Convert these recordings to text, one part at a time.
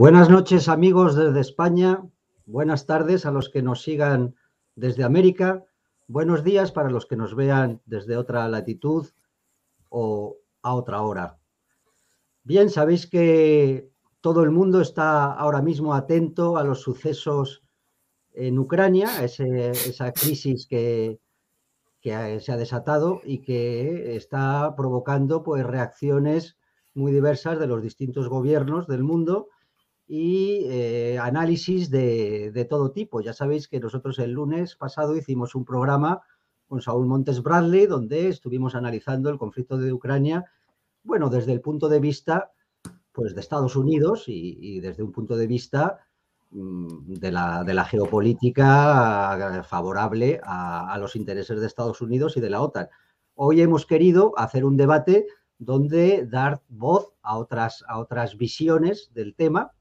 Buenas noches amigos desde España, buenas tardes a los que nos sigan desde América, buenos días para los que nos vean desde otra latitud o a otra hora. Bien, sabéis que todo el mundo está ahora mismo atento a los sucesos en Ucrania, esa crisis que, que se ha desatado y que está provocando pues, reacciones muy diversas de los distintos gobiernos del mundo y eh, análisis de, de, todo tipo. Ya sabéis que nosotros el lunes pasado hicimos un programa con Saúl Montes Bradley donde estuvimos analizando el conflicto de Ucrania, bueno, desde el punto de vista pues, de Estados Unidos y, desde un punto de vista mm, de la, de la geopolítica favorable a, a los intereses de Estados Unidos y de la OTAN. Hoy hemos querido hacer un debate donde dar voz a otras, a otras visiones del tema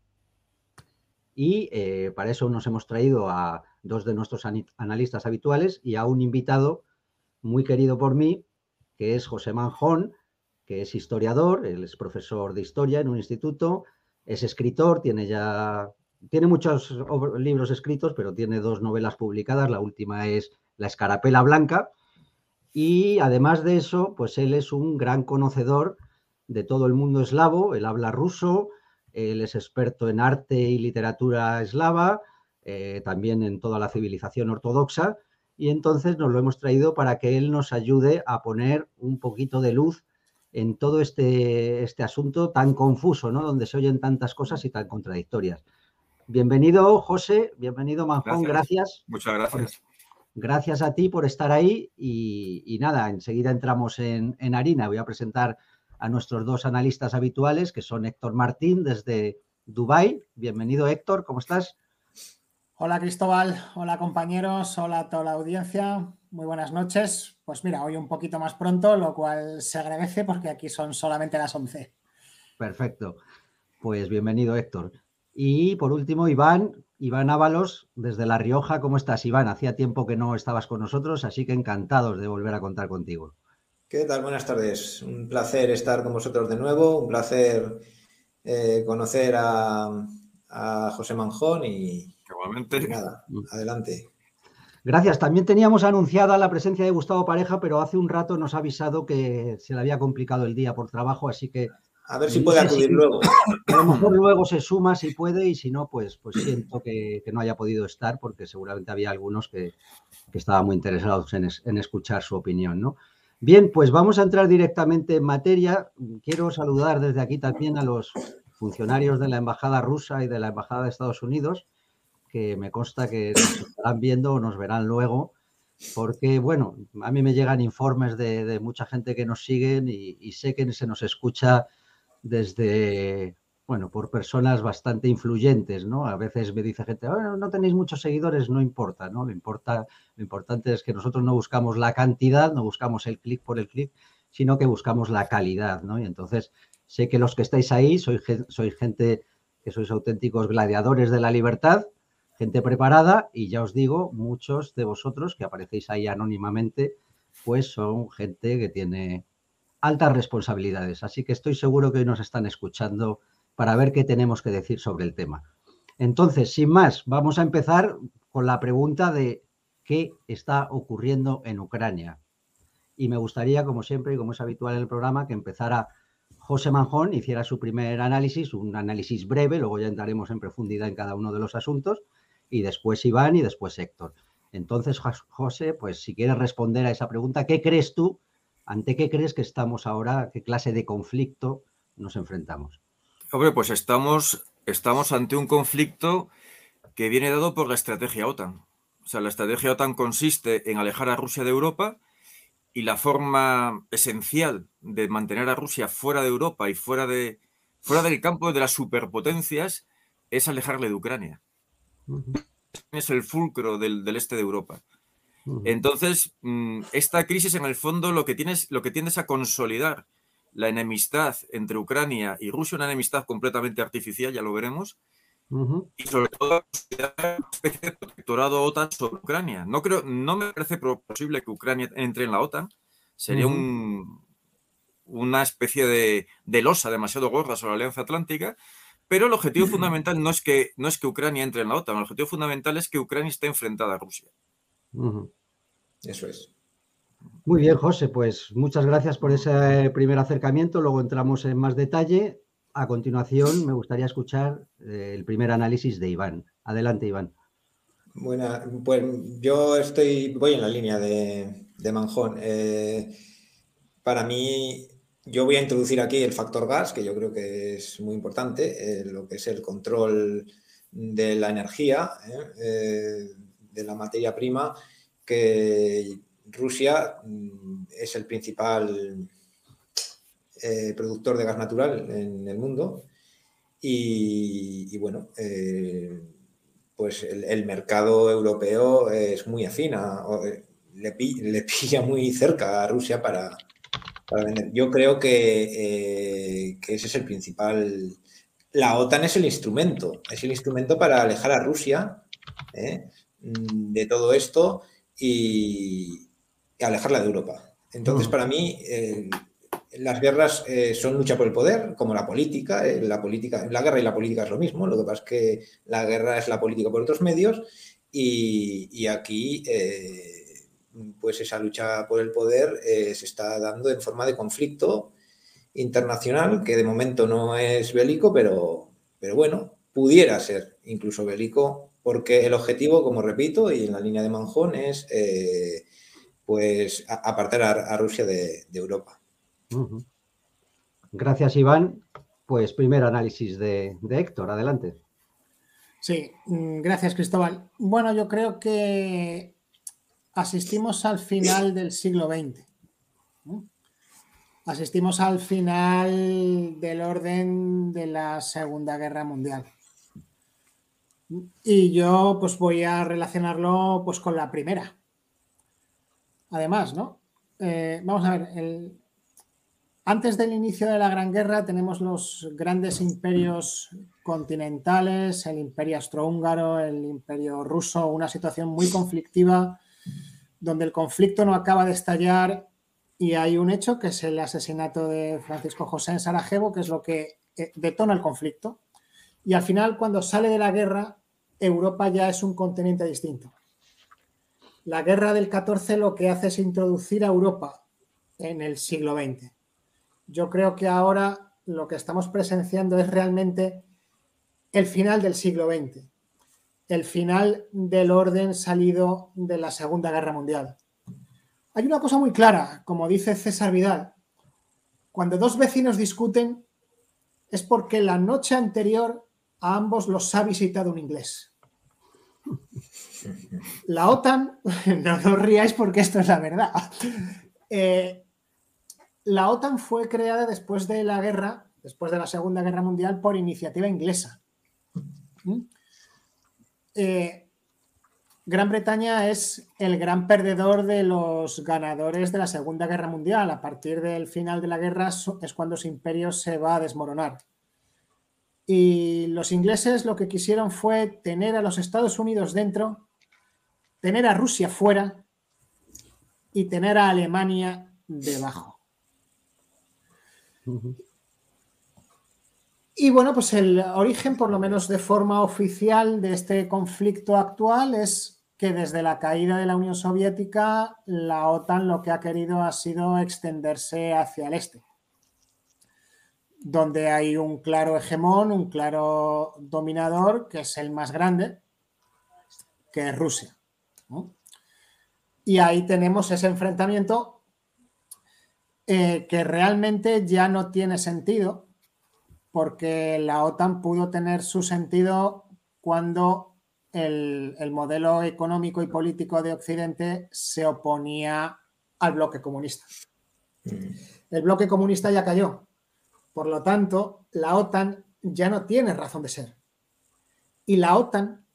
y eh, para eso nos hemos traído a dos de nuestros analistas habituales y a un invitado muy querido por mí, que es José Manjón, que es historiador, él es profesor de historia en un instituto, es escritor, tiene ya tiene muchos libros escritos, pero tiene dos novelas publicadas, la última es La escarapela blanca y además de eso, pues él es un gran conocedor de todo el mundo eslavo, él habla ruso, él es experto en arte y literatura eslava, eh, también en toda la civilización ortodoxa, y entonces nos lo hemos traído para que él nos ayude a poner un poquito de luz en todo este, este asunto tan confuso, ¿no? Donde se oyen tantas cosas y tan contradictorias. Bienvenido, José, bienvenido, Manjón, gracias. Muchas gracias. Gracias a ti por estar ahí y, nada, enseguida entramos en, en harina. Voy a presentar a nuestros dos analistas habituales, que son Héctor Martín desde Dubái. Bienvenido, Héctor, ¿cómo estás? Hola, Cristóbal. Hola, compañeros. Hola a toda la audiencia. Muy buenas noches. Pues mira, hoy un poquito más pronto, lo cual se agradece porque aquí son solamente las 11. Perfecto. Pues bienvenido, Héctor. Y por último, Iván, Iván Ábalos, desde La Rioja. ¿Cómo estás, Iván? Hacía tiempo que no estabas con nosotros, así que encantados de volver a contar contigo. ¿Qué tal? Buenas tardes. Un placer estar con vosotros de nuevo, un placer eh, conocer a, José Manjón y, Igualmente. nada, adelante. Gracias. También teníamos anunciada la presencia de Gustavo Pareja, pero hace un rato nos ha avisado que se le había complicado el día por trabajo, así que... A ver si puede acudir luego. A lo mejor luego se suma si puede y si no, pues, pues siento que, no haya podido estar porque seguramente había algunos que, estaban muy interesados en, en escuchar su opinión, ¿no? Bien, pues vamos a entrar directamente en materia. Quiero saludar desde aquí también a los funcionarios de la Embajada rusa y de la Embajada de Estados Unidos, que me consta que nos estarán viendo o nos verán luego, porque, bueno, a mí me llegan informes de, mucha gente que nos siguen y sé que se nos escucha desde bueno, por personas bastante influyentes, ¿no? A veces me dice gente, no tenéis muchos seguidores, no importa, ¿no? Lo, importa, lo importante es que nosotros no buscamos la cantidad, no buscamos el clic por el clic, sino que buscamos la calidad, ¿no? Y entonces sé que los que estáis ahí sois, sois gente que sois auténticos gladiadores de la libertad, gente preparada, y ya os digo, muchos de vosotros que aparecéis ahí anónimamente, pues son gente que tiene altas responsabilidades. Así que estoy seguro que hoy nos están escuchando para ver qué tenemos que decir sobre el tema. Entonces, sin más, vamos a empezar con la pregunta de qué está ocurriendo en Ucrania. Y me gustaría, como siempre y como es habitual en el programa, que empezara José Manjón, hiciera su primer análisis, un análisis breve, luego ya entraremos en profundidad en cada uno de los asuntos, y después Iván y después Héctor. Entonces, José, pues si quieres responder a esa pregunta, ¿qué crees tú? ¿Ante qué crees que estamos ahora? ¿Qué clase de conflicto nos enfrentamos? Hombre, pues estamos, estamos ante un conflicto que viene dado por la estrategia OTAN. O sea, la estrategia OTAN consiste en alejar a Rusia de Europa y la forma esencial de mantener a Rusia fuera de Europa y fuera, de, fuera del campo de las superpotencias es alejarle de Ucrania. Es el fulcro del, este de Europa. Entonces, mm, esta crisis en el fondo lo que, tienes, lo que tiende es a consolidar la enemistad entre Ucrania y Rusia, una enemistad completamente artificial, ya lo veremos, y sobre todo una especie de protectorado OTAN sobre Ucrania. No, creo, no me parece posible que Ucrania entre en la OTAN, sería un, una especie de, losa demasiado gorda sobre la Alianza Atlántica, Pero el objetivo fundamental no es, que, no es que Ucrania entre en la OTAN, el objetivo fundamental es que Ucrania esté enfrentada a Rusia. Eso es. Muy bien, José, pues muchas gracias por ese primer acercamiento. Luego entramos en más detalle. A continuación, me gustaría escuchar eh, el primer análisis de Iván. Adelante, Iván. Bueno, pues yo estoy, voy en la línea de, Manjón. Eh, para mí, yo voy a introducir aquí el factor gas, que yo creo que es muy importante, eh, lo que es el control de la energía, de la materia prima, que Rusia mm, es el principal eh, productor de gas natural en el mundo y, bueno, eh, pues el, mercado europeo es muy afina, eh, le, pilla muy cerca a Rusia para, vender. Yo creo que, que, ese es el principal... La OTAN es el instrumento, es el instrumento para alejar a Rusia mm, de todo esto y, alejarla de Europa. Entonces, mm. para mí, eh, las guerras eh, son lucha por el poder, como la política. Eh, la política, la guerra y la política es lo mismo. Lo que pasa es que la guerra es la política por otros medios y, aquí, pues esa lucha por el poder se está dando en forma de conflicto internacional que de momento no es bélico, pero, pero bueno, pudiera ser incluso bélico porque el objetivo, como repito, y en la línea de Manjón, es pues apartar a, Rusia de, Europa. Gracias, Iván. Pues primer análisis de, Héctor, adelante. Sí, mm, gracias, Cristóbal. Bueno, yo creo que asistimos al final del siglo XX. Asistimos al final del orden de la Segunda Guerra Mundial. Y yo pues voy a relacionarlo pues con la primera, además, ¿no? Eh, vamos a ver, antes del inicio de la Gran Guerra tenemos los grandes imperios continentales, el imperio austrohúngaro, el imperio ruso, una situación muy conflictiva donde el conflicto no acaba de estallar y hay un hecho que es el asesinato de Francisco José en Sarajevo, que es lo que eh, detona el conflicto. Y al final, cuando sale de la guerra, Europa ya es un continente distinto. La guerra del 14 lo que hace es introducir a Europa en el siglo XX. Yo creo que ahora lo que estamos presenciando es realmente el final del siglo XX, el final del orden salido de la Segunda Guerra Mundial. Hay una cosa muy clara, como dice César Vidal, cuando dos vecinos discuten es porque la noche anterior a ambos los ha visitado un inglés. La OTAN, no os ríais porque esto es la verdad. Eh, la OTAN fue creada después de la guerra, después de la Segunda Guerra Mundial, por iniciativa inglesa. ¿Mm? Eh, Gran Bretaña es el gran perdedor de los ganadores de la Segunda Guerra Mundial. A partir del final de la guerra es cuando su imperio se va a desmoronar. Y los ingleses lo que quisieron fue tener a los Estados Unidos dentro, tener a Rusia fuera y tener a Alemania debajo. Y bueno, pues el origen, por lo menos de forma oficial, de este conflicto actual es que desde la caída de la Unión Soviética, la OTAN lo que ha querido ha sido extenderse hacia el este donde hay un claro hegemón, un claro dominador, que es el más grande, que es Rusia. Y ahí tenemos ese enfrentamiento eh, que realmente ya no tiene sentido, porque la OTAN pudo tener su sentido cuando el, el modelo económico y político de Occidente se oponía al bloque comunista. Mm. El bloque comunista ya cayó, por lo tanto, la OTAN ya no tiene razón de ser. Y la OTAN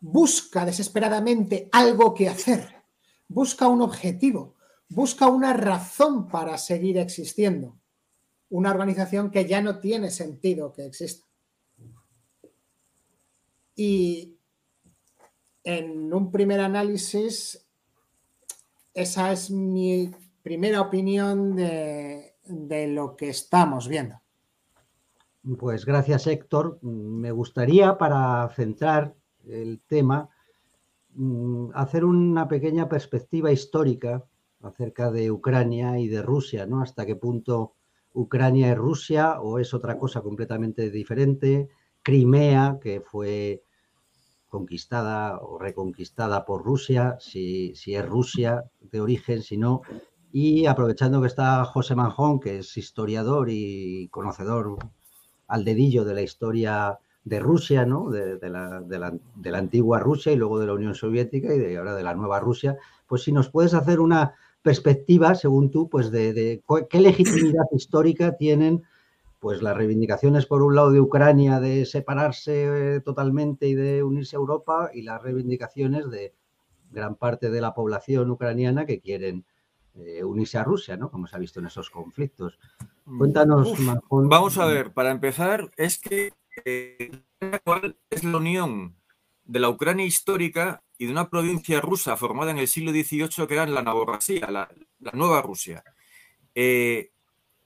busca desesperadamente algo que hacer, busca un objetivo, busca una razón para seguir existiendo. Una organización que ya no tiene sentido que exista. Y en un primer análisis, esa es mi primera opinión de, de lo que estamos viendo. Pues gracias, Héctor. Me gustaría, para centrar el tema, mm, hacer una pequeña perspectiva histórica acerca de Ucrania y de Rusia, ¿no? Hasta qué punto Ucrania es Rusia o es otra cosa completamente diferente. Crimea, que fue conquistada o reconquistada por Rusia, si, si es Rusia de origen, si no. Y aprovechando que está José Manjón, que es historiador y conocedor al dedillo de la historia de Rusia, ¿no? De, la, de, la, antigua Rusia y luego de la Unión Soviética y de ahora de la nueva Rusia, pues si nos puedes hacer una perspectiva, según tú, pues de, qué legitimidad histórica tienen pues las reivindicaciones por un lado de Ucrania de separarse eh, totalmente y de unirse a Europa y las reivindicaciones de gran parte de la población ucraniana que quieren eh, unirse a Rusia, ¿no? Como se ha visto en esos conflictos. Mm, Cuéntanos, Vamos a ver, para empezar, es que eh, ¿cuál es la unión de la Ucrania histórica y de una provincia rusa formada en el siglo XVIII que era la Novorosía, la, Nueva Rusia. Eh,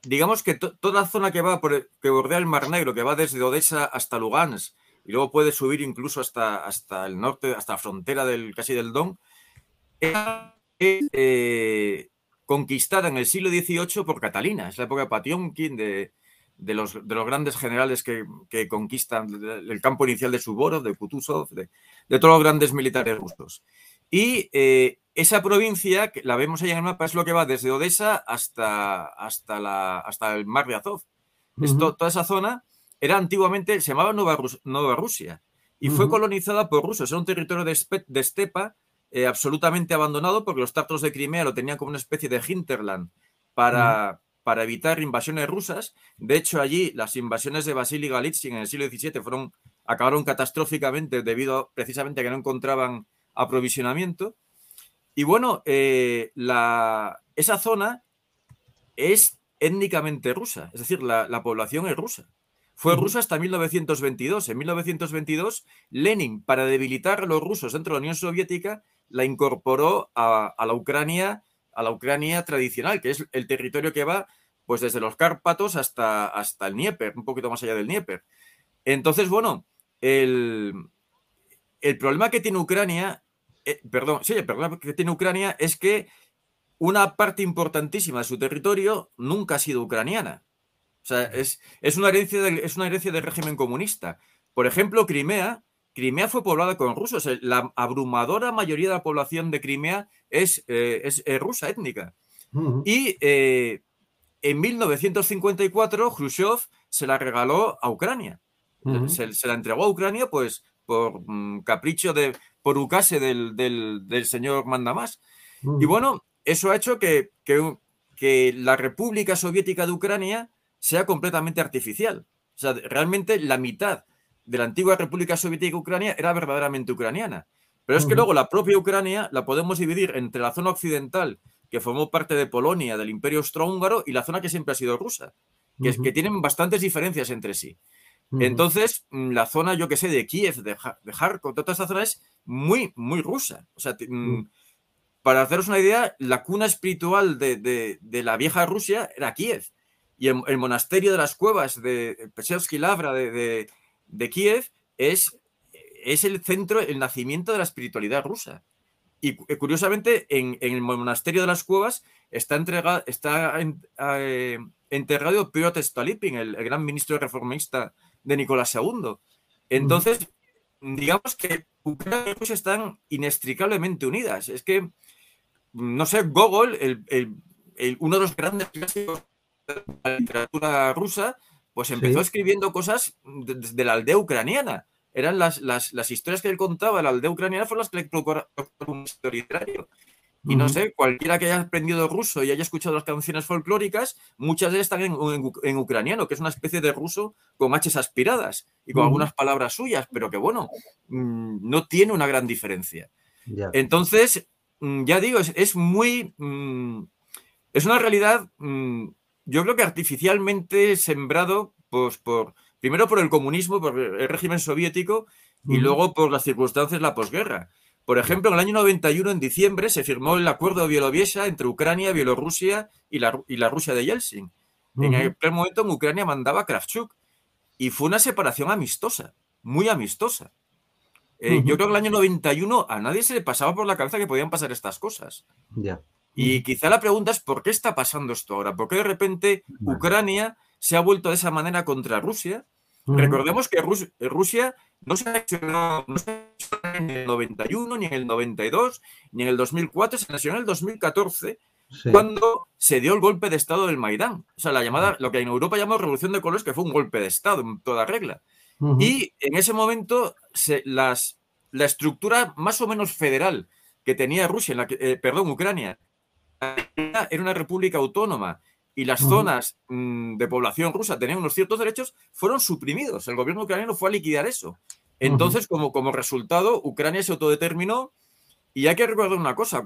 digamos que toda la zona que va por que bordea el Mar Negro, que va desde Odessa hasta Lugansk y luego puede subir incluso hasta, hasta el norte, hasta la frontera del casi del Don, era eh, conquistada en el siglo XVIII por Catalina, es la época de Patiomkin, de, de los, de los grandes generales que, que, conquistan el campo inicial de Suvorov, de Kutuzov, de, de, todos los grandes militares rusos. Y eh, esa provincia, que la vemos ahí en el mapa, es lo que va desde Odessa hasta, hasta, la, hasta el mar de Azov. Uh -huh. Esto, toda esa zona era antiguamente, se llamaba Nueva, Rus Nueva Rusia y uh -huh. fue colonizada por rusos. Era un territorio de, de estepa eh, absolutamente abandonado porque los tártaros de Crimea lo tenían como una especie de hinterland para, uh -huh para evitar invasiones rusas. De hecho, allí las invasiones de Vasily Galitsyn en el siglo XVII fueron, acabaron catastróficamente debido precisamente a que no encontraban aprovisionamiento. Y bueno, eh, la, esa zona es étnicamente rusa, es decir, la, la población es rusa. Fue uh -huh. rusa hasta 1922. En 1922, Lenin, para debilitar a los rusos dentro de la Unión Soviética, la incorporó a, a la Ucrania a la Ucrania tradicional, que es el territorio que va pues desde los Cárpatos hasta, hasta el Dnieper, un poquito más allá del Dnieper. Entonces, bueno, el, el problema que tiene Ucrania, eh, perdón, sí, el problema que tiene Ucrania es que una parte importantísima de su territorio nunca ha sido ucraniana. O sea, es, es, una, herencia es una herencia del régimen comunista. Por ejemplo, Crimea, Crimea fue poblada con rusos. La abrumadora mayoría de la población de Crimea es, eh, es, es rusa étnica. Uh -huh. Y eh, en 1954 Khrushchev se la regaló a Ucrania. Uh -huh. se, se, la entregó a Ucrania pues por um, capricho de, por ucase del, del, del señor Mandamás. Uh -huh. Y bueno, eso ha hecho que, que, que la República Soviética de Ucrania sea completamente artificial. O sea, realmente la mitad de la antigua República Soviética Ucrania era verdaderamente ucraniana. Pero es que luego la propia Ucrania la podemos dividir entre la zona occidental, que formó parte de Polonia, del Imperio Austrohúngaro, y la zona que siempre ha sido rusa, que, uh -huh. que tienen bastantes diferencias entre sí. Uh -huh. Entonces, mm, la zona, yo que sé, de Kiev, de, de Kharkov, toda esta zona es muy, muy rusa. O sea, mm, para haceros una idea, la cuna espiritual de, de, de, la vieja Rusia era Kiev. Y el, el monasterio de las cuevas de Pesevsky Lavra de, de Kiev es, es el centro, el nacimiento de la espiritualidad rusa. Y eh, curiosamente, en, en el monasterio de las cuevas está, entrega, está en, eh, enterrado Piotr Stolypin, el, el, gran ministro reformista de Nicolás II. Entonces, digamos que Ucrania y Rusia están inextricablemente unidas. Es que, no sé, Gogol, el, el, uno de los grandes clásicos de la literatura rusa, pues empezó sí. escribiendo cosas de, de, la aldea ucraniana. Eran las, las, las, historias que él contaba de la aldea ucraniana, fueron las que le procuró un literario. Y uh -huh. no sé, cualquiera que haya aprendido ruso y haya escuchado las canciones folclóricas, muchas de ellas están en, en, en ucraniano, que es una especie de ruso con H's aspiradas y con uh -huh. algunas palabras suyas, pero que bueno, mmm, no tiene una gran diferencia. Yeah. Entonces, mmm, ya digo, es, es muy. Mmm, es una realidad mm, yo creo que artificialmente sembrado pues, por, primero por el comunismo, por el régimen soviético, y luego por las circunstancias de la posguerra. Por ejemplo, en el año 91, en diciembre, se firmó el acuerdo de Bielorrusia entre Ucrania, Bielorrusia y la, y la Rusia de Yeltsin. Uh -huh. En aquel momento en Ucrania mandaba Kravchuk. y fue una separación amistosa, muy amistosa. Eh, yo creo que en el año 91 a nadie se le pasaba por la cabeza que podían pasar estas cosas. Y quizá la pregunta es ¿por qué está pasando esto ahora? ¿Por qué de repente Ucrania se ha vuelto de esa manera contra Rusia? Recordemos que Rusia no se ha accionado en el 91, ni en el 92, ni en el 2004, se accionó en el 2014, cuando se dio el golpe de Estado del Maidán. O sea, la llamada, lo que en Europa llamamos Revolución de Colores, que fue un golpe de Estado en toda regla. Y en ese momento, las, la estructura más o menos federal que tenía Rusia, en la eh, perdón, Ucrania, era una república autónoma y las zonas mm, de población rusa tenían unos ciertos derechos, fueron suprimidos. El gobierno ucraniano fue a liquidar eso. Entonces, como, como resultado, Ucrania se autodeterminó y hay que recordar una cosa,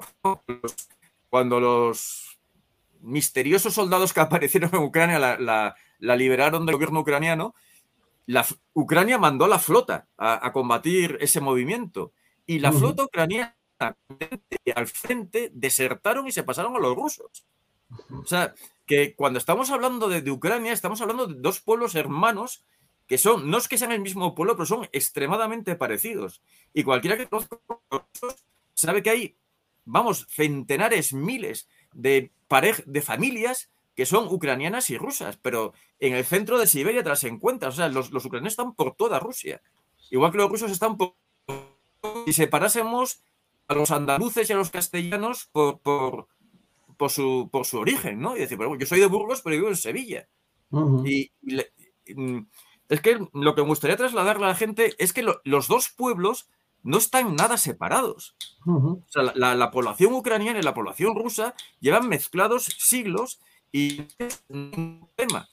cuando los misteriosos soldados que aparecieron en Ucrania la, la liberaron del gobierno ucraniano, la, Ucrania mandó a la flota a, combatir ese movimiento y la flota ucraniana al frente desertaron y se pasaron a los rusos. O sea, que cuando estamos hablando de, Ucrania, estamos hablando de dos pueblos hermanos que son, no es que sean el mismo pueblo, pero son extremadamente parecidos. Y cualquiera que conozca sabe que hay, vamos, centenares, miles de, de familias que son ucranianas y rusas, pero en el centro de Siberia te las encuentras. O sea, los, ucranianos están por toda Rusia. Igual que los rusos están por. Si separásemos a los andaluces y a los castellanos por, por, su, por su origen, ¿no? Y decir, bueno, yo soy de Burgos, pero vivo en Sevilla. Y, mm, es que lo que me gustaría trasladarle a la gente es que los dos pueblos no están nada separados. O sea, la, la, población ucraniana y la población rusa llevan mezclados siglos y es un tema.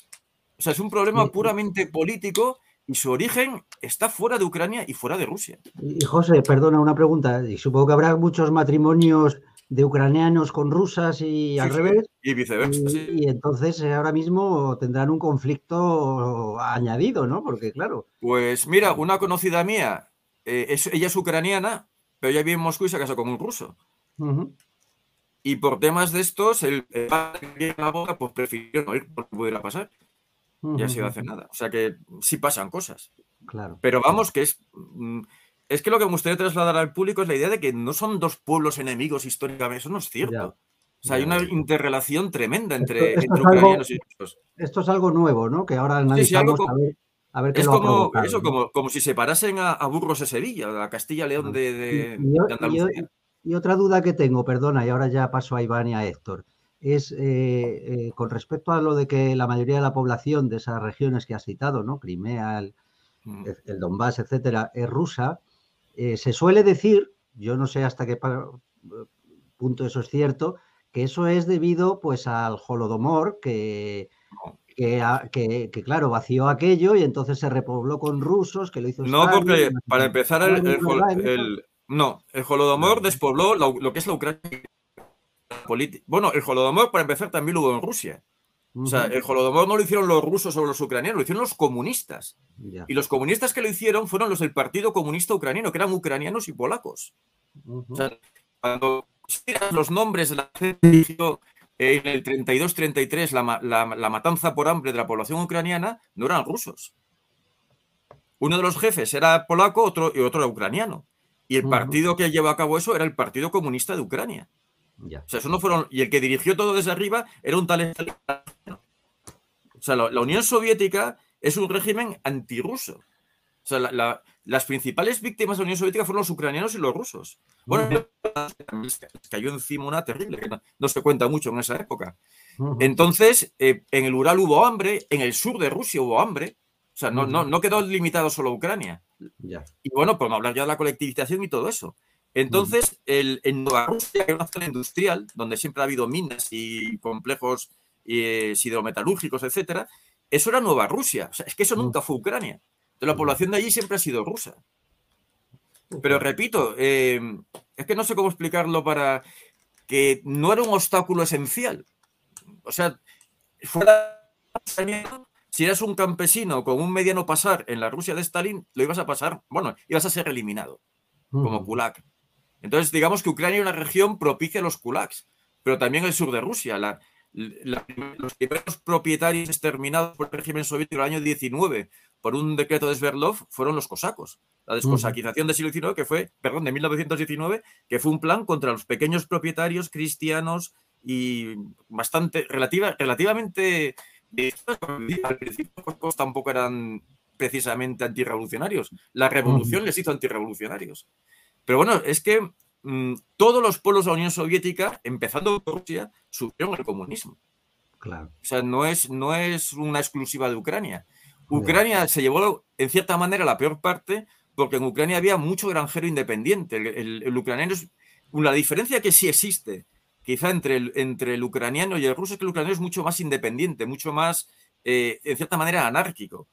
O sea, es un problema puramente político y su origen está fuera de Ucrania y fuera de Rusia. Y José, perdona una pregunta. Y supongo que habrá muchos matrimonios de ucranianos con rusas y al revés. Y viceversa. Y, entonces eh, ahora mismo tendrán un conflicto añadido, ¿no? Porque claro. Pues mira, una conocida mía, eh, es, ella es ucraniana, pero ella vive en Moscú y se casó con un ruso. Y por temas de estos, el, padre que la boda, pues prefirió no ir porque pudiera pasar. Y así no hace nada. O sea que sí pasan cosas. Claro. Pero vamos, que es. Mm, es que lo que me gustaría trasladar al público es la idea de que no son dos pueblos enemigos históricamente. Eso no es cierto. O sea, hay una interrelación tremenda entre, ucranianos y rusos. Esto es algo nuevo, ¿no? Que ahora analizamos a, ver, qué Es como, eso, como, como si separasen a, Burgos de Sevilla, a Castilla-León de, de, Andalucía. Y otra duda que tengo, perdona, y ahora ya paso a Iván y a Héctor, es eh, eh, con respecto a lo de que la mayoría de la población de esas regiones que has citado, ¿no? Crimea, el, mm. Donbass, etcétera, es rusa. Eh, se suele decir, yo no sé hasta qué punto eso es cierto, que eso es debido pues al Holodomor que, que, claro, vació aquello y entonces se repobló con rusos, que lo hizo. No, porque para empezar el, no, el Holodomor despobló lo, que es la Ucrania. Bueno, el Holodomor, para empezar, también lo hubo en Rusia. O sea, el Holodomor no lo hicieron los rusos o los ucranianos, lo hicieron los comunistas. Y los comunistas que lo hicieron fueron los del Partido Comunista Ucraniano, que eran ucranianos y polacos. o sea, cuando los nombres de la gente en el 32-33 la, la, matanza por hambre de la población ucraniana, no eran rusos. Uno de los jefes era polaco otro, y otro era ucraniano. Y el partido que llevó a cabo eso era el Partido Comunista de Ucrania. O sea, eso no fueron. Y el que dirigió todo desde arriba era un tal. O sea, la, Unión Soviética es un régimen antirruso. O sea, las principales víctimas de la Unión Soviética fueron los ucranianos y los rusos. Bueno, cayó encima una terrible, que no, se cuenta mucho en esa época. Entonces, eh, en el Ural hubo hambre, en el sur de Rusia hubo hambre. O sea, no, no, no quedó limitado solo a Ucrania. Y bueno, pues hablar ya de la colectivización y todo eso. Entonces, el, en Nueva Rusia, que es una zona industrial, donde siempre ha habido minas y complejos eh, siderometalúrgicos, etcétera, eso era Nueva Rusia. O sea, es que eso nunca fue Ucrania. la población de allí siempre ha sido rusa. Pero repito, eh, es que no sé cómo explicarlo para que no era un obstáculo esencial. O sea, fuera si eras un campesino con un mediano pasar en la Rusia de Stalin, lo ibas a pasar, bueno, ibas a ser eliminado, como kulak. Entonces, digamos que Ucrania es una región propicia a los kulaks, pero también el sur de Rusia. los primeros propietarios exterminados por el régimen soviético en el año 19 por un decreto de Sverdlov fueron los cosacos. La descosaquización del siglo XIX, que fue, perdón, de 1919, que fue un plan contra los pequeños propietarios cristianos y bastante, relativa, relativamente, al principio tampoco eran precisamente antirrevolucionarios. La revolución les hizo antirrevolucionarios. Pero bueno, es que mm, todos los pueblos de la Unión Soviética, empezando por Rusia, sufrieron el comunismo. Claro. O sea, no es, no es una exclusiva de Ucrania. Ucrania se llevó, en cierta manera, la peor parte, porque en Ucrania había mucho granjero independiente. El, ucraniano es. una diferencia que sí existe, quizá entre el, entre el ucraniano y el ruso, es que el ucraniano es mucho más independiente, mucho más, eh, en cierta manera, anárquico.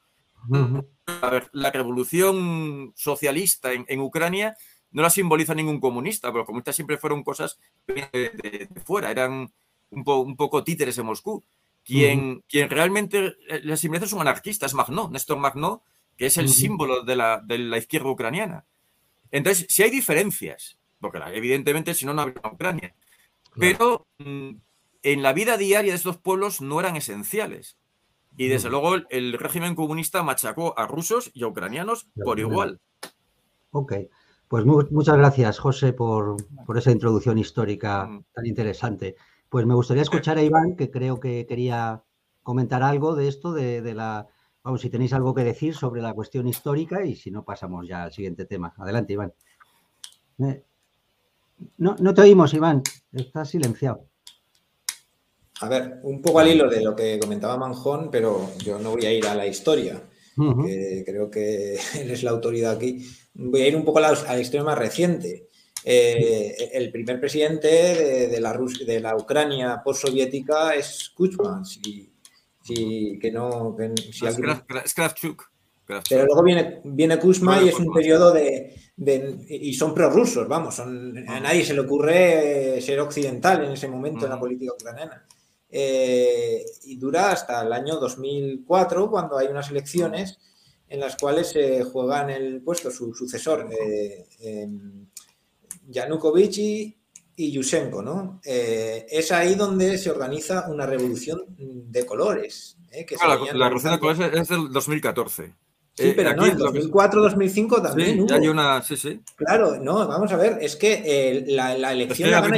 A ver, la revolución socialista en, Ucrania no la simboliza ningún comunista, pero los comunistas siempre fueron cosas de, fuera, eran un, un, poco títeres en Moscú. Quien, quien realmente eh, la simboliza es un anarquista, es Magnó, Néstor Magnó, que es el símbolo de la, de la, izquierda ucraniana. Entonces, si hay diferencias, porque evidentemente si no, no habría Ucrania, pero mm, en la vida diaria de estos pueblos no eran esenciales. Y desde luego el, régimen comunista machacó a rusos y a ucranianos por igual. Ok, pues muchas gracias, José, por, por esa introducción histórica mm. tan interesante. Pues me gustaría escuchar a Iván, que creo que quería comentar algo de esto, de, la... Vamos, si tenéis algo que decir sobre la cuestión histórica y si no, pasamos ya al siguiente tema. Adelante, Iván. Eh, no, no te oímos, Iván. Estás silenciado. A ver, un poco al hilo de lo que comentaba Manjón, pero yo no voy a ir a la historia, creo que él es la autoridad aquí. Voy a ir un poco a la, historia más reciente. Eh, el primer presidente de, la, de la Ucrania postsoviética es Kuchman, si, que no... Pero luego viene, viene Kuzma y es un periodo de, y son prorrusos, vamos, a nadie se le ocurre ser occidental en ese momento en la política ucraniana. Eh, y dura hasta el año 2004, cuando hay unas elecciones en las cuales se juega en el puesto su sucesor, eh, em, Yanukovych y, Yushchenko. ¿no? Eh, es ahí donde se organiza una revolución de colores. Que la, revolución de colores es del 2014. Sí, pero no, en 2004-2005 también Hay una, sí, sí. Claro, no, vamos a ver, es que la, elección la gana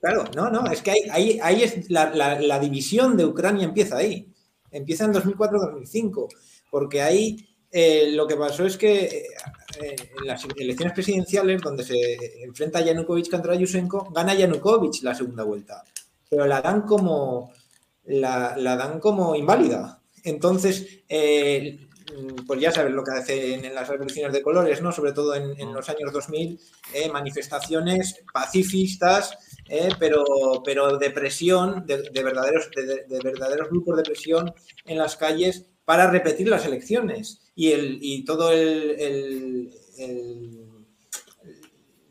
Claro, no, no, es que ahí, ahí, es la, división de Ucrania empieza ahí. Empieza en 2004-2005, porque ahí eh, lo que pasó es que eh, en las elecciones presidenciales, donde se enfrenta Yanukovych contra Yushchenko, gana Yanukovych la segunda vuelta, pero la dan como, la, dan como inválida. Entonces, eh, pues ya sabes lo que hacen en las revoluciones de colores, ¿no? Sobre todo en, los años 2000, manifestaciones pacifistas ¿eh? pero, pero de presión, de, verdaderos, de, verdaderos grupos de presión en las calles para repetir las elecciones. Y, el, y todo el,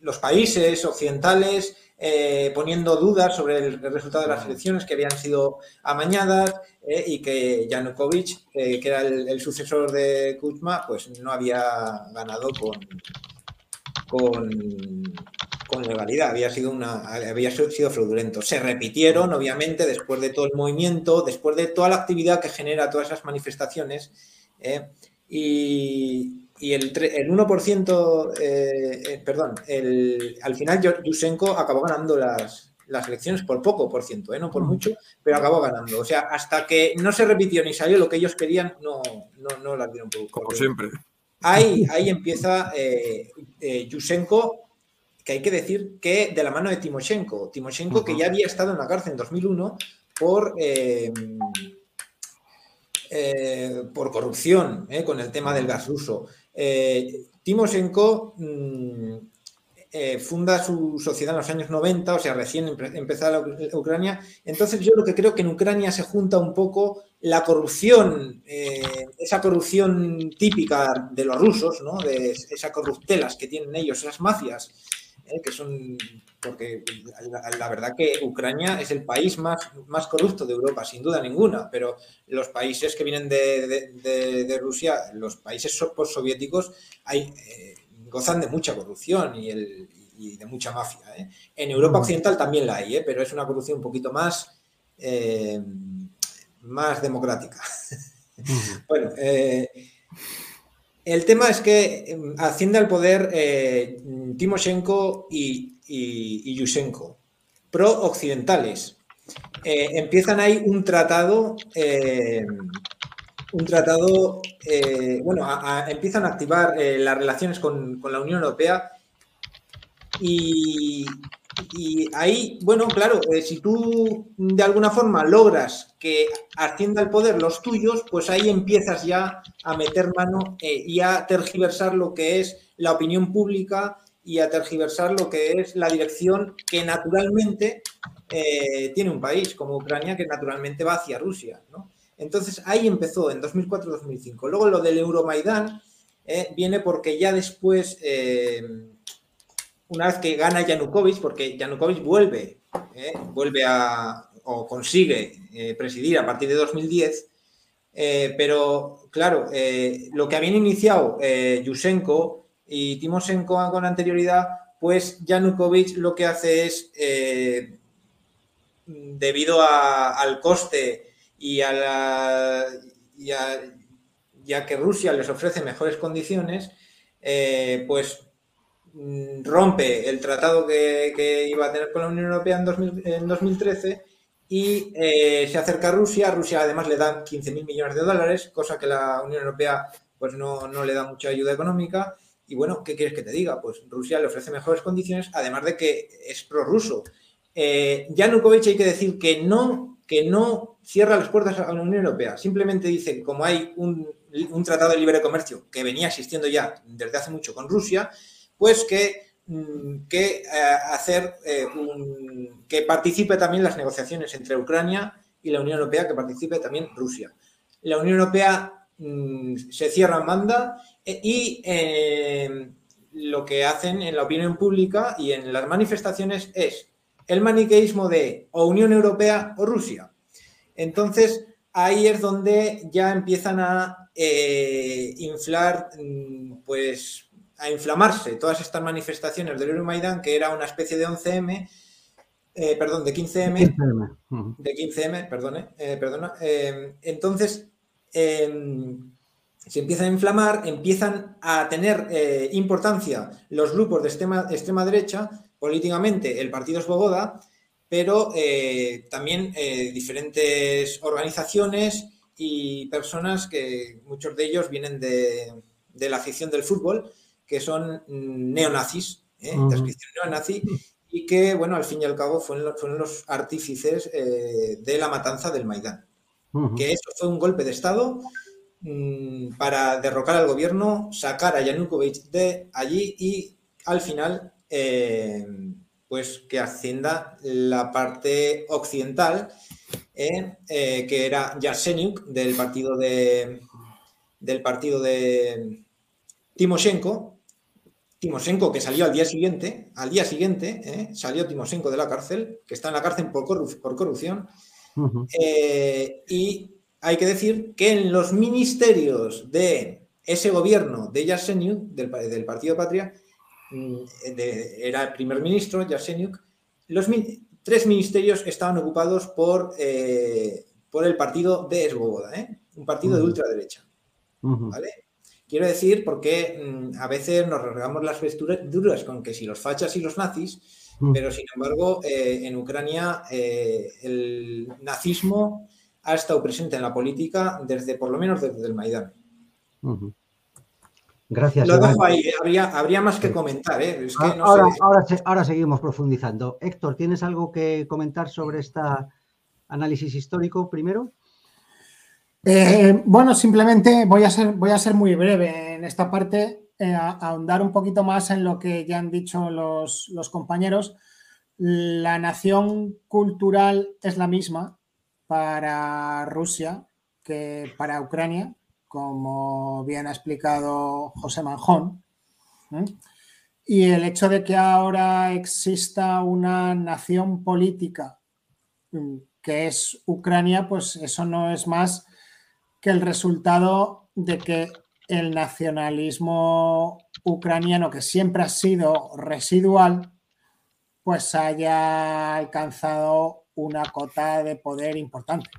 los países occidentales eh, poniendo dudas sobre el, resultado de las elecciones que habían sido amañadas eh, y que Yanukovych, que era el, sucesor de Kuzma, pues no había ganado con, con, con legalidad, había sido, una, había sido fraudulento. Se repitieron, obviamente, después de todo el movimiento, después de toda la actividad que genera todas esas manifestaciones. ¿eh? y, el, el 1%, eh, eh, perdón, el, al final Yushchenko acabó ganando las, las elecciones por poco por ciento, no por mucho, pero acabó ganando. O sea, hasta que no se repitió ni salió lo que ellos querían, no, no, no las dieron por Como siempre. Ahí, ahí empieza Yushchenko que hay que decir que de la mano de Timoshenko, Timoshenko que ya había estado en la cárcel en 2001 por, eh, eh, por corrupción eh, con el tema del gas ruso. Timoshenko mm, funda su sociedad en los años 90, o sea, recién empezada la Ucrania. Entonces yo lo que creo que en Ucrania se junta un poco la corrupción, esa corrupción típica de los rusos, ¿no? de esas corruptelas que tienen ellos, esas mafias, ¿eh? que son, porque la, verdad que Ucrania es el país más, más corrupto de Europa, sin duda ninguna, pero los países que vienen de, Rusia, los países postsoviéticos, hay, eh, gozan de mucha corrupción y, el, de mucha mafia. ¿eh? En Europa Occidental también la hay, pero es una corrupción un poquito más, más democrática. bueno, eh, el tema es que em, asciende al poder eh, Timoshenko y, y, Yushchenko, pro-occidentales. Eh, empiezan ahí un tratado, un tratado, bueno, empiezan a activar las relaciones con, con la Unión Europea y, y ahí, bueno, claro, eh, si tú de alguna forma logras que ascienda al poder los tuyos, pues ahí empiezas ya a meter mano eh, y a tergiversar lo que es la opinión pública y a tergiversar lo que es la dirección que naturalmente eh, tiene un país como Ucrania, que naturalmente va hacia Rusia. ¿no? Entonces ahí empezó en 2004-2005. Luego lo del Euromaidán viene porque ya después una vez que gana Yanukovych, porque Yanukovych vuelve, ¿eh? vuelve a, o consigue eh, presidir a partir de 2010, eh, pero claro, lo que habían iniciado Yushchenko y Timoshenko con anterioridad, pues Yanukovych lo que hace es, debido al coste y a, la, que Rusia les ofrece mejores condiciones, pues rompe el tratado que, iba a tener con la Unión Europea en, 2013 y eh, se acerca a Rusia. Rusia además le da 15.000 millones de dólares, cosa que la Unión Europea pues no, le da mucha ayuda económica. Y bueno, ¿qué quieres que te diga? Pues Rusia le ofrece mejores condiciones, además de que es prorruso. Eh, Yanukovych hay que decir que no, que no cierra las puertas a la Unión Europea. Simplemente dice, como hay un, un tratado de libre comercio que venía existiendo ya desde hace mucho con Rusia, pues que, mm, que eh, hacer eh, que participe también las negociaciones entre Ucrania y la Unión Europea, que participe también Rusia. La Unión Europea mm, se cierra en banda eh, y lo que hacen en la opinión pública y en las manifestaciones es el maniqueísmo de o Unión Europea o Rusia. Entonces, ahí es donde ya empiezan a inflar pues a inflamarse todas estas manifestaciones del Euromaidan, que era una especie de 11M, eh, perdón, de 15M, de 15M, perdone, eh, perdona. Eh, entonces, em, se empiezan a inflamar, empiezan a tener importancia los grupos de extrema, extrema, derecha, políticamente el partido es Bogoda, pero también diferentes organizaciones y personas que muchos de ellos vienen de, de la afición del fútbol que son neonazis, ¿eh? neonazi, y que, bueno, al fin y al cabo fueron, los artífices eh, de la matanza del Maidán. Que eso fue un golpe de Estado mm, para derrocar al gobierno, sacar a Yanukovych de allí y al final, eh, pues que ascienda la parte occidental, que era Yarsenyuk del partido de del partido de Timoshenko, Timoshenko, que salió al día siguiente, al día siguiente, ¿eh? salió Timoshenko de la cárcel, que está en la cárcel por, corrupción. Eh, y hay que decir que en los ministerios de ese gobierno de Yaseniuk, del, del Partido Patria, mm, era el primer ministro, Yaseniuk, los tres ministerios estaban ocupados por, eh, por el partido de Esgoboda, un partido de ultraderecha. ¿vale? Quiero decir, porque mm, a veces nos regamos las duras con que si los fachas y los nazis, mm. pero sin embargo, eh, en Ucrania eh, el nazismo ha estado presente en la política desde, por lo menos desde el Maidán. Gracias. Lo dejo ahí, ¿eh? habría, más que comentar. ahora, seguimos profundizando. Héctor, ¿tienes algo que comentar sobre este análisis histórico primero? Eh, bueno, simplemente voy a, ser, muy breve en esta parte, eh, ahondar un poquito más en lo que ya han dicho los, compañeros. La nación cultural es la misma para Rusia que para Ucrania, como bien ha explicado José Manjón. Y el hecho de que ahora exista una nación política mm, que es Ucrania, pues eso no es más que el resultado de que el nacionalismo ucraniano, que siempre ha sido residual, pues haya alcanzado una cota de poder importante.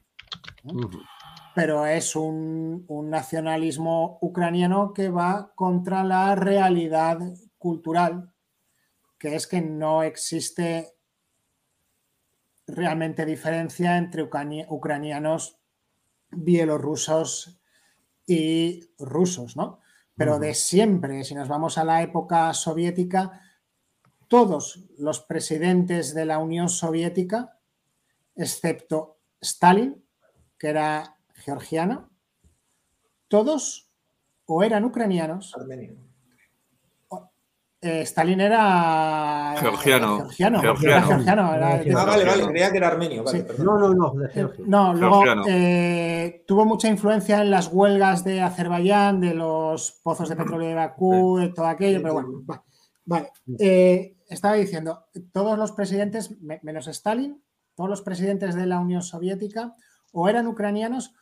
pero es un, un, nacionalismo ucraniano que va contra la realidad cultural, que es que no existe realmente diferencia entre ucranianos, bielorrusos y rusos, ¿no? Pero de siempre, si nos vamos a la época soviética, todos los presidentes de la Unión Soviética, excepto Stalin, que era georgiano, todos o eran ucranianos. Eh, Stalin era georgiano. georgiano, georgiano. ah, vale, vale, creía que era armenio. No, no, no, de Georgia. No, luego eh, tuvo mucha influencia en las huelgas de Azerbaiyán, de los pozos de petróleo de Bakú, de todo aquello, pero bueno, vale. Eh, estaba diciendo, todos los presidentes, menos Stalin, todos los presidentes de la Unión Soviética o eran ucranianos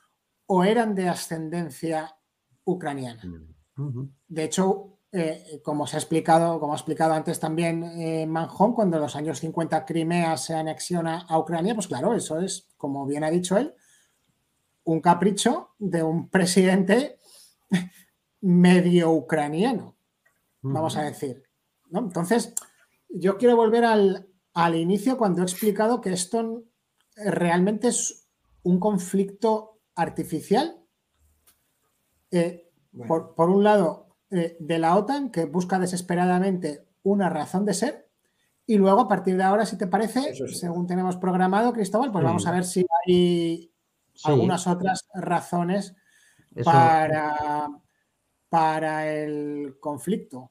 o eran de ascendencia ucraniana. De hecho, eh, como se ha explicado, como ha explicado antes también eh, Manjón, cuando en los años 50 Crimea se anexiona a Ucrania, pues claro, eso es, como bien ha dicho él, un capricho de un presidente medio ucraniano, vamos a decir. Entonces, yo quiero volver al, al inicio cuando he explicado que esto realmente es un conflicto artificial. Eh, por, un lado, eh, de la OTAN, que busca desesperadamente una razón de ser, y luego a partir de ahora, si te parece, según tenemos programado, Cristóbal, pues vamos a ver si hay algunas otras razones para, para el conflicto.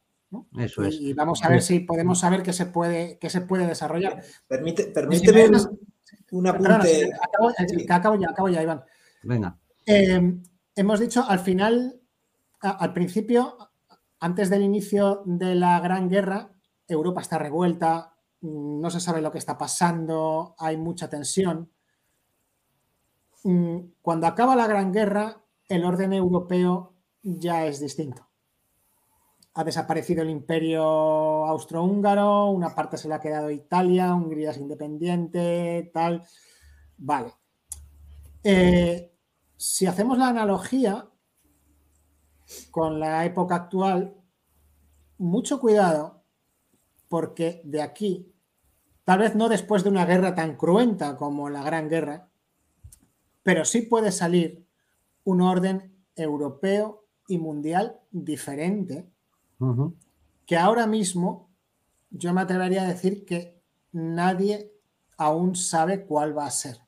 Eso es. Y vamos a ver si podemos saber qué se puede, qué se puede desarrollar. Permite, permíteme un apunte. acabo, ya, acabo ya, Iván. Venga. Eh, hemos dicho al final, al principio, antes del inicio de la Gran Guerra, Europa está revuelta, no se sabe lo que está pasando, hay mucha tensión. Mm, cuando acaba la Gran Guerra, el orden europeo ya es distinto ha desaparecido el imperio austrohúngaro, una parte se le ha quedado Italia, Hungría es independiente, tal. Vale. Eh, si hacemos la analogía con la época actual, mucho cuidado, porque de aquí, tal vez no después de una guerra tan cruenta como la Gran Guerra, pero sí puede salir un orden europeo y mundial diferente que ahora mismo yo me atrevería a decir que nadie aún sabe cuál va a ser.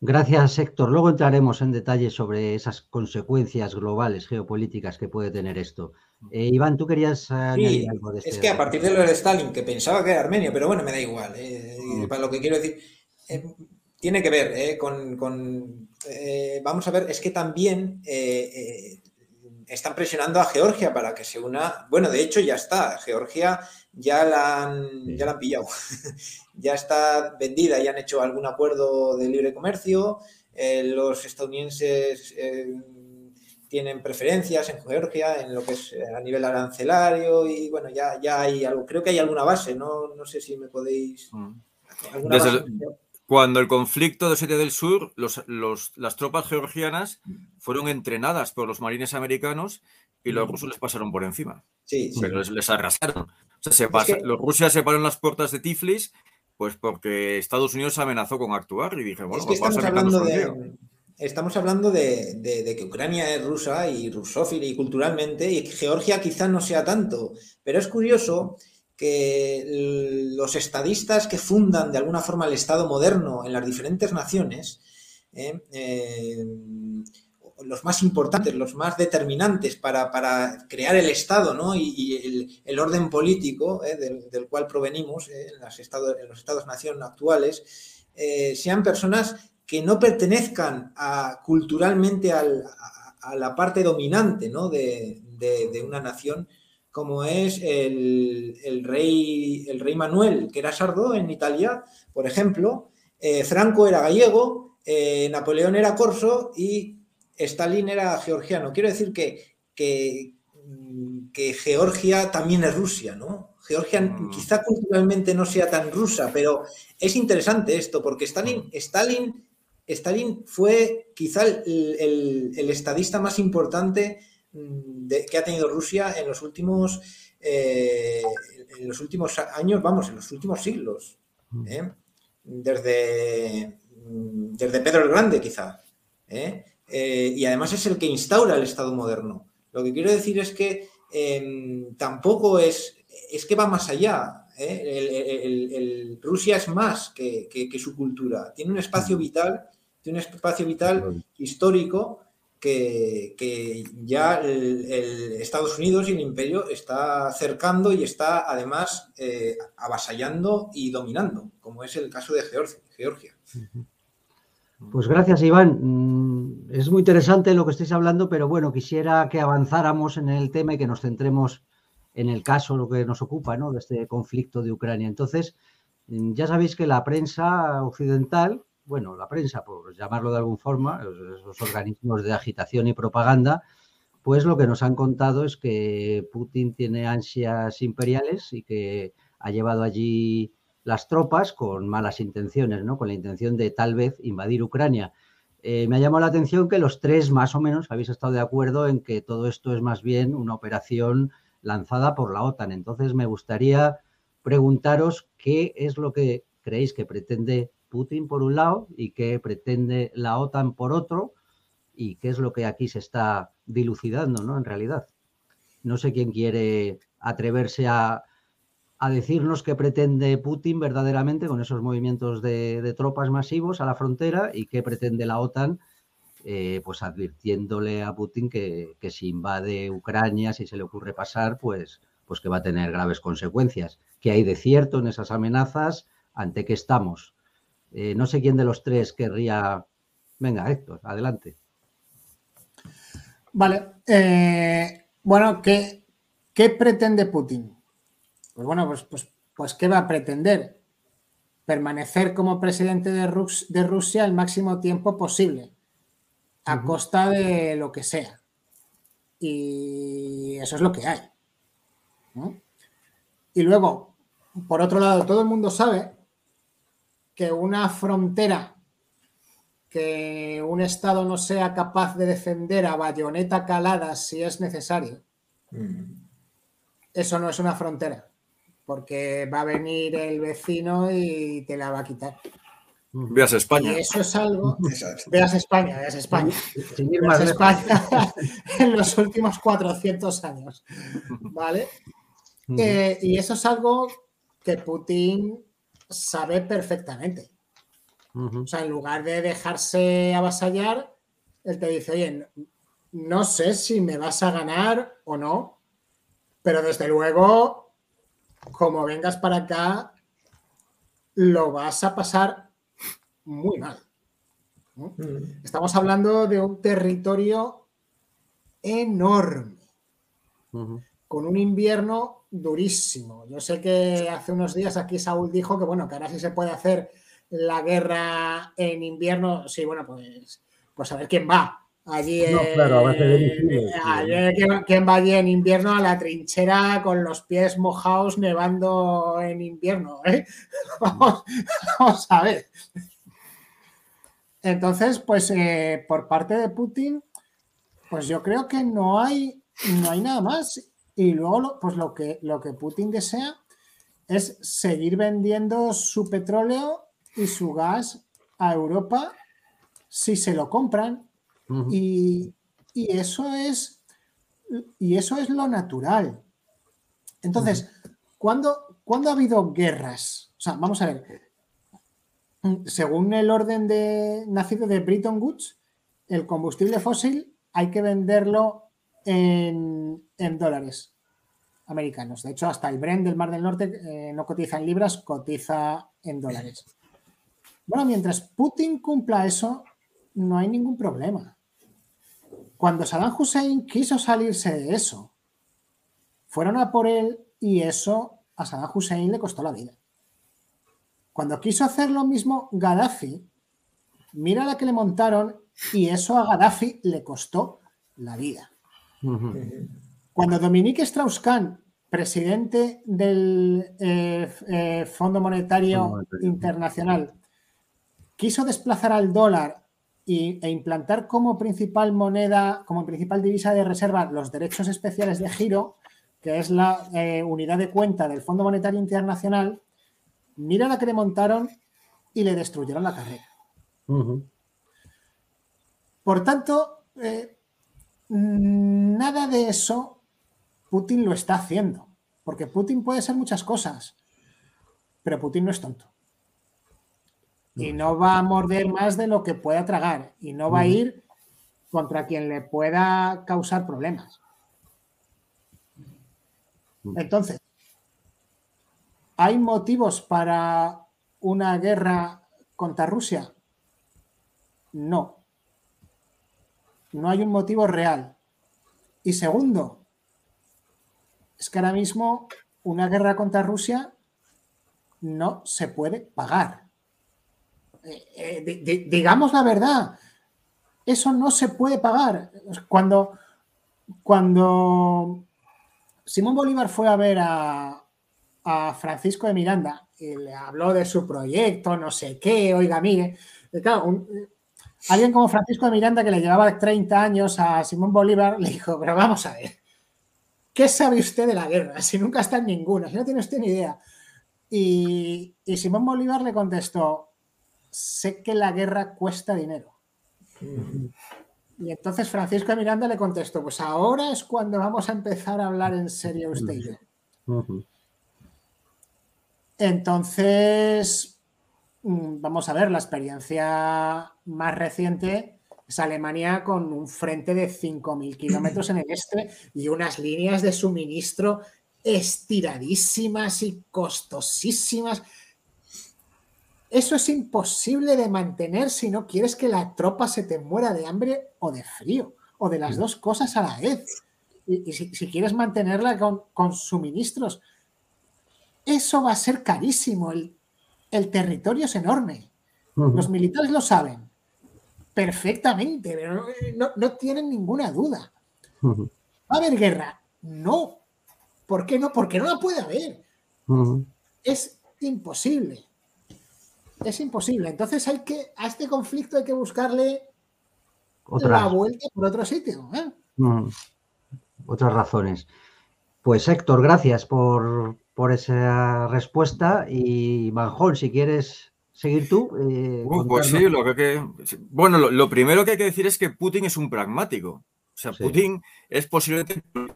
Gracias, Héctor. Luego entraremos en detalle sobre esas consecuencias globales geopolíticas que puede tener esto. Eh, Iván, tú querías añadir algo de esto. Es que a partir de lo de Stalin, que pensaba que era armenio, pero bueno, me da igual. Eh, para lo que quiero decir, eh, tiene que ver con. con vamos a ver, es que también están presionando a Georgia para que se una. Bueno, de hecho ya está. Georgia ya la han, ya la han pillado. Ya está vendida, ya han hecho algún acuerdo de libre comercio. Eh, los estadounidenses eh, tienen preferencias en Georgia en lo que es eh, a nivel arancelario y bueno, ya, ya hay algo. Creo que hay alguna base, no, no sé si me podéis. Mm. Cuando el conflicto de Osetia del Sur, las tropas georgianas fueron entrenadas por los marines americanos y los rusos les pasaron por encima. Sí, Pero les, arrasaron. Los rusos se pararon las puertas de Tiflis pues porque Estados Unidos amenazó con actuar y dije, bueno, pues estamos, hablando de, estamos hablando de, que Ucrania es rusa y rusófila y culturalmente y Georgia quizá no sea tanto. Pero es curioso que los estadistas que fundan de alguna forma el Estado moderno en las diferentes naciones, eh, eh, los más importantes, los más determinantes para, crear el Estado ¿no? y, el, orden político eh, del, cual provenimos en, los Estados-nación actuales, sean personas que no pertenezcan culturalmente a, la parte dominante ¿no? de, de una nación, como es el, rey, el rey Manuel, que era sardo en Italia, por ejemplo, eh, Franco era gallego, eh, Napoleón era corso y Stalin era georgiano. Quiero decir que, que, Georgia también es Rusia, ¿no? Georgia mm. quizá culturalmente no sea tan rusa, pero es interesante esto, porque Stalin, Stalin Stalin fue quizá el, estadista más importante mm, que ha tenido Rusia en los últimos eh, en los últimos años, vamos, en los últimos siglos. Mm. ¿eh? Desde, mm, desde Pedro el Grande, quizá. ¿eh? Y además es el que instaura el Estado moderno. Lo que quiero decir es que em, tampoco es, es que va más allá. El, Rusia es más que, su cultura. Tiene un espacio vital, tiene un espacio vital histórico que, ya el, Estados Unidos y el imperio está acercando y está además eh, avasallando y dominando, como es el caso de Georgia. Pues gracias, Iván. Mm, es muy interesante lo que estáis hablando, pero bueno, quisiera que avanzáramos en el tema y que nos centremos en el caso, lo que nos ocupa, ¿no? De este conflicto de Ucrania. Entonces, mm, ya sabéis que la prensa occidental bueno, la prensa, por llamarlo de alguna forma, esos organismos de agitación y propaganda, pues lo que nos han contado es que Putin tiene ansias imperiales y que ha llevado allí las tropas con malas intenciones, ¿no? Con la intención de tal vez invadir Ucrania. Eh, me ha llamado la atención que los tres más o menos habéis estado de acuerdo en que todo esto es más bien una operación lanzada por la OTAN. Entonces me gustaría preguntaros qué es lo que creéis que pretende Putin por un lado y qué pretende la OTAN por otro y qué es lo que aquí se está dilucidando, ¿no? En realidad. No sé quién quiere atreverse a, decirnos qué pretende Putin verdaderamente con esos movimientos de, tropas masivos a la frontera y qué pretende la OTAN, eh, pues advirtiéndole a Putin que, si invade Ucrania, si se le ocurre pasar, pues, pues que va a tener graves consecuencias. ¿Qué hay de cierto en esas amenazas? ¿Ante qué estamos? Eh, no sé quién de los tres querría. Venga, Héctor, adelante. Vale. Eh, bueno, ¿qué, ¿qué, pretende Putin? Pues bueno, pues, pues, pues, ¿qué va a pretender? Permanecer como presidente de, Rusia el máximo tiempo posible, a costa de lo que sea. Y eso es lo que hay. Y luego, por otro lado, todo el mundo sabe que una frontera que un Estado no sea capaz de defender a bayoneta calada si es necesario, mm. eso no es una frontera, porque va a venir el vecino y te la va a quitar. Veas España. Y eso es algo. Veas España, veas España. Veas España en los últimos 400 años. ¿Vale? Eh, y eso es algo que Putin sabe perfectamente. O sea, en lugar de dejarse avasallar, él te dice, oye, no sé si me vas a ganar o no, pero desde luego, como vengas para acá, lo vas a pasar muy mal. Estamos hablando de un territorio enorme, con un invierno durísimo. Yo sé que hace unos días aquí Saúl dijo que bueno, que ahora sí se puede hacer la guerra en invierno. Sí, bueno, pues, pues a ver quién va. Allí, no, claro, ¿quién, va allí en invierno a la trinchera con los pies mojados nevando en invierno? Eh? Vamos, vamos, a ver. Entonces, pues eh, por parte de Putin, pues yo creo que no hay, no hay nada más. Y luego, pues lo que, lo que Putin desea es seguir vendiendo su petróleo y su gas a Europa si se lo compran. Y, eso es, y eso es lo natural. Entonces, ¿cuándo, ha habido guerras? O sea, vamos a ver. Según el orden de nacido de Bretton Woods, el combustible fósil hay que venderlo en, dólares americanos. De hecho, hasta el Brent del Mar del Norte eh, no cotiza en libras, cotiza en dólares. Bueno, mientras Putin cumpla eso, no hay ningún problema. Cuando Saddam Hussein quiso salirse de eso, fueron a por él y eso a Saddam Hussein le costó la vida. Cuando quiso hacer lo mismo Gaddafi, mira la que le montaron y eso a Gaddafi le costó la vida. Cuando Dominique Strauss-Kahn, presidente del eh, eh, Fondo Monetario Internacional, quiso desplazar al dólar e implantar como principal moneda, como principal divisa de reserva los derechos especiales de giro, que es la eh, unidad de cuenta del Fondo Monetario Internacional, mira la que le montaron y le destruyeron la carrera. Por tanto, eh, nada de eso Putin lo está haciendo, porque Putin puede ser muchas cosas, pero Putin no es tonto y no va a morder más de lo que pueda tragar y no va a ir contra quien le pueda causar problemas. Entonces, ¿hay motivos para una guerra contra Rusia? No. No hay un motivo real. Y segundo, es que ahora mismo una guerra contra Rusia no se puede pagar. Eh, eh, digamos la verdad, eso no se puede pagar. Cuando, cuando Simón Bolívar fue a ver a, Francisco de Miranda y le habló de su proyecto, no sé qué, oiga, mire, eh, claro, alguien como Francisco de Miranda que le llevaba 30 años a Simón Bolívar le dijo, pero vamos a ver, ¿qué sabe usted de la guerra? Si nunca está en ninguna, si no tiene usted ni idea. y Simón Bolívar le contestó, sé que la guerra cuesta dinero. Y entonces Francisco de Miranda le contestó, pues ahora es cuando vamos a empezar a hablar en serio usted y yo. Entonces, mm, vamos a ver, la experiencia más reciente es Alemania con un frente de 5.000 kilómetros en el este y unas líneas de suministro estiradísimas y costosísimas eso es imposible de mantener si no quieres que la tropa se te muera de hambre o de frío, o de las dos cosas a la vez. Y, si, quieres mantenerla con, suministros, eso va a ser carísimo. El, territorio es enorme. Los militares lo saben perfectamente, pero no, tienen ninguna duda. ¿Va a haber guerra? No. ¿Por qué no? Porque no la puede haber. Es imposible es imposible. Entonces hay que, a este conflicto hay que buscarle otra vuelta por otro sitio. ¿eh? Mm. Otras razones. Pues Héctor, gracias por, esa respuesta. Y Manjón, si quieres seguir tú. Eh, uh, pues sí, lo que, bueno, lo, primero que hay que decir es que Putin es un pragmático. O sea, Putin es posiblemente el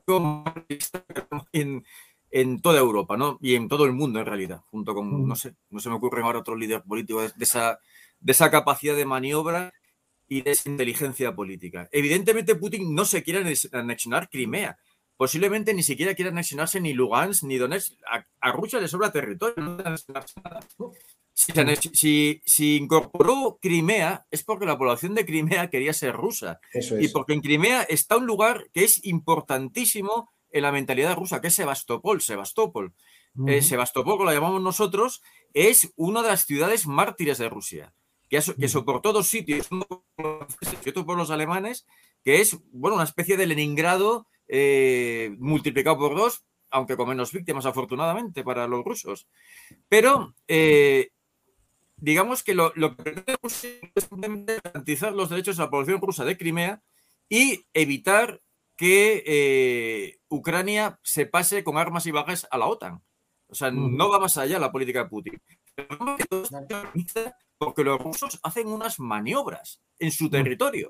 en, en toda Europa, ¿no? Y en todo el mundo, en realidad, junto con, no sé, no se me ocurre ahora otro líder político de, esa, de esa capacidad de maniobra y de esa inteligencia política. Evidentemente, Putin no se quiere anexionar Crimea. Posiblemente ni siquiera quiere anexionarse ni Lugansk ni Donetsk. A, Rusia le sobra territorio. Si, si, incorporó Crimea es porque la población de Crimea quería ser rusa. Y porque en Crimea está un lugar que es importantísimo en la mentalidad rusa, que es Sebastopol. Sebastopol. Eh, Sebastopol, como la llamamos nosotros, es una de las ciudades mártires de Rusia, que, que soportó dos sitios, uno por los y otro por los alemanes, que es bueno, una especie de Leningrado eh, multiplicado por dos, aunque con menos víctimas, afortunadamente, para los rusos. Pero eh, digamos que lo, lo que pretende es garantizar los derechos de la población rusa de Crimea y evitar que eh, Ucrania se pase con armas y bajas a la OTAN. O sea, no va más allá la política de Putin. Porque los rusos hacen unas maniobras en su territorio.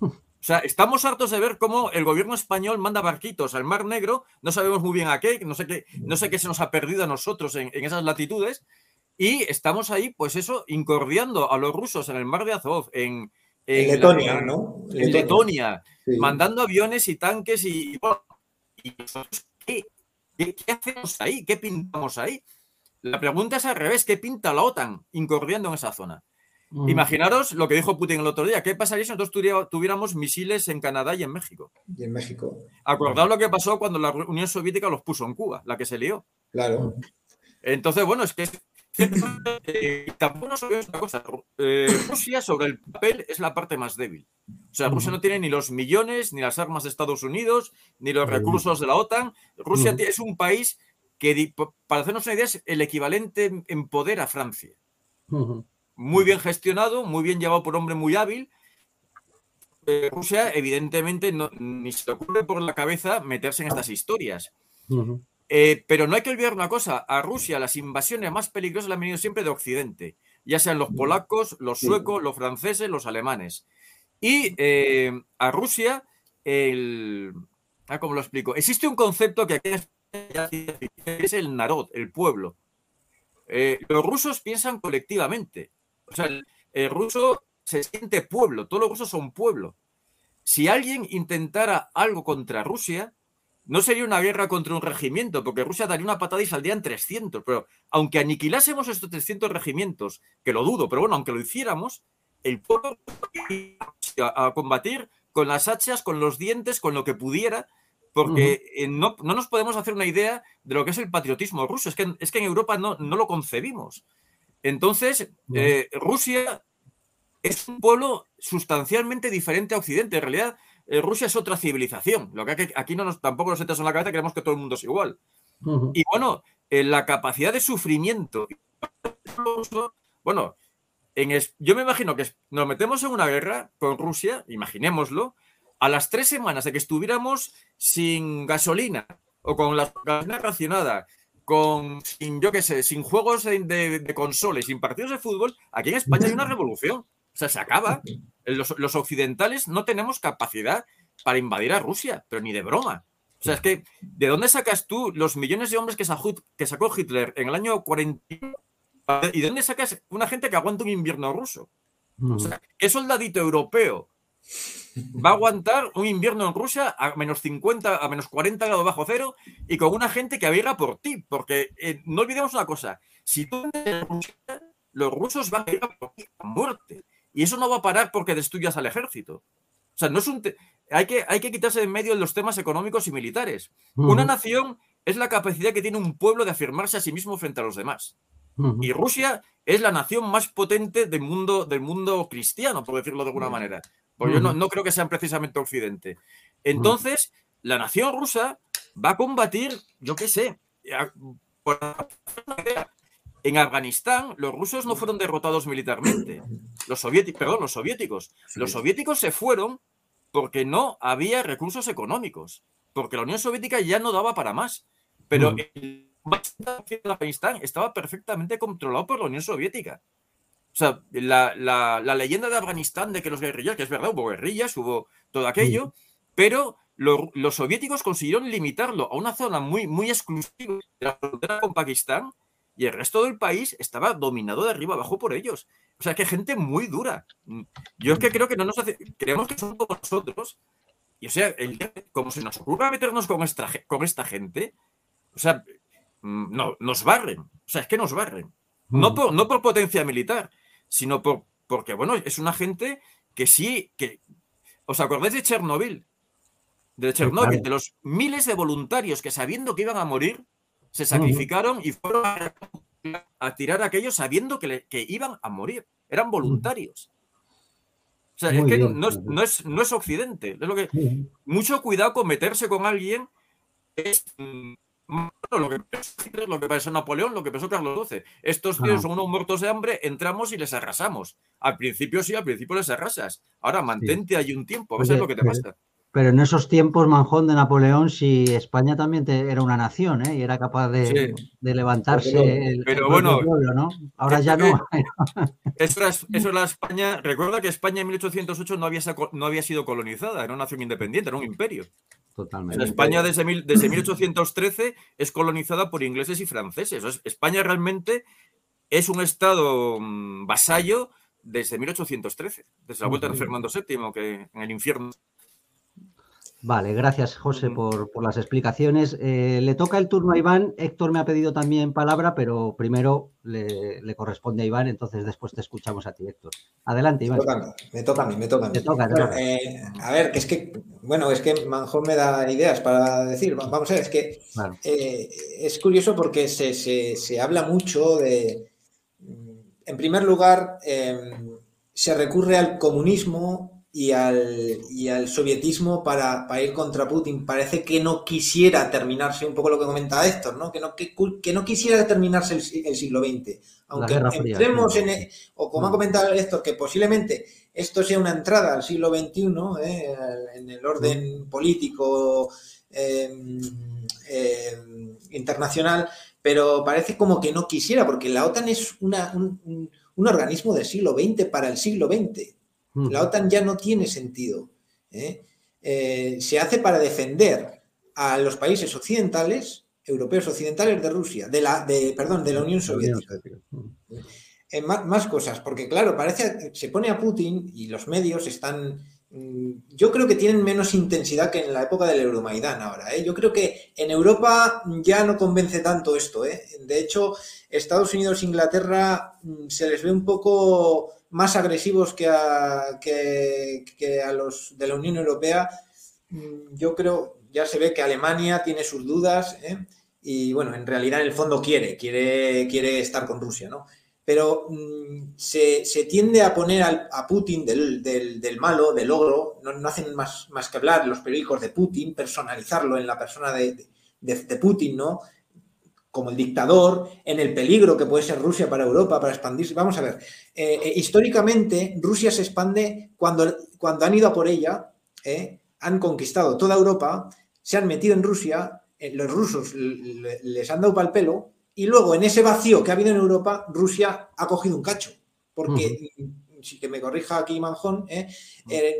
O sea, estamos hartos de ver cómo el gobierno español manda barquitos al Mar Negro, no sabemos muy bien a qué, no sé qué, no sé qué se nos ha perdido a nosotros en, esas latitudes, y estamos ahí, pues eso, incordiando a los rusos en el Mar de Azov, en, en, Letonia, ¿no? En Letonia, mandando aviones y tanques y, nosotros, ¿qué? hacemos ahí? ¿Qué pintamos ahí? La pregunta es al revés, ¿qué pinta la OTAN incorriendo en esa zona? Mm. Imaginaros lo que dijo Putin el otro día. ¿Qué pasaría si nosotros tuviéramos misiles en Canadá y en México? Y en México. Acordaos lo que pasó cuando la Unión Soviética los puso en Cuba, la que se lió. Claro. Entonces, bueno, es que tampoco nos una cosa. Eh, Rusia sobre el papel es la parte más débil. O sea, Rusia no tiene ni los millones, ni las armas de Estados Unidos, ni los recursos de la OTAN. Rusia es un país que, para hacernos una idea, es el equivalente en poder a Francia. muy bien gestionado, muy bien llevado por hombre muy hábil. Eh, Rusia, evidentemente, no, ni se le ocurre por la cabeza meterse en estas historias. Eh, pero no hay que olvidar una cosa, a Rusia las invasiones más peligrosas le han venido siempre de Occidente, ya sean los polacos, los suecos, los franceses, los alemanes. Y eh, a Rusia, el... Ah, ¿Cómo lo explico? Existe un concepto que aquí es el narod, el pueblo. los rusos piensan colectivamente. O sea, el, ruso se siente pueblo, todos los rusos son pueblo. Si alguien intentara algo contra Rusia, no sería una guerra contra un regimiento, porque Rusia daría una patada y saldrían 300. Pero aunque aniquilásemos estos 300 regimientos, que lo dudo, pero bueno, aunque lo hiciéramos, el pueblo a, a combatir con las hachas, con los dientes, con lo que pudiera, porque eh, no, nos podemos hacer una idea de lo que es el patriotismo ruso. Es que, es que en Europa no, no lo concebimos. Entonces, eh, Rusia es un pueblo sustancialmente diferente a Occidente. En realidad, Rusia es otra civilización. Lo que aquí no nos, tampoco nos en la cabeza, creemos que todo el mundo es igual. Y bueno, eh, la capacidad de sufrimiento. Bueno, en yo me imagino que nos metemos en una guerra con Rusia, imaginémoslo, a las tres semanas de que estuviéramos sin gasolina o con la gasolina racionada, con, sin, yo qué sé, sin juegos de, de, consoles, sin partidos de fútbol, aquí en España hay una revolución. O sea, se acaba. Los, occidentales no tenemos capacidad para invadir a Rusia, pero ni de broma. O sea, es que, ¿de dónde sacas tú los millones de hombres que sacó, que sacó Hitler en el año 40? ¿Y de dónde sacas una gente que aguanta un invierno ruso? O sea, ¿qué soldadito europeo va a aguantar un invierno en Rusia a menos 50, a menos 40 grados bajo cero y con una gente que abiga por ti. Porque eh, no olvidemos una cosa, si tú en Rusia, los rusos van a ir a por ti a muerte. Y eso no va a parar porque destruyas al ejército. O sea, no es un hay, que, hay que quitarse de en medio los temas económicos y militares. Una nación es la capacidad que tiene un pueblo de afirmarse a sí mismo frente a los demás. Y Rusia es la nación más potente del mundo, del mundo cristiano, por decirlo de alguna manera. Porque yo no, creo que sean precisamente Occidente. Entonces, la nación rusa va a combatir, yo qué sé, en Afganistán los rusos no fueron derrotados militarmente. Los soviéticos, perdón, los soviéticos. Los soviéticos se fueron porque no había recursos económicos, porque la Unión Soviética ya no daba para más. Pero el de Afganistán estaba perfectamente controlado por la Unión Soviética. O sea, la, leyenda de Afganistán de que los guerrillas, que es verdad, hubo guerrillas, hubo todo aquello, pero los soviéticos consiguieron limitarlo a una zona muy, muy exclusiva de la frontera con Pakistán y el resto del país estaba dominado de arriba abajo por ellos. O sea, que gente muy dura. Yo es que creo que no nos hace, creemos que son como nosotros. Y o sea, el, como se nos ocurra meternos con esta, con esta gente, o sea, mm, no, nos barren. O sea, es que nos barren. No por, no por potencia militar, sino por, porque, bueno, es una gente que sí, que... ¿Os acordáis de Chernobyl? De Chernobyl, de los miles de voluntarios que sabiendo que iban a morir, se sacrificaron y fueron a, tirar a aquellos sabiendo que, que, iban a morir. Eran voluntarios. O sea, es que no, es, no, es, Occidente. Es lo que, mucho cuidado con meterse con alguien. Es, mm, lo que, lo que pasó Napoleón, lo que pasó Carlos XII. Estos tíos son unos muertos de hambre, entramos y les arrasamos. Al principio sí, al principio les arrasas. Ahora mantente ahí un tiempo, a ver lo que te pasa. Pero en esos tiempos, Manjón de Napoleón, si España también era una nación, ¿eh? Y era capaz de, levantarse pero, bueno, ¿no? Ahora ya no. Eso eso era España. Recuerda que España en 1808 no había, no había sido colonizada, era una nación independiente, era un imperio. Totalmente. España desde, desde 1813 es colonizada por ingleses y franceses. España realmente es un estado mm, vasallo desde 1813, desde la vuelta de Fernando VII, que en el infierno. Vale, gracias José por, las explicaciones. Eh, le toca el turno a Iván. Héctor me ha pedido también palabra, pero primero le, corresponde a Iván, entonces después te escuchamos a ti, Héctor. Adelante, Iván. Me toca a mí, me toca a mí. Eh, a ver, que es que, bueno, es que Manjón me da ideas para decir. Vamos a ver, es que eh, es curioso porque se, habla mucho de, en primer lugar, se recurre al comunismo y al, y al sovietismo para, ir contra Putin. Parece que no quisiera terminarse, un poco lo que comentaba Héctor, ¿no? Que, no, que, no quisiera terminarse el, siglo XX. Aunque entremos en, e, o como ha mm. comentado Héctor, que posiblemente esto sea una entrada al siglo XXI ¿eh? en el orden mm. político em, em, internacional, pero parece como que no quisiera, porque la OTAN es una, un, un organismo del siglo XX para el siglo XX. La OTAN ya no tiene sentido. ¿eh? Eh, se hace para defender a los países occidentales, europeos occidentales de Rusia, de la, de, perdón, de la Unión Soviética. Eh, más, cosas, porque claro, parece se pone a Putin y los medios están. Mm, yo creo que tienen menos intensidad que en la época del Euromaidán ahora. Yo creo que en Europa ya no convence tanto esto. De hecho, Estados Unidos e Inglaterra mm, se les ve un poco más agresivos que a, que, a los de la Unión Europea. Mm, yo creo, ya se ve que Alemania tiene sus dudas ¿eh? y bueno, en realidad en el fondo quiere, quiere, quiere estar con Rusia, ¿no? Pero mm, se, tiende a poner a Putin del, del, malo, del ogro, no, hacen más, más que hablar los periódicos de Putin, personalizarlo en la persona de, de Putin, ¿no? Como el dictador, en el peligro que puede ser Rusia para Europa, para expandirse. Vamos a ver, eh, eh, históricamente Rusia se expande cuando, cuando han ido a por ella, eh, han conquistado toda Europa, se han metido en Rusia, los rusos les han dado para el pelo, y luego en ese vacío que ha habido en Europa, Rusia ha cogido un cacho, porque... si que me corrija aquí Manjón,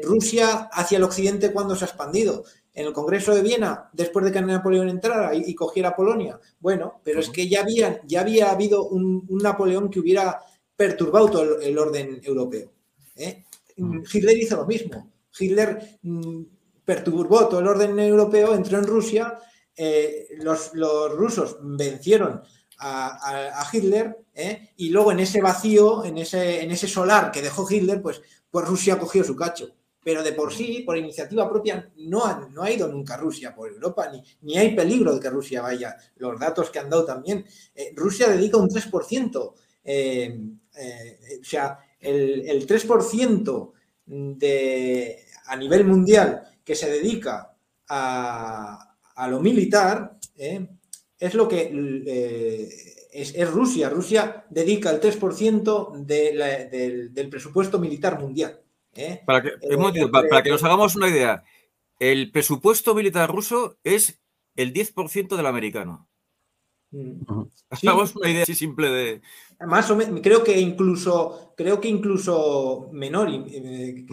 Rusia hacia el occidente cuando se ha expandido en el Congreso de Viena, después de que Napoleón entrara y, cogiera Polonia. Bueno, pero es que ya, ya había habido un, Napoleón que hubiera perturbado todo el, orden europeo. ¿eh? Hitler hizo lo mismo. Hitler mm, perturbó todo el orden europeo, entró en Rusia, eh, los, rusos vencieron a, Hitler ¿eh? y luego en ese vacío, en ese, en ese solar que dejó Hitler, pues, pues Rusia cogió su cacho pero de por sí, por iniciativa propia, no ha, no ha ido nunca Rusia por Europa, ni, ni hay peligro de que Rusia vaya. Los datos que han dado también. Eh, Rusia dedica un 3%, eh, eh, o sea, el, el 3% de, a nivel mundial que se dedica a, a lo militar es lo que es, Rusia. Rusia dedica el 3% de del presupuesto militar mundial. ¿Eh? Para, que, eh, para, que, nos hagamos una idea, el presupuesto militar ruso es el 10% del americano. Mm. Hagamos una idea así simple de. Más o menos, creo que incluso, creo que incluso menor. Eh,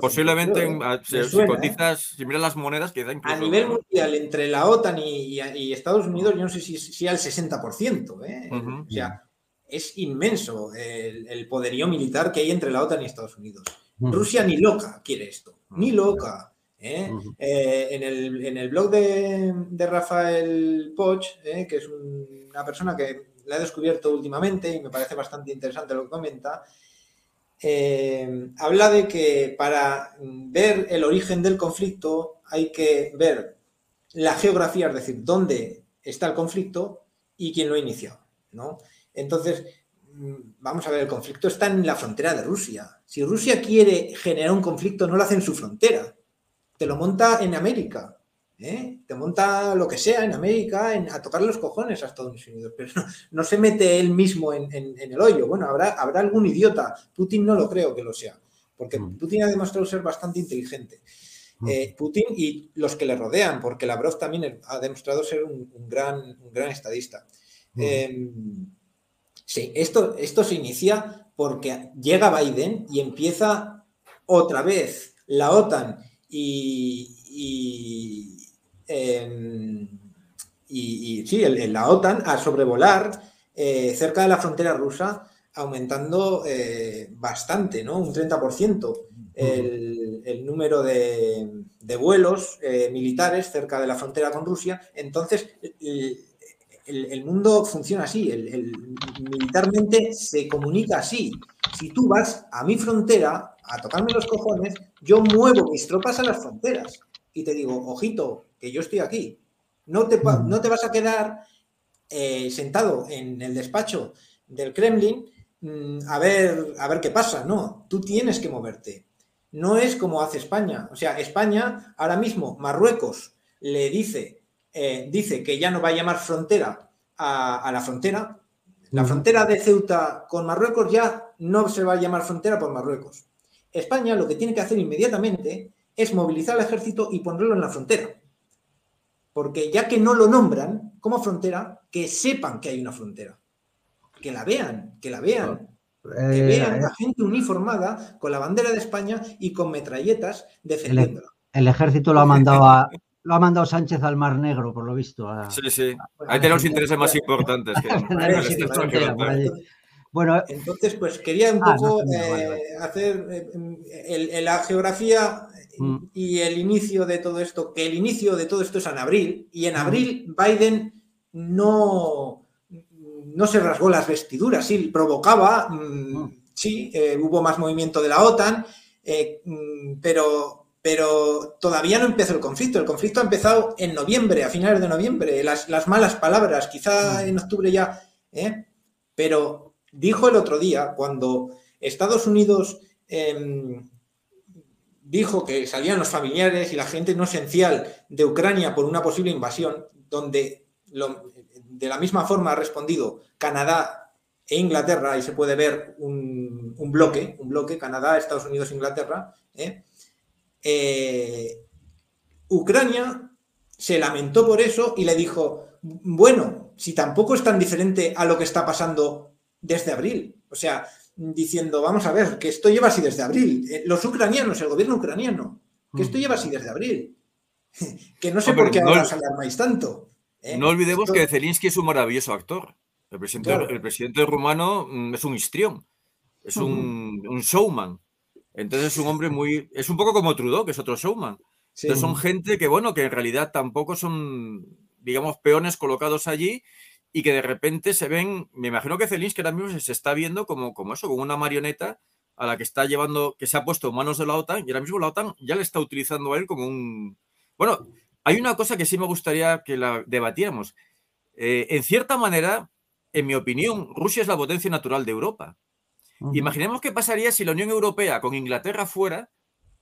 Posiblemente, si, cotizas, si miras las monedas, queda incluso. A nivel mundial, entre la OTAN y, Estados Unidos, yo no sé si, si al 60%. ¿eh? O sea, es inmenso el, el poderío militar que hay entre la OTAN y Estados Unidos. Rusia ni loca quiere esto, ni loca. ¿eh? Eh, en, el, blog de, Rafael Poch, ¿eh? que es una persona que la he descubierto últimamente y me parece bastante interesante lo que comenta, habla de que para ver el origen del conflicto hay que ver la geografía, es decir, dónde está el conflicto y quién lo ha iniciado. ¿no? Entonces, vamos a ver, el conflicto está en la frontera de Rusia. Si Rusia quiere generar un conflicto, no lo hace en su frontera. Te lo monta en América. ¿eh? Te monta lo que sea en América a tocar los cojones a Estados Unidos. Pero no, se mete él mismo en, el hoyo. Bueno, habrá, habrá algún idiota. Putin no lo creo que lo sea. Porque mm. Putin ha demostrado ser bastante inteligente. Mm. Eh, Putin y los que le rodean, porque Lavrov también ha demostrado ser un, gran, un gran estadista. Em, Sí, esto, esto se inicia porque llega Biden y empieza otra vez la OTAN y, y, em, sí, la OTAN a sobrevolar eh, cerca de la frontera rusa, aumentando eh, bastante, ¿no? Un 30% el, el número de, vuelos eh, militares cerca de la frontera con Rusia. Entonces, el, mundo funciona así, el, militarmente se comunica así. Si tú vas a mi frontera a tocarme los cojones, yo muevo mis tropas a las fronteras y te digo, ojito, que yo estoy aquí. No te, no te vas a quedar eh, sentado en el despacho del Kremlin mm, a ver, a ver qué pasa. No, tú tienes que moverte. no es como hace España. O sea, España, ahora mismo, Marruecos le dice, eh, dice que ya no va a llamar frontera a, la frontera. La frontera de Ceuta con Marruecos ya no se va a llamar frontera por Marruecos. España lo que tiene que hacer inmediatamente es movilizar al ejército y ponerlo en la frontera. Porque ya que no lo nombran como frontera, que sepan que hay una frontera. Que la vean, que la vean. Que vean a eh, gente uniformada con la bandera de España y con metralletas defendiéndola. El, ejército lo ha mandado a, lo ha mandado Sánchez al Mar Negro, por lo visto. sí, sí. Ahí tenemos intereses más importantes. Que, bueno, entonces, pues quería un ah, poco eh, hacer eh, la geografía mm. y el inicio de todo esto, que el inicio de todo esto es en abril, y en mm. abril Biden no, no se rasgó las vestiduras, sí, provocaba, mm, sí, eh, hubo más movimiento de la OTAN, pero, pero todavía no empezó el conflicto. El conflicto ha empezado en noviembre, a finales de noviembre, las, las malas palabras, quizá en octubre ya, pero dijo el otro día, cuando Estados Unidos em, dijo que salían los familiares y la gente no esencial de Ucrania por una posible invasión, donde de la misma forma ha respondido Canadá e Inglaterra, y se puede ver un, bloque, un bloque, Canadá, Estados Unidos, Inglaterra, ¿eh? Eh, Ucrania se lamentó por eso y le dijo, bueno, si tampoco es tan diferente a lo que está pasando desde abril. O sea, diciendo, vamos a ver, que esto lleva así desde abril. Eh, los ucranianos, el gobierno ucraniano, que esto lleva así desde abril. que no sé por qué ahora se alarmáis tanto. ¿eh? No olvidemos que Zelensky es un maravilloso actor. El presidente, el presidente rumano mm, es un histrión, es un, showman. Entonces es un hombre muy. Es un poco como Trudeau, que es otro showman. Entonces son gente que, bueno, que en realidad tampoco son, digamos, peones colocados allí y que de repente se ven, me imagino que Zelensky ahora mismo se está viendo como, como eso, como una marioneta a la que está llevando, que se ha puesto en manos de la OTAN y ahora mismo la OTAN ya le está utilizando a él como un... Bueno, hay una cosa que sí me gustaría que la debatiéramos. Eh, en cierta manera, en mi opinión, Rusia es la potencia natural de Europa. Imaginemos qué pasaría si la Unión Europea con Inglaterra fuera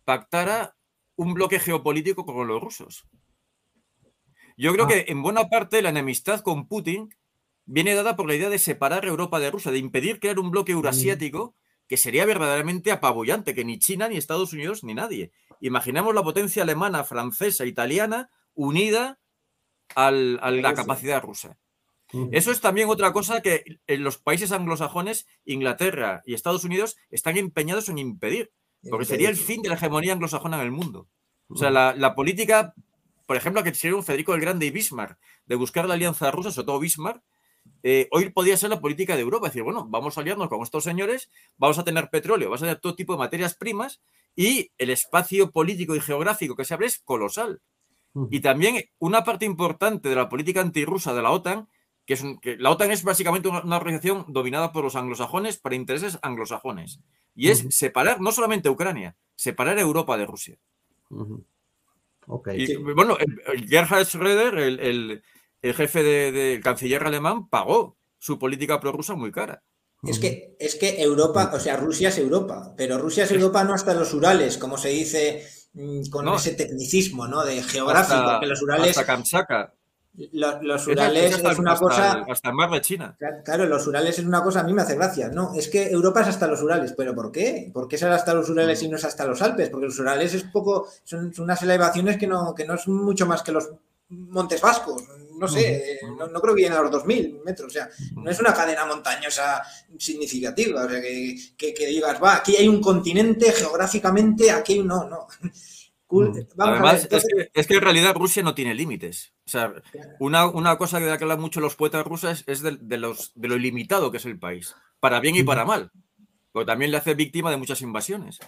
pactara un bloque geopolítico con los rusos. Yo creo ah. que en buena parte la enemistad con Putin viene dada por la idea de separar Europa de Rusia, de impedir crear un bloque mm. eurasiático que sería verdaderamente apabullante, que ni China, ni Estados Unidos, ni nadie. Imaginemos la potencia alemana, francesa, italiana unida a la capacidad rusa. Eso es también otra cosa que en los países anglosajones, Inglaterra y Estados Unidos, están empeñados en impedir, porque sería el fin de la hegemonía anglosajona en el mundo. O sea, la, la política por ejemplo, que un Federico el Grande y Bismarck, de buscar la alianza rusa, sobre todo Bismarck, eh, hoy podría ser la política de Europa, es decir, bueno, vamos a aliarnos con estos señores, vamos a tener petróleo, vamos a tener todo tipo de materias primas y el espacio político y geográfico que se abre es colosal. Y también una parte importante de la política antirrusa de la OTAN, que es que la OTAN es básicamente una, organización dominada por los anglosajones para intereses anglosajones, y es separar no solamente Ucrania, separar Europa de Rusia. Y, bueno, Gerhard Schröder, el, jefe del canciller alemán, pagó su política prorrusa muy cara. Es que, es que Europa, o sea, Rusia es Europa, pero Rusia es Europa no hasta los Urales, como se dice mm, con ese tecnicismo, ¿no? De geográfico, que los Urales. Hasta los, Urales es, una cosa. Hasta el mar de China. Claro, los Urales es una cosa, a mí me hace gracia. No, es que Europa es hasta los Urales. ¿Pero por qué? ¿Por qué es hasta los Urales y no es hasta los Alpes? Porque los Urales es poco, son, unas elevaciones que no, que no es mucho más que los Montes Vascos. No sé, no, creo que lleguen a los 2.000 metros. O sea, no es una cadena montañosa significativa. O sea, que, que digas, va, aquí hay un continente geográficamente, aquí no, no. Además, es, que, en realidad Rusia no tiene límites. O sea, una, cosa que hablan mucho los poetas rusos es de, los, de lo ilimitado que es el país, para bien y para mal, porque también le hace víctima de muchas invasiones.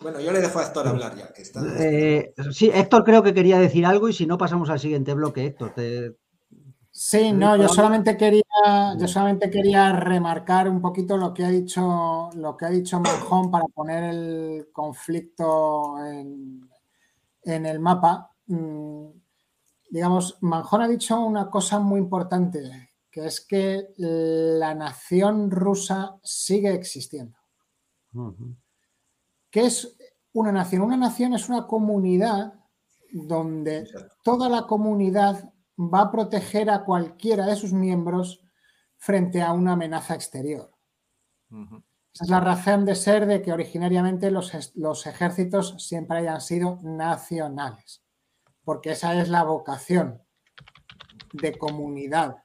Bueno, yo le dejo a Héctor hablar ya. Eh, sí, Héctor creo que quería decir algo y si no pasamos al siguiente bloque, Héctor. Te, Sí, no, yo solamente quería, yo solamente quería remarcar un poquito lo que ha dicho, lo que ha dicho Manjón para poner el conflicto en, el mapa. Mm, digamos, Manjón ha dicho una cosa muy importante, que es que la nación rusa sigue existiendo. ¿Qué es una nación? Una nación es una comunidad donde toda la comunidad va a proteger a cualquiera de sus miembros frente a una amenaza exterior. Esa es la razón de ser de que originariamente los, los, ejércitos siempre hayan sido nacionales, porque esa es la vocación de comunidad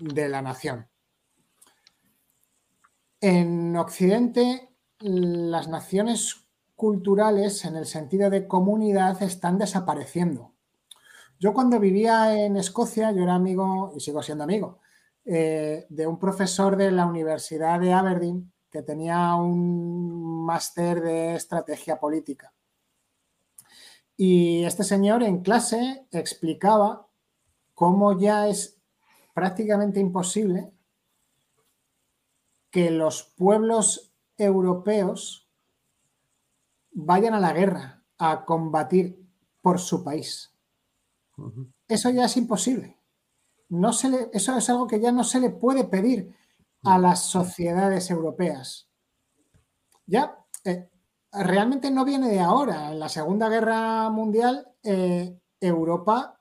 de la nación. En Occidente, las naciones culturales, en el sentido de comunidad, están desapareciendo. Yo cuando vivía en Escocia, yo era amigo, y sigo siendo amigo, eh, de un profesor de la Universidad de Aberdeen que tenía un máster de estrategia política. Y este señor en clase explicaba cómo ya es prácticamente imposible que los pueblos europeos vayan a la guerra a combatir por su país. Eso ya es imposible. No se le, eso es algo que ya no se le puede pedir a las sociedades europeas. Ya, eh, realmente no viene de ahora. En la Segunda Guerra Mundial, eh, Europa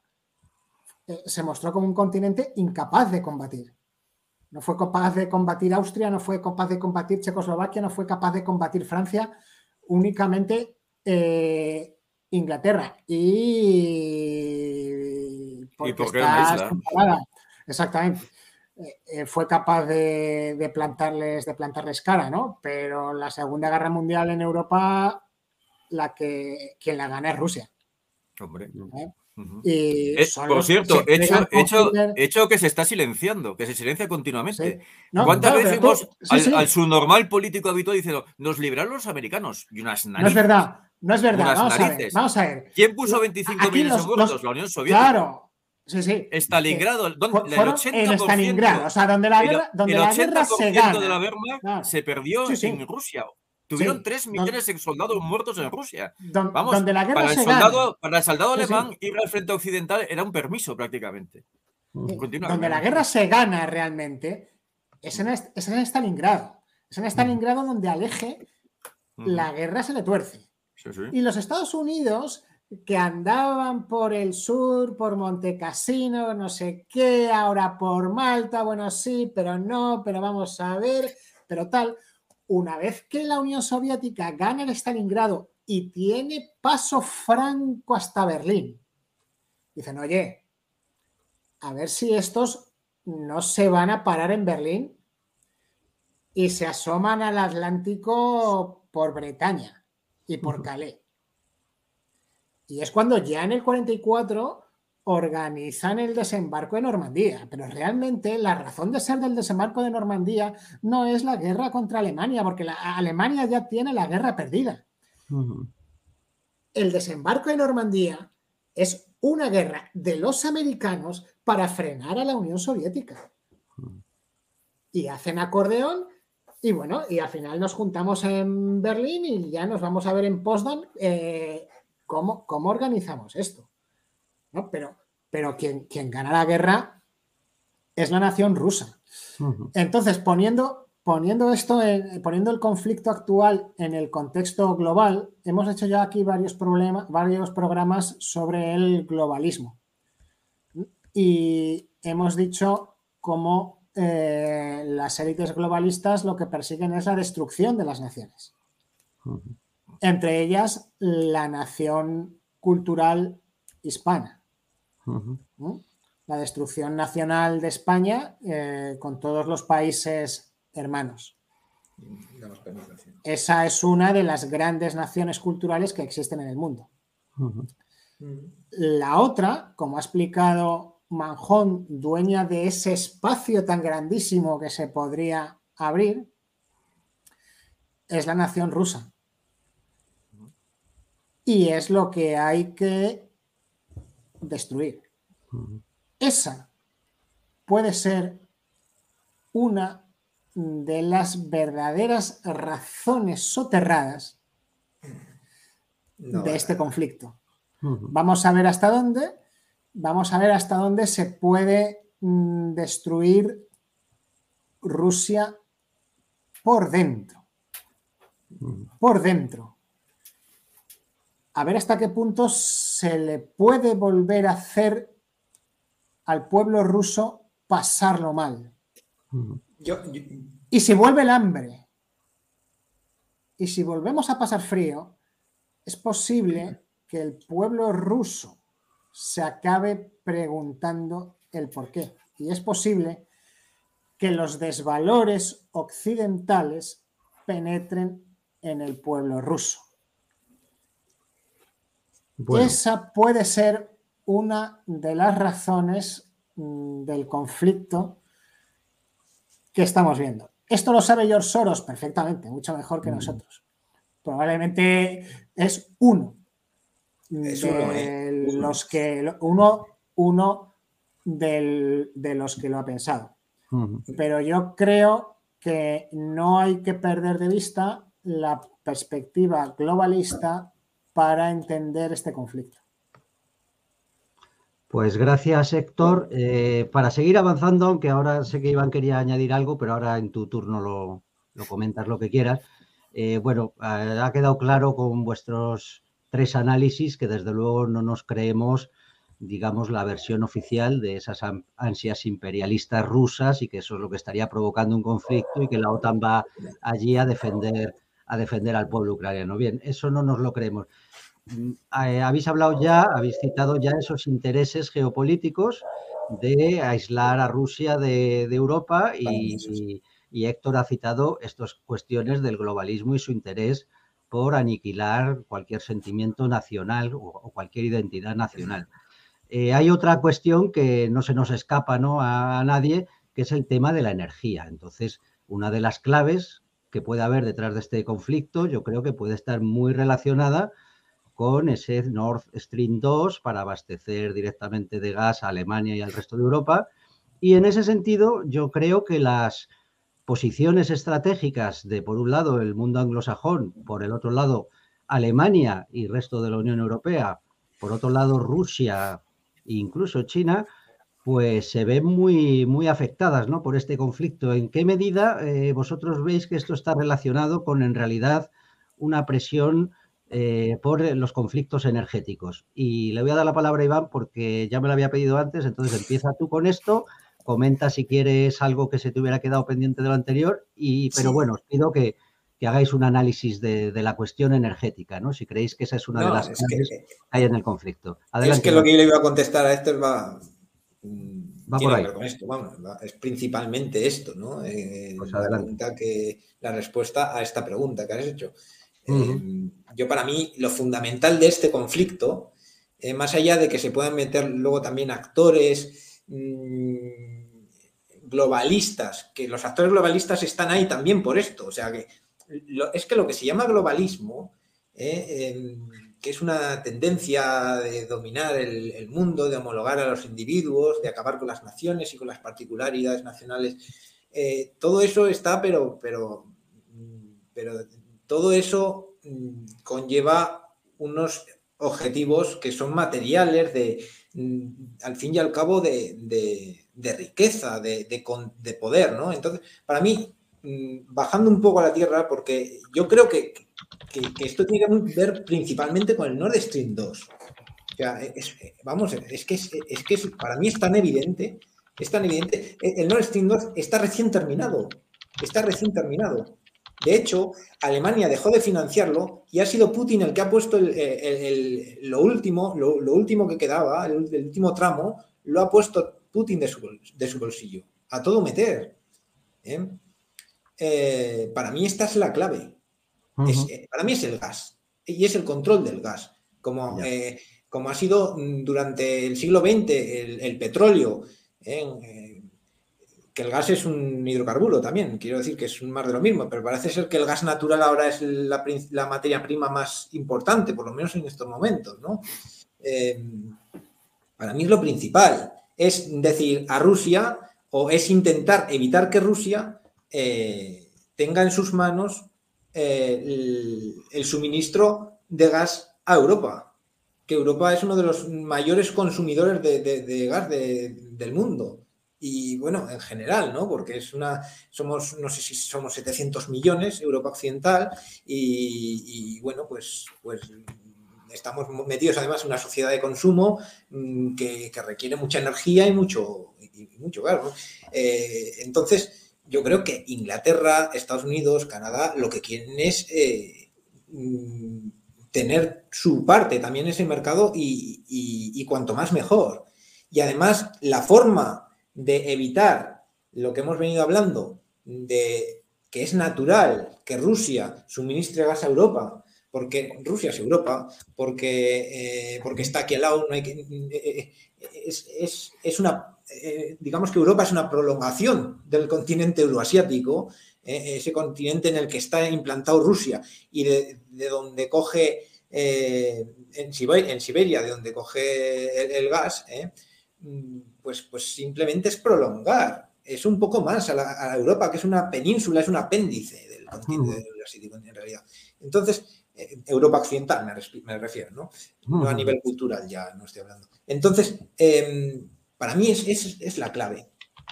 eh, se mostró como un continente incapaz de combatir. No fue capaz de combatir Austria, no fue capaz de combatir Checoslovaquia, no fue capaz de combatir Francia, únicamente eh, Inglaterra. Y, porque está Exactamente. Eh, eh, fue capaz de, plantarles, de plantarles cara, ¿no? Pero la Segunda Guerra Mundial en Europa, la que quien la gana es Rusia. Hombre. Y por cierto, hecho, hecho, hecho, que se está silenciando, que se silencia continuamente. ¿Cuántas veces vemos al, subnormal político habitual diciendo, nos libraron los americanos? Y unas narices. No es verdad, no es verdad. Vamos a, ver, vamos a, ver, ¿Quién puso 25 millones muertos? La Unión Soviética. Claro. Sí, sí. Stalingrado, donde el 80%, en Stalingrado, o sea, donde la guerra, donde el la guerra se gana. de la Wehrmacht se perdió en Rusia. Tuvieron tres millones de soldados muertos en Rusia. Vamos, donde la guerra para, el soldado, para el soldado alemán ir al frente occidental era un permiso prácticamente. donde la guerra se gana realmente es en, es en Stalingrado. Es en Stalingrado donde aleje la guerra se le tuerce. Y los Estados Unidos que andaban por el sur, por Montecassino, no sé qué, ahora por Malta, bueno, sí, pero no, pero vamos a ver, pero tal. Una vez que la Unión Soviética gana el Stalingrado y tiene paso franco hasta Berlín, dicen, oye, a ver si estos no se van a parar en Berlín y se asoman al Atlántico por Bretaña y por Calais. Y es cuando ya en el 44 organizan el desembarco de Normandía, pero realmente la razón de ser del desembarco de Normandía no es la guerra contra Alemania, porque la, Alemania ya tiene la guerra perdida. El desembarco de Normandía es una guerra de los americanos para frenar a la Unión Soviética. Y hacen acordeón y bueno, y al final nos juntamos en Berlín y ya nos vamos a ver en Potsdam eh, cómo, cómo organizamos esto. Pero, pero quien, quien gana la guerra es la nación rusa. Entonces, poniendo, poniendo esto, poniendo el conflicto actual en el contexto global, hemos hecho ya aquí varios, problemas, varios programas sobre el globalismo. Y hemos dicho cómo eh, las élites globalistas lo que persiguen es la destrucción de las naciones. Entre ellas, la nación cultural hispana. La destrucción nacional de España eh, con todos los países hermanos. Esa es una de las grandes naciones culturales que existen en el mundo. La otra, como ha explicado Manjón, dueña de ese espacio tan grandísimo que se podría abrir, es la nación rusa. Y es lo que hay que destruir. Esa puede ser una de las verdaderas razones soterradas de este conflicto. Vamos a ver hasta dónde, vamos a ver hasta dónde se puede mm, destruir Rusia por dentro. por dentro. A ver hasta qué punto se le puede volver a hacer al pueblo ruso pasarlo mal. Y si vuelve el hambre, y si volvemos a pasar frío, es posible que el pueblo ruso se acabe preguntando el por qué. Y es posible que los desvalores occidentales penetren en el pueblo ruso. Esa puede ser una de las razones mm, del conflicto que estamos viendo. Esto lo sabe George Soros perfectamente, mucho mejor que mm. nosotros. Probablemente es uno de ¿eh? Los que uno, uno de los que lo ha pensado. Pero yo creo que no hay que perder de vista la perspectiva globalista para entender este conflicto. Pues gracias, Héctor. Eh, para seguir avanzando, aunque ahora sé que Iván quería añadir algo, pero ahora en tu turno lo, comentas lo que quieras. Eh, bueno, ha quedado claro con vuestros tres análisis que desde luego no nos creemos, digamos, la versión oficial de esas ansias imperialistas rusas y que eso es lo que estaría provocando un conflicto y que la OTAN va allí a defender, a defender al pueblo ucraniano. Bien, eso no nos lo creemos. Mm, eh, habéis hablado ya, habéis citado ya esos intereses geopolíticos de aislar a Rusia de, Europa y, y, Héctor ha citado estas cuestiones del globalismo y su interés por aniquilar cualquier sentimiento nacional o, cualquier identidad nacional. Eh, hay otra cuestión que no se nos escapa ¿no? a, nadie, que es el tema de la energía. Entonces, una de las claves que puede haber detrás de este conflicto, yo creo que puede estar muy relacionada con ese Nord Stream 2 para abastecer directamente de gas a Alemania y al resto de Europa. Y en ese sentido, yo creo que las posiciones estratégicas de, por un lado, el mundo anglosajón, por el otro lado, Alemania y resto de la Unión Europea, por otro lado, Rusia e incluso China, pues se ven muy, muy afectadas ¿no? por este conflicto. ¿En qué medida eh, vosotros veis que esto está relacionado con, en realidad, una presión eh, por los conflictos energéticos? Y le voy a dar la palabra a Iván porque ya me lo había pedido antes, entonces empieza tú con esto comenta si quieres algo que se te hubiera quedado pendiente de lo anterior, y, pero bueno, os pido que, hagáis un análisis de, la cuestión energética, ¿no? Si creéis que esa es una de las cosas que, hay en el conflicto. es que lo que yo le iba a contestar a esto va, mm, va por ahí. Con esto, es principalmente esto, ¿no? Eh, pues la, pregunta que, la respuesta a esta pregunta que has hecho. Eh, yo para mí lo fundamental de este conflicto, eh, más allá de que se puedan meter luego también actores, mm, globalistas, que los actores globalistas están ahí también por esto. O sea, que es que lo que se llama globalismo, eh, em, que es una tendencia de dominar el, mundo, de homologar a los individuos, de acabar con las naciones y con las particularidades nacionales, eh, todo eso está, pero, pero, pero todo eso mm, conlleva unos objetivos que son materiales de, mm, al fin y al cabo, de de riqueza, de, de, poder, ¿no? Entonces, para mí, mm, bajando un poco a la tierra, porque yo creo que, esto tiene que ver principalmente con el Nord Stream 2. O sea, vamos, es que, es, que para mí es tan evidente, es tan evidente. El Nord Stream 2 está recién terminado, está recién terminado. De hecho, Alemania dejó de financiarlo y ha sido Putin el que ha puesto el, lo último, lo, último que quedaba, el, último tramo, lo ha puesto Putin de su, bolsillo, a todo meter. ¿eh? Eh, para mí esta es la clave. Eh, para mí es el gas y es el control del gas. Como, como ha sido durante el siglo XX el, petróleo, que el gas es un hidrocarburo también, quiero decir que es más de lo mismo, pero parece ser que el gas natural ahora es la, la materia prima más importante, por lo menos en estos momentos. ¿no? para mí es lo principal es decir a Rusia o es intentar evitar que Rusia eh, tenga en sus manos eh, el, suministro de gas a Europa, que Europa es uno de los mayores consumidores de, gas del mundo. y bueno, en general, ¿no? Porque es una, somos, no sé si somos 700 millones, Europa Occidental, y, bueno, pues, pues estamos metidos además en una sociedad de consumo mm, que, requiere mucha energía y mucho, y mucho gas, eh, entonces, yo creo que Inglaterra, Estados Unidos, Canadá, lo que quieren es eh, mm, tener su parte también en ese mercado y, y cuanto más mejor. Y además, la forma de evitar lo que hemos venido hablando, de que es natural que Rusia suministre gas a Europa, porque Rusia es Europa, porque, eh, porque está aquí al lado, no hay que, eh, eh, es, una, digamos que Europa es una prolongación del continente euroasiático, ese continente en el que está implantado Rusia y de, donde coge, en Siberia, de donde coge el, gas, pues, pues simplemente es prolongar. Es un poco más a, la, Europa, que es una península, es un apéndice del continente en realidad. Entonces, Europa occidental me, refiero, ¿no? No a nivel cultural ya no estoy hablando. Entonces, em, para mí es, es, la clave.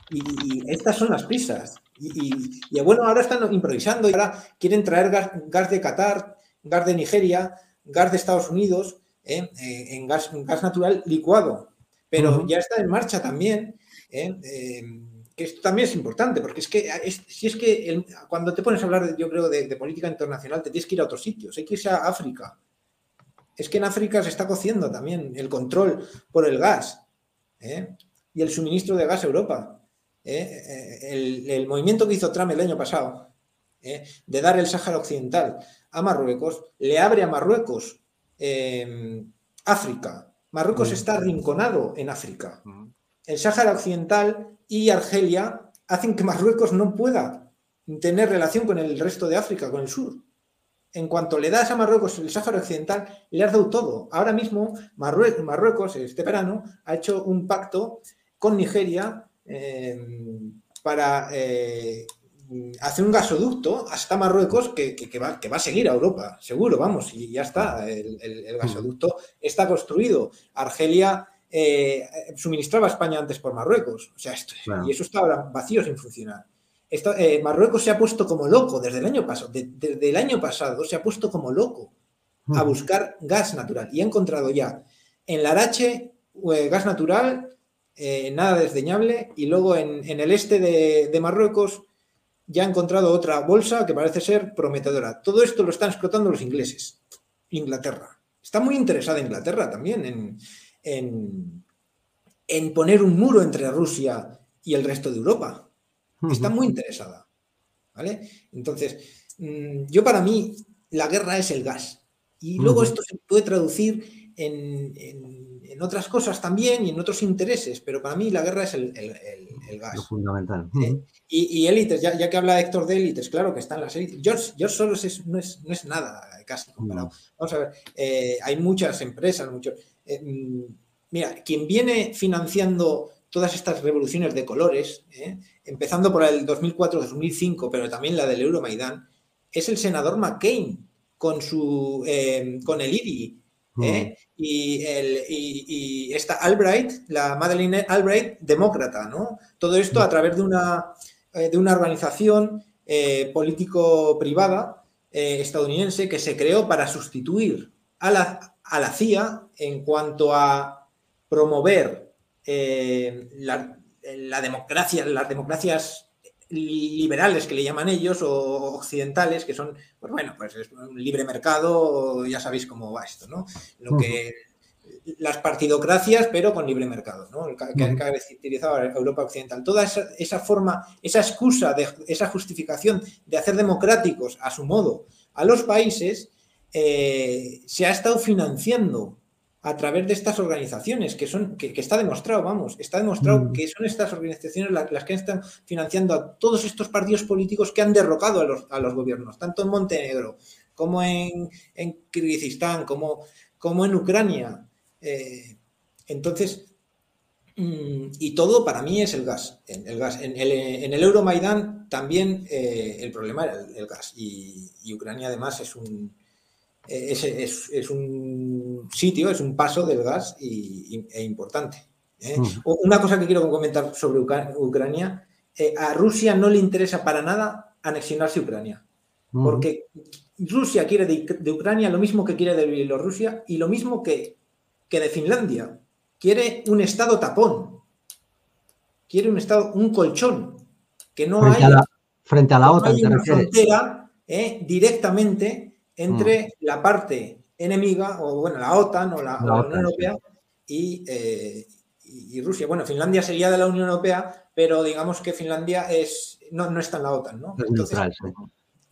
Y, estas son las prisas. Y, bueno, ahora están improvisando y ahora quieren traer gas, de Qatar, gas de Nigeria, gas de Estados Unidos, ¿eh? Eh, en gas, gas natural licuado pero ya está en marcha también, ¿eh? Que esto también es importante, porque es que si es que cuando te pones a hablar, yo creo, de, política internacional, te tienes que ir a otros sitios, hay que irse a África. Es que en África se está cociendo también el control por el gas ¿eh? y el suministro de gas a Europa. ¿eh? El, el, movimiento que hizo Trump el año pasado de dar el Sáhara Occidental a Marruecos, le abre a Marruecos em, África, Marruecos está arrinconado en África. El Sáhara Occidental y Argelia hacen que Marruecos no pueda tener relación con el resto de África, con el sur. En cuanto le das a Marruecos el Sáhara Occidental, le has dado todo. Ahora mismo Marruecos, este verano, ha hecho un pacto con Nigeria eh, para eh, hace un gasoducto hasta Marruecos que, va, a seguir a Europa, seguro, vamos, y ya está, el, gasoducto está construido. Argelia eh, suministraba a España antes por Marruecos, o sea, esto, y eso está ahora vacío sin funcionar. Eh, Marruecos se ha puesto como loco desde el año pasado, desde el año pasado se ha puesto como loco a buscar gas natural y ha encontrado ya en Larache eh, gas natural, nada desdeñable, y luego en, el este de Marruecos ya ha encontrado otra bolsa que parece ser prometedora. Todo esto lo están explotando los ingleses, Inglaterra. Está muy interesada Inglaterra también en, en, poner un muro entre Rusia y el resto de Europa. Está muy interesada. ¿Vale? Entonces, mm, yo para mí, la guerra es el gas. Y luego esto se puede traducir en en otras cosas también y en otros intereses, pero para mí la guerra es el, gas. Lo fundamental. Y, élites, ya, que habla Héctor de élites, claro que están las élites. George, George no, es, no es nada casi comparado. Vamos a ver, eh, hay muchas empresas, muchos. Eh, mm, mira, quien viene financiando todas estas revoluciones de colores, eh, empezando por el 2004-2005, pero también la del Euromaidan, es el senador McCain con, su, con el IRI ¿eh? y, el, y, esta Albright, la Madeleine Albright, demócrata, ¿no? Todo esto a través de una, eh, de una organización político-privada estadounidense que se creó para sustituir a la, a la CIA en cuanto a promover la, la democracia, las democracias liberales que le llaman ellos o occidentales que son pues bueno pues es un libre mercado ya sabéis cómo va esto no lo que las partidocracias pero con libre mercado no que, ha caracterizado a Europa occidental. Toda esa, forma esa excusa de esa justificación de hacer democráticos a su modo a los países eh, se ha estado financiando a través de estas organizaciones, que son, que, está demostrado, vamos, está demostrado mm. que son estas organizaciones las, que están financiando a todos estos partidos políticos que han derrocado a los, gobiernos, tanto en Montenegro como en, en Kirguistán, como, como en Ucrania. Eh, entonces, mm, y todo para mí es el gas. El gas. En, el, en el Euromaidan también eh, el problema era el, gas. y Ucrania además es un, es, es, un sitio, es un paso del gas y, e importante. ¿eh? Una cosa que quiero comentar sobre Ucrania, eh, a Rusia no le interesa para nada anexionarse Ucrania, porque Rusia quiere de, Ucrania lo mismo que quiere de Bielorrusia y lo mismo que, que de Finlandia. Quiere un estado tapón, quiere un estado, un colchón, que no frente hay, a la, frente a la OTAN, una frontera eh, directamente entre la parte enemiga, o bueno, la OTAN o la, Unión Europea eh, y, Rusia. Bueno, Finlandia sería de la Unión Europea, pero digamos que Finlandia es no, no está en la OTAN, ¿no? neutral,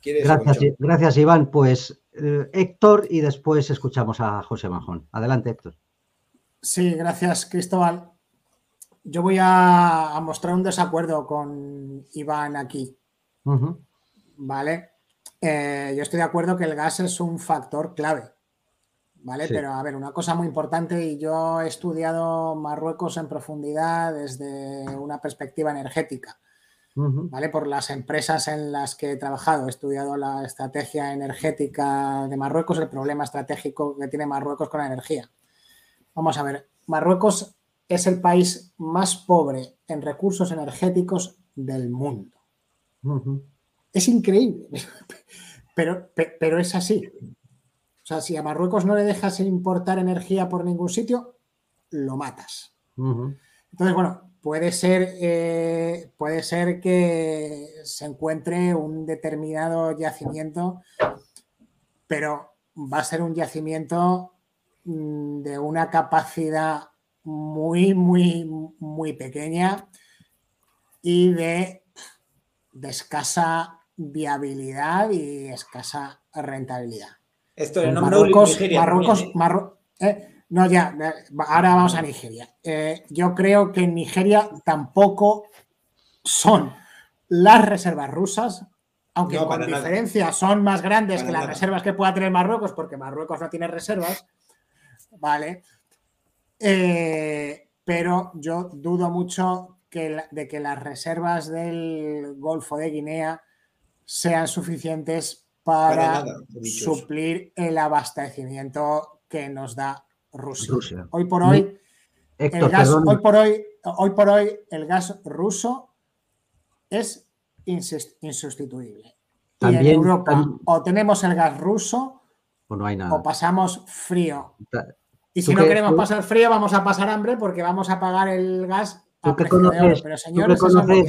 gracias, gracias, Iván. Pues eh, Héctor y después escuchamos a José Majón. Adelante, Héctor. Sí, gracias, Cristóbal. Yo voy a, mostrar un desacuerdo con Iván aquí. ¿Vale? Eh, yo estoy de acuerdo que el gas es un factor clave. ¿vale? Pero a ver, una cosa muy importante, y yo he estudiado Marruecos en profundidad desde una perspectiva energética, ¿vale? Por las empresas en las que he trabajado, he estudiado la estrategia energética de Marruecos, el problema estratégico que tiene Marruecos con la energía. Vamos a ver, Marruecos es el país más pobre en recursos energéticos del mundo. Es increíble, pero, pero es así. O sea, si a Marruecos no le dejas importar energía por ningún sitio, lo matas. Entonces, bueno, puede ser, eh, puede ser que se encuentre un determinado yacimiento, pero va a ser un yacimiento mm, de una capacidad muy, muy, muy pequeña y de, de escasa viabilidad y escasa rentabilidad. Esto nombre Marruecos, Marruecos, ¿eh? ¿eh? no, ya, ahora vamos a Nigeria. Eh, yo creo que en Nigeria tampoco son las reservas rusas, aunque con diferencia son más grandes que las reservas que pueda tener Marruecos, porque Marruecos no tiene reservas, ¿vale? pero yo dudo mucho de que las reservas del Golfo de Guinea sean suficientes para, suplir el abastecimiento que nos da Rusia. Hoy por hoy, el gas, hoy por hoy, hoy por hoy, el gas ruso es insustituible. y en Europa o tenemos el gas ruso o, no hay nada. o pasamos frío. Y si no queremos pasar frío, vamos a pasar hambre porque vamos a pagar el gas Tú que conoces,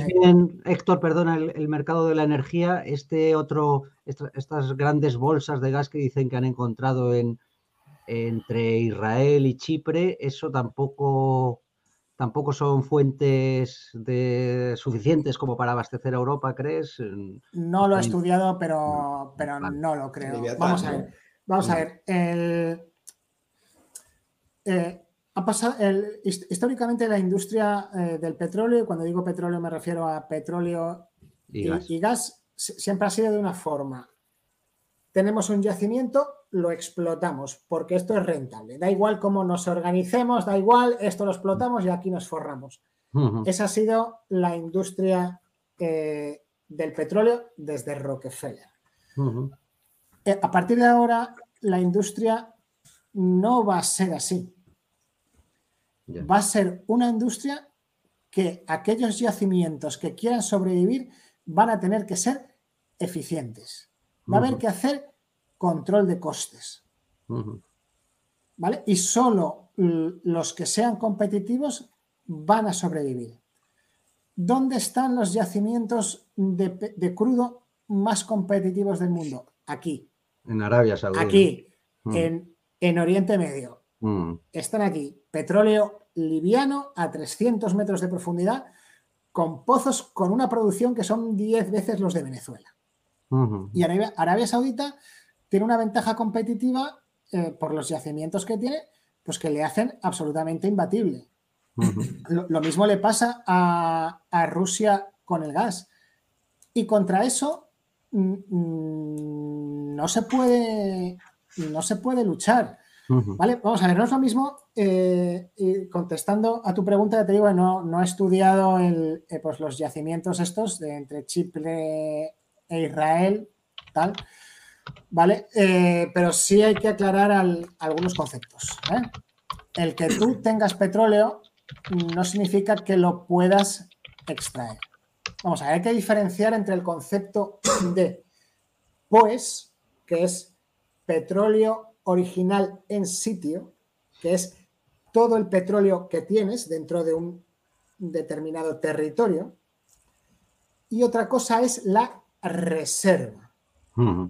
bien, Héctor, perdona, el, mercado de la energía, este otro, estas grandes bolsas de gas que dicen que han encontrado en, entre Israel y Chipre, eso tampoco, tampoco son fuentes de, suficientes como para abastecer a Europa, ¿crees? No lo he estudiado, pero, pero no lo creo. Vamos a ver. Vamos a ver. El, eh, ha pasado históricamente la industria eh, del petróleo, cuando digo petróleo me refiero a petróleo y, gas. siempre ha sido de una forma. Tenemos un yacimiento, lo explotamos, porque esto es rentable. Da igual cómo nos organicemos, da igual, esto lo explotamos y aquí nos forramos. Esa ha sido la industria eh, del petróleo desde Rockefeller. Eh, a partir de ahora, la industria no va a ser así va a ser una industria que aquellos yacimientos que quieran sobrevivir van a tener que ser eficientes. Va a haber que hacer control de costes. ¿Vale? Y solo los que sean competitivos van a sobrevivir. ¿Dónde están los yacimientos de, crudo más competitivos del mundo? Aquí. En Arabia Saudí. Aquí, en, en Oriente Medio. Mm. Están aquí petróleo liviano a 300 metros de profundidad con pozos con una producción que son 10 veces los de Venezuela. Y Arabia, Saudita tiene una ventaja competitiva eh, por los yacimientos que tiene, pues que le hacen absolutamente imbatible. lo, mismo le pasa a, a, Rusia con el gas. Y contra eso mm, mm, no se puede, no se puede luchar. Vale, vamos a ver, no es lo mismo, eh, contestando a tu pregunta, te digo, no, no he estudiado el, eh, pues los yacimientos estos de entre Chipre e Israel, tal, ¿vale? Eh, pero sí hay que aclarar algunos conceptos. El que tú tengas petróleo no significa que lo puedas extraer. Vamos a ver, hay que diferenciar entre el concepto de POES, que es petróleo original en sitio, que es todo el petróleo que tienes dentro de un determinado territorio, y otra cosa es la reserva.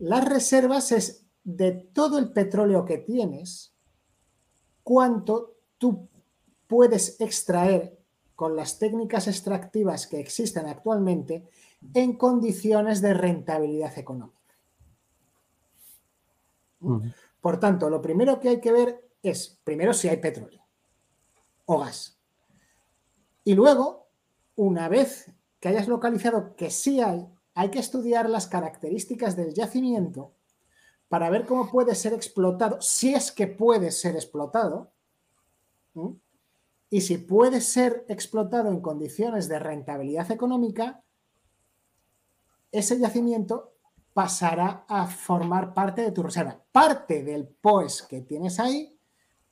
Las reservas es de todo el petróleo que tienes, cuánto tú puedes extraer con las técnicas extractivas que existen actualmente en condiciones de rentabilidad económica. Por tanto, lo primero que hay que ver es, primero, si hay petróleo o gas. Y luego, una vez que hayas localizado que sí hay, hay que estudiar las características del yacimiento para ver cómo puede ser explotado, si es que puede ser explotado, y si puede ser explotado en condiciones de rentabilidad económica, ese yacimiento pasará a formar parte de tu reserva. Parte del POES que tienes ahí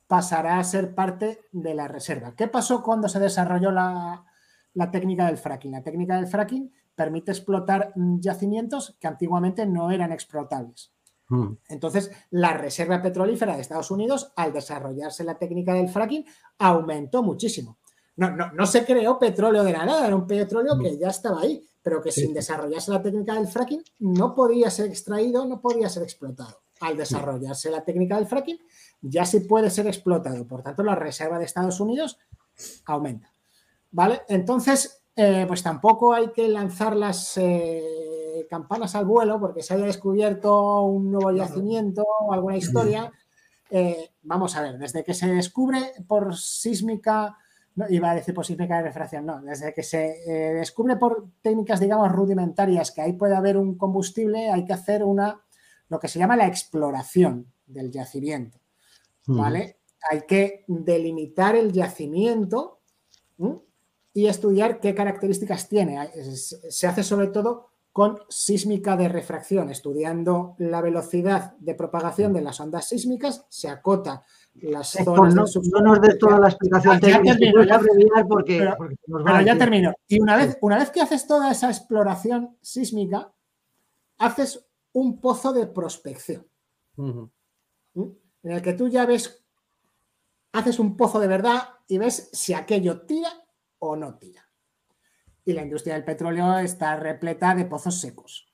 pasará a ser parte de la reserva. ¿Qué pasó cuando se desarrolló la, la técnica del fracking? La técnica del fracking permite explotar yacimientos que antiguamente no eran explotables. Mm. Entonces, la reserva petrolífera de Estados Unidos, al desarrollarse la técnica del fracking, aumentó muchísimo. No, no, no se creó petróleo de la nada, era un petróleo que mm. ya estaba ahí, pero que sin desarrollarse la técnica del fracking no podía ser extraído, no podía ser explotado. Al desarrollarse la técnica del fracking, ya sí puede ser explotado. Por tanto, la reserva de Estados Unidos aumenta. ¿Vale? Entonces, eh, pues tampoco hay que lanzar las eh, campanas al vuelo porque se haya descubierto un nuevo yacimiento o alguna historia. Eh, vamos a ver, desde que se descubre por sísmica, no, iba a decir por sísmica de refracción, no, desde que se descubre por técnicas, digamos, rudimentarias que ahí puede haber un combustible, hay que hacer una, lo que se llama la exploración del yacimiento, ¿vale? Hay que delimitar el yacimiento y estudiar qué características tiene. Se hace sobre todo con sísmica de refracción, estudiando la velocidad de propagación de las ondas sísmicas, se acota las zonas no, no nos des toda la explicación técnica, ya porque, pero, ya termino. Y una vez, una vez que haces toda esa exploración sísmica, haces un pozo de prospección. ¿Mm? En el que tú ya ves, haces un pozo de verdad y ves si aquello tira o no tira. Y la industria del petróleo está repleta de pozos secos.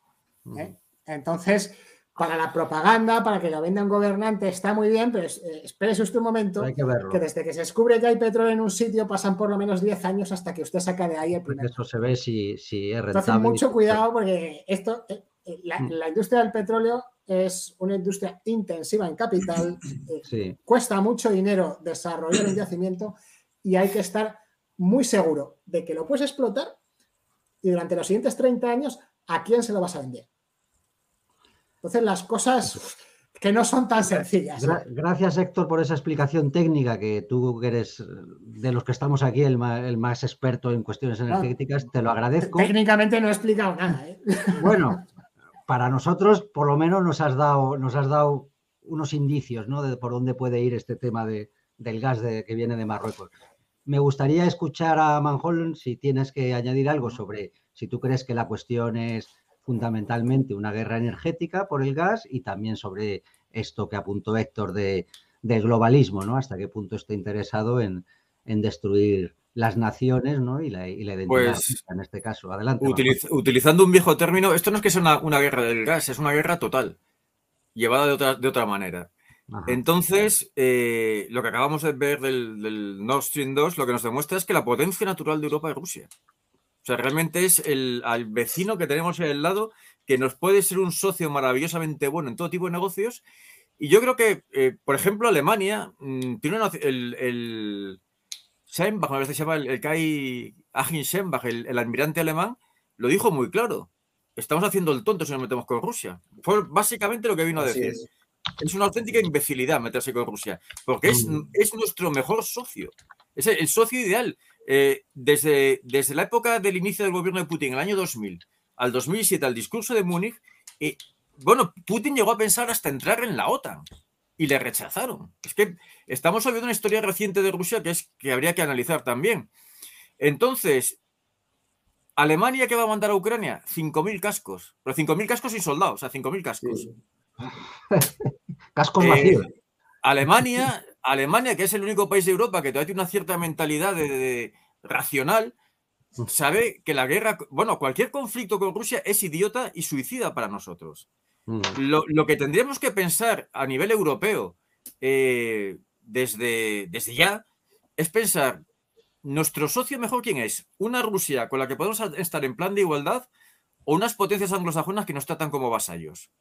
¿eh? Entonces, para la propaganda, para que lo venda un gobernante, está muy bien, pero eh, espérese usted un momento, que, desde que se descubre que hay petróleo en un sitio pasan por lo menos 10 años hasta que usted saca de ahí el primer. Eso se ve si, es rentable. Entonces, mucho cuidado porque esto, eh, mm. la, industria del petróleo es una industria intensiva en capital, cuesta mucho dinero desarrollar un yacimiento y hay que estar muy seguro de que lo puedes explotar y durante los siguientes 30 años, ¿a quién se lo vas a vender? Entonces, las cosas que no son tan sencillas. Gracias, Héctor, por esa explicación técnica que tú eres de los que estamos aquí el más, experto en cuestiones energéticas. Te lo agradezco. Técnicamente no he explicado nada. ¿eh? Bueno, para nosotros, por lo menos, nos has dado, nos has dado unos indicios ¿no? de por dónde puede ir este tema de, del gas que viene de Marruecos. Me gustaría escuchar a Manholm si tienes que añadir algo sobre si tú crees que la cuestión es fundamentalmente una guerra energética por el gas y también sobre esto que apuntó Héctor de, del globalismo, ¿no? Hasta qué punto está interesado en, destruir las naciones ¿no? y, la, identidad pues, en este caso. Adelante. utilizando un viejo término, esto no es que sea una, guerra del gas, es una guerra total, llevada de otra, de otra manera. Entonces, eh, lo que acabamos de ver del, Nord Stream 2, lo que nos demuestra es que la potencia natural de Europa es Rusia. O sea, realmente es el al vecino que tenemos ahí al lado que nos puede ser un socio maravillosamente bueno en todo tipo de negocios. Y yo creo que, eh, por ejemplo, Alemania mm, tiene el, el Schembach, a veces se llama el, Kai Agin Schembach, el, almirante alemán, lo dijo muy claro. Estamos haciendo el tonto si nos metemos con Rusia. Fue básicamente lo que vino a decir es una auténtica imbecilidad meterse con Rusia, porque es, mm. es nuestro mejor socio, es el, socio ideal. Eh, desde, desde la época del inicio del gobierno de Putin, el año 2000 al 2007, al discurso de Múnich, eh, bueno, Putin llegó a pensar hasta entrar en la OTAN. y le rechazaron. Es que estamos viendo una historia reciente de Rusia que, es, que habría que analizar también. Entonces, Alemania que va a mandar a Ucrania 5.000 cascos, pero 5.000 cascos sin soldados, o sea, 5.000 cascos. cascos vacíos. Eh, Alemania, Alemania, que es el único país de Europa que todavía tiene una cierta mentalidad de, racional, sabe que la guerra, bueno, cualquier conflicto con Rusia es idiota y suicida para nosotros. Lo, que tendríamos que pensar a nivel europeo eh, desde, desde ya es pensar ¿nuestro socio mejor quién es? ¿Una Rusia con la que podemos estar en plan de igualdad o unas potencias anglosajonas que nos tratan como vasallos?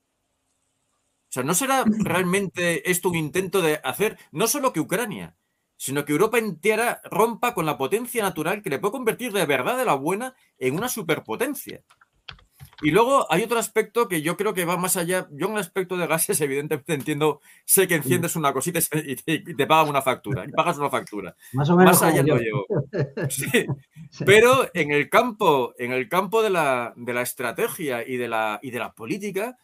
O sea, ¿no será realmente esto un intento de hacer no solo que Ucrania, sino que Europa entera rompa con la potencia natural que le puede convertir de verdad de la buena en una superpotencia? Y luego hay otro aspecto que yo creo que va más allá. Yo en el aspecto de gases, evidentemente entiendo, sé que enciendes una cosita y te, pagan una factura, y pagas una factura. Más o menos. Más allá no llego. Pero en el campo, en el campo de la, estrategia y de la, y de la política,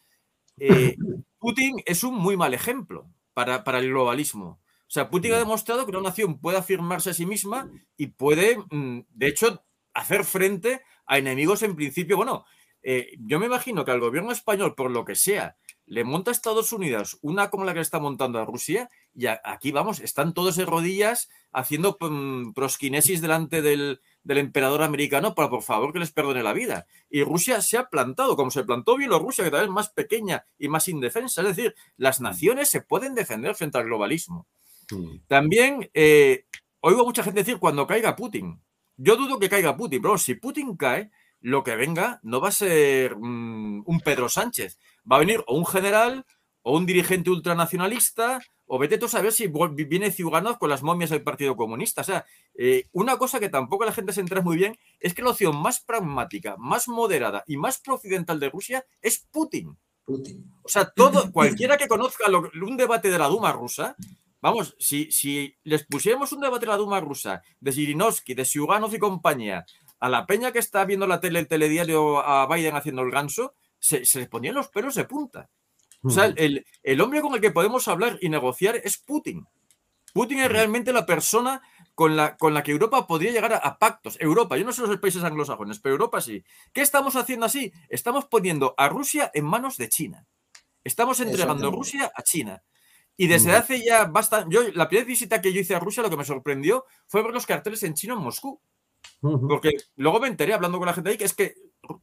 eh, Putin es un muy mal ejemplo para, para el globalismo. O sea, Putin ha demostrado que una nación puede afirmarse a sí misma y puede, mm, de hecho, hacer frente a enemigos en principio, bueno, eh, yo me imagino que al gobierno español, por lo que sea, le monta a Estados Unidos una como la que está montando a Rusia y aquí vamos, están todos de rodillas haciendo mm, prosquinesis delante del, emperador americano para por favor que les perdone la vida. Y Rusia se ha plantado, como se plantó Bielorrusia, que tal vez es más pequeña y más indefensa. Es decir, las naciones se pueden defender frente al globalismo. También eh, oigo mucha gente decir cuando caiga Putin. Yo dudo que caiga Putin, pero si Putin cae, lo que venga no va a ser mm, un Pedro Sánchez, va a venir o un general o un dirigente ultranacionalista o vete tú a saber si viene Ciudadanos con las momias del Partido Comunista. O sea, eh, una cosa que tampoco la gente se entera muy bien es que la opción más pragmática, más moderada y más prooccidental de Rusia es Putin. Putin. O sea, todo, cualquiera que conozca un debate de la Duma rusa, vamos, si, si les pusiéramos un debate de la Duma rusa de Zirinovsky, de Siuganov y compañía, a la peña que está viendo la tele, el telediario a Biden haciendo el ganso, se, se les ponían los pelos de punta. O sea, el, hombre con el que podemos hablar y negociar es Putin. Putin es realmente la persona con la, con la que Europa podría llegar a, pactos. Europa, yo no sé los países anglosajones, pero Europa sí. ¿Qué estamos haciendo así? Estamos poniendo a Rusia en manos de China. Estamos entregando Rusia a China. Y desde hace ya bastante. Yo, la primera visita que yo hice a Rusia, lo que me sorprendió fue ver los carteles en chino en Moscú. Porque luego me enteré hablando con la gente ahí que es que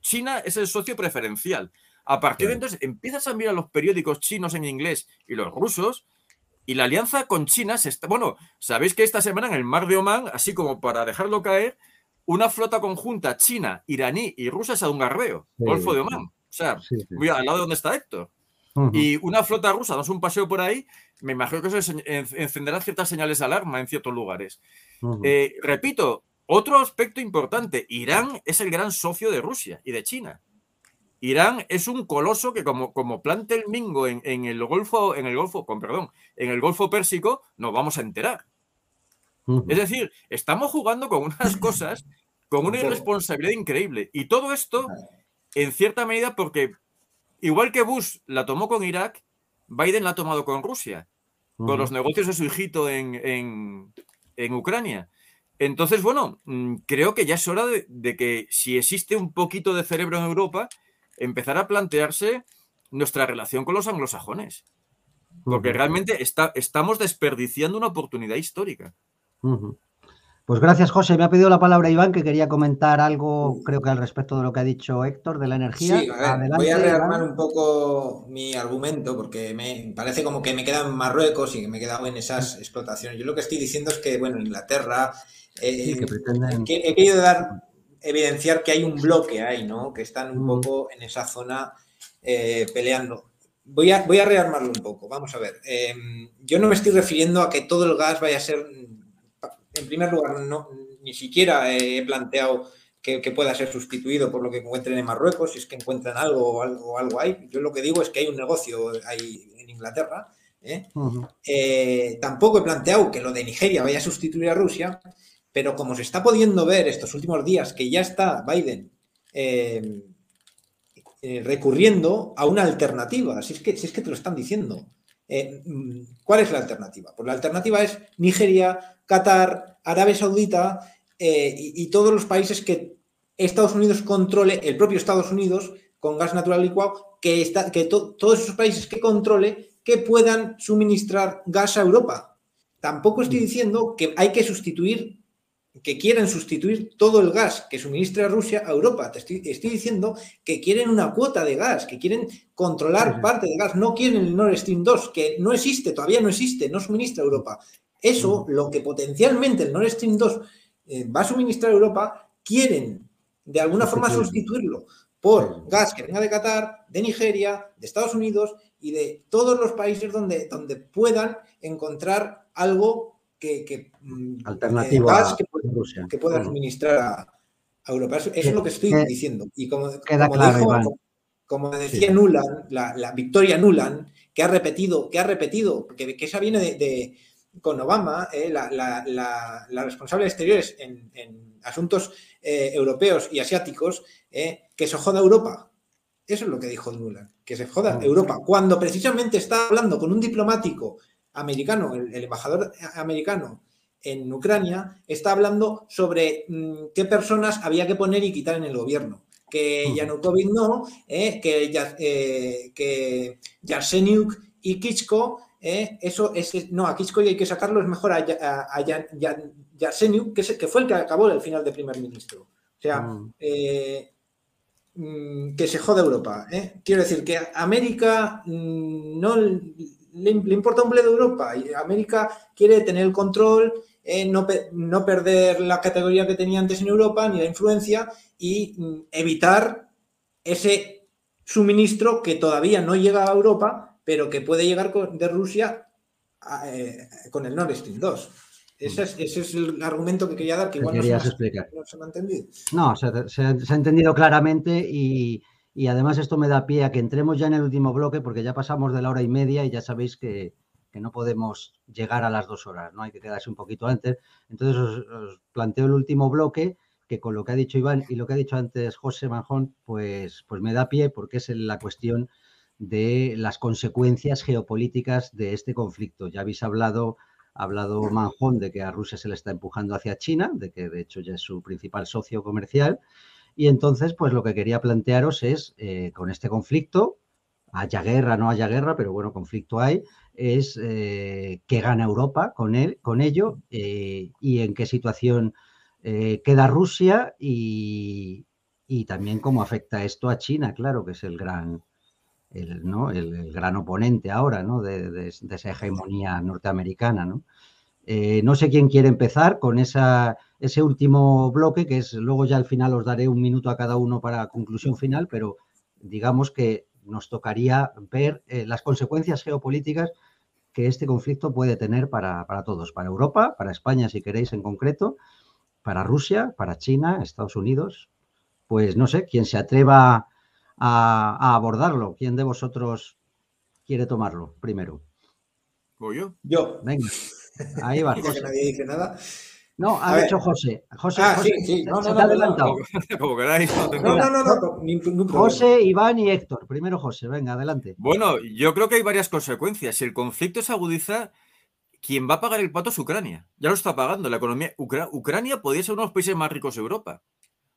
China es el socio preferencial. A partir de entonces empiezas a mirar los periódicos chinos en inglés y los rusos y la alianza con China se está... Bueno, sabéis que esta semana en el mar de Omán, así como para dejarlo caer, una flota conjunta china, iraní y rusa se ha un garbeo, Golfo de Omán. O sea, al lado de donde está Héctor. Y una flota rusa, damos un paseo por ahí, me imagino que eso encenderá ciertas señales de alarma en ciertos lugares. Eh, repito, otro aspecto importante, Irán es el gran socio de Rusia y de China. Irán es un coloso que como, como plante el mingo en, el Golfo, en el Golfo, con perdón, en el Golfo Pérsico, nos vamos a enterar. Es decir, estamos jugando con unas cosas, con una irresponsabilidad increíble. Y todo esto, en cierta medida, porque igual que Bush la tomó con Irak, Biden la ha tomado con Rusia, con los negocios de su hijito en, en Ucrania. Entonces, bueno, mm, creo que ya es hora de, que si existe un poquito de cerebro en Europa, empezar a plantearse nuestra relación con los anglosajones. Porque realmente está, estamos desperdiciando una oportunidad histórica. Pues gracias, José. Me ha pedido la palabra Iván, que quería comentar algo, creo que al respecto de lo que ha dicho Héctor, de la energía. Sí, voy a rearmar un poco mi argumento, porque me parece como que me queda en Marruecos y que me he quedado en esas explotaciones. Yo lo que estoy diciendo es que, bueno, Inglaterra, eh, he querido dar, evidenciar que hay un bloque ahí, ¿no? Que están un poco en esa zona eh, peleando. Voy a, voy a rearmarlo un poco. Vamos a ver. Em, yo no me estoy refiriendo a que todo el gas vaya a ser. En primer lugar, no, ni siquiera he planteado que, pueda ser sustituido por lo que encuentren en Marruecos, si es que encuentran algo o algo, algo ahí. Yo lo que digo es que hay un negocio ahí en Inglaterra. ¿eh? tampoco he planteado que lo de Nigeria vaya a sustituir a Rusia, pero como se está pudiendo ver estos últimos días que ya está Biden eh, eh, recurriendo a una alternativa, si es, que, si es que te lo están diciendo. eh, mm, ¿cuál es la alternativa? Pues la alternativa es Nigeria, Qatar, Arabia Saudita y, todos los países que Estados Unidos controle, el propio Estados Unidos, con gas natural licuado, que, está, que todos esos países que controle, que puedan suministrar gas a Europa. Tampoco estoy mm. diciendo que hay que sustituir que quieren sustituir todo el gas que suministra Rusia a Europa. Te estoy, diciendo que quieren una cuota de gas, que quieren controlar parte de gas, no quieren el Nord Stream 2, que no existe, todavía no existe, no suministra a Europa. Eso, lo que potencialmente el Nord Stream 2 eh, va a suministrar a Europa, quieren de alguna forma sustituirlo. por gas que venga de Qatar, de Nigeria, de Estados Unidos y de todos los países donde, donde puedan encontrar algo que, mm, Alternativa que, que pueda suministrar a, Europa. Eso, es lo que estoy diciendo. Y como, como, decía Nuland, la, Victoria Nuland, que ha repetido, que ha repetido, que, que esa viene de, con Obama, eh, la, responsable de exteriores en, asuntos eh, europeos y asiáticos, eh, que se joda Europa. Eso es lo que dijo Nuland, que se joda Europa. Cuando precisamente está hablando con un diplomático americano, el, embajador americano en Ucrania, está hablando sobre mm, qué personas había que poner y quitar en el gobierno. Que Yanukovych no, eh, que, eh, que y Kichko, eh, eso es, no, a Kichko hay que sacarlo, es mejor a, a, que, fue el que acabó el final de primer ministro. O sea, mm. Eh, mm, que se jode Europa. Quiero decir que América no le, importa un bledo Europa y América quiere tener el control, eh, no, no, perder la categoría que tenía antes en Europa ni la influencia y mm, evitar ese suministro que todavía no llega a Europa, pero que puede llegar de Rusia eh, con el Nord Stream 2. Ese es, el argumento que quería dar, que igual no se, no se, me ha entendido. No, se ha entendido claramente y, y además esto me da pie a que entremos ya en el último bloque porque ya pasamos de la hora y media y ya sabéis que, no podemos llegar a las dos horas, ¿no? Hay que quedarse un poquito antes. Entonces os, planteo el último bloque que con lo que ha dicho Iván y lo que ha dicho antes José Manjón, pues, pues me da pie porque es la cuestión de las consecuencias geopolíticas de este conflicto. Ya habéis hablado, ha hablado Manjón de que a Rusia se le está empujando hacia China, de que de hecho ya es su principal socio comercial, y entonces, pues lo que quería plantearos es, eh, con este conflicto, haya guerra, no haya guerra, pero bueno, conflicto hay, es eh, qué gana Europa con, él, con ello eh, y en qué situación queda Rusia y, también cómo afecta esto a China, claro, que es el gran, el, ¿no? el, gran oponente ahora ¿no? de, de, esa hegemonía norteamericana. ¿no? no sé quién quiere empezar con esa ese último bloque, que es luego ya al final os daré un minuto a cada uno para conclusión final, pero digamos que nos tocaría ver eh, las consecuencias geopolíticas que este conflicto puede tener para, todos, para Europa, para España si queréis en concreto, para Rusia, para China, Estados Unidos. Pues no sé, quién se atreva a, abordarlo, quién de vosotros quiere tomarlo primero. ¿Voy yo? Yo. Venga, ahí va. nadie dice nada. No, ha dicho José. José, ah, José sí, sí. No, se no, te ha adelantado. Como queráis. No, no, no, no, José, Iván y Héctor. Primero José, venga, adelante. Bueno, yo creo que hay varias consecuencias. Si el conflicto se agudiza, quien va a pagar el pato es Ucrania. Ya lo está pagando. La economía. Ucrania podría ser uno de los países más ricos de Europa.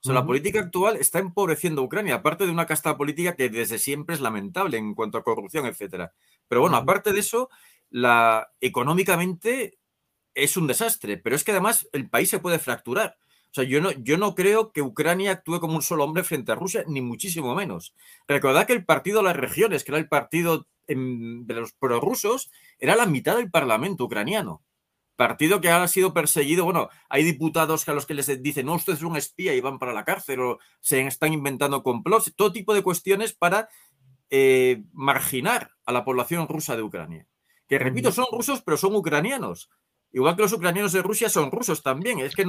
O sea, la política actual está empobreciendo a Ucrania, aparte de una casta política que desde siempre es lamentable en cuanto a corrupción, etcétera. Pero bueno, aparte de eso, la económicamente es un desastre, pero es que además el país se puede fracturar. O sea, yo no, yo no creo que Ucrania actúe como un solo hombre frente a Rusia, ni muchísimo menos. Recordad que el partido de las regiones, que era el partido de los prorrusos, era la mitad del parlamento ucraniano. Partido que ha sido perseguido. Bueno, hay diputados a los que les dicen, no, usted es un espía y van para la cárcel, o se están inventando complots, todo tipo de cuestiones para eh, marginar a la población rusa de Ucrania. Que repito, son rusos, pero son ucranianos. Igual que los ucranianos de Rusia son rusos también. Es que,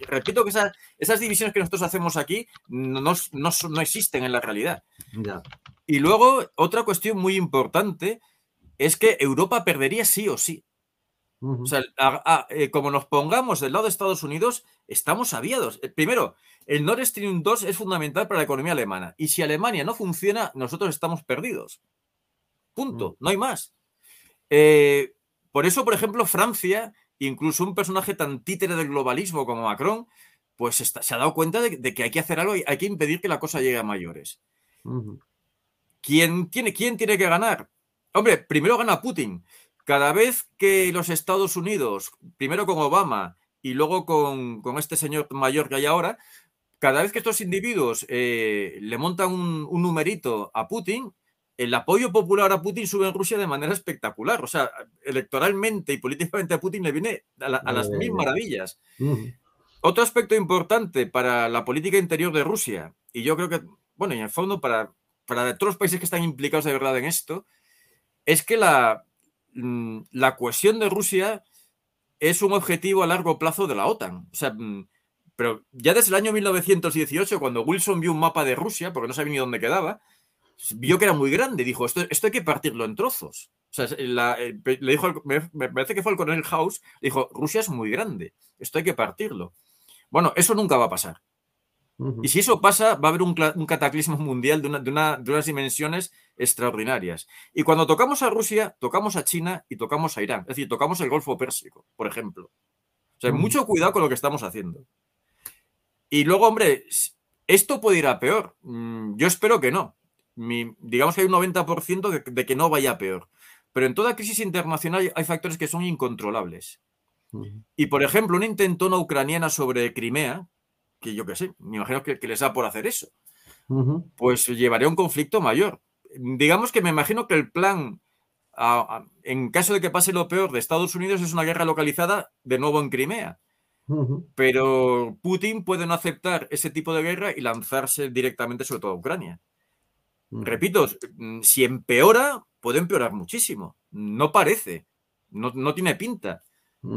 repito que esas, divisiones que nosotros hacemos aquí no, no, existen en la realidad. Y luego, otra cuestión muy importante es que Europa perdería sí o sí. O sea, eh, como nos pongamos del lado de Estados Unidos, estamos aviados. Eh, primero, el Nord Stream 2 es fundamental para la economía alemana. Y si Alemania no funciona, nosotros estamos perdidos. Punto. No hay más. Eh, por eso, por ejemplo, Francia, incluso un personaje tan títere del globalismo como Macron, pues se ha dado cuenta de, que hay que hacer algo y hay que impedir que la cosa llegue a mayores. ¿Quién, tiene, ¿Quién tiene que ganar? Hombre, primero gana Putin. Cada vez que los Estados Unidos, primero con Obama y luego con, este señor mayor que hay ahora, cada vez que estos individuos eh, le montan un, numerito a Putin, el apoyo popular a Putin sube en Rusia de manera espectacular. O sea, electoralmente y políticamente a Putin le viene a, las mil maravillas. Otro aspecto importante para la política interior de Rusia, y yo creo que, bueno, y en el fondo para, para todos los países que están implicados de verdad en esto, es que la, mm, la cohesión de Rusia es un objetivo a largo plazo de la OTAN. O sea, mm, pero ya desde el año 1918, cuando Wilson vio un mapa de Rusia, porque no sabía ni dónde quedaba, vio que era muy grande. Dijo, esto, esto hay que partirlo en trozos. O sea, le dijo, me parece que fue el coronel House, dijo, Rusia es muy grande, esto hay que partirlo. Bueno, eso nunca va a pasar. Y si eso pasa, va a haber un, cataclismo mundial de, de, unas dimensiones extraordinarias. Y cuando tocamos a Rusia, tocamos a China y tocamos a Irán. Es decir, tocamos el Golfo Pérsico, por ejemplo. O sea, mucho cuidado con lo que estamos haciendo. Y luego, hombre, esto puede ir a peor. Mm, yo espero que no. Digamos que hay un 90% de, que no vaya a peor. Pero en toda crisis internacional hay factores que son incontrolables. Y, por ejemplo, una intentona ucraniana sobre Crimea, que yo qué sé, me imagino que, les da por hacer eso, pues llevaría a un conflicto mayor. Digamos que me imagino que el plan, en caso de que pase lo peor de Estados Unidos, es una guerra localizada de nuevo en Crimea. Pero Putin puede no aceptar ese tipo de guerra y lanzarse directamente sobre toda Ucrania. Repito, si empeora, puede empeorar muchísimo. No parece, no, no tiene pinta.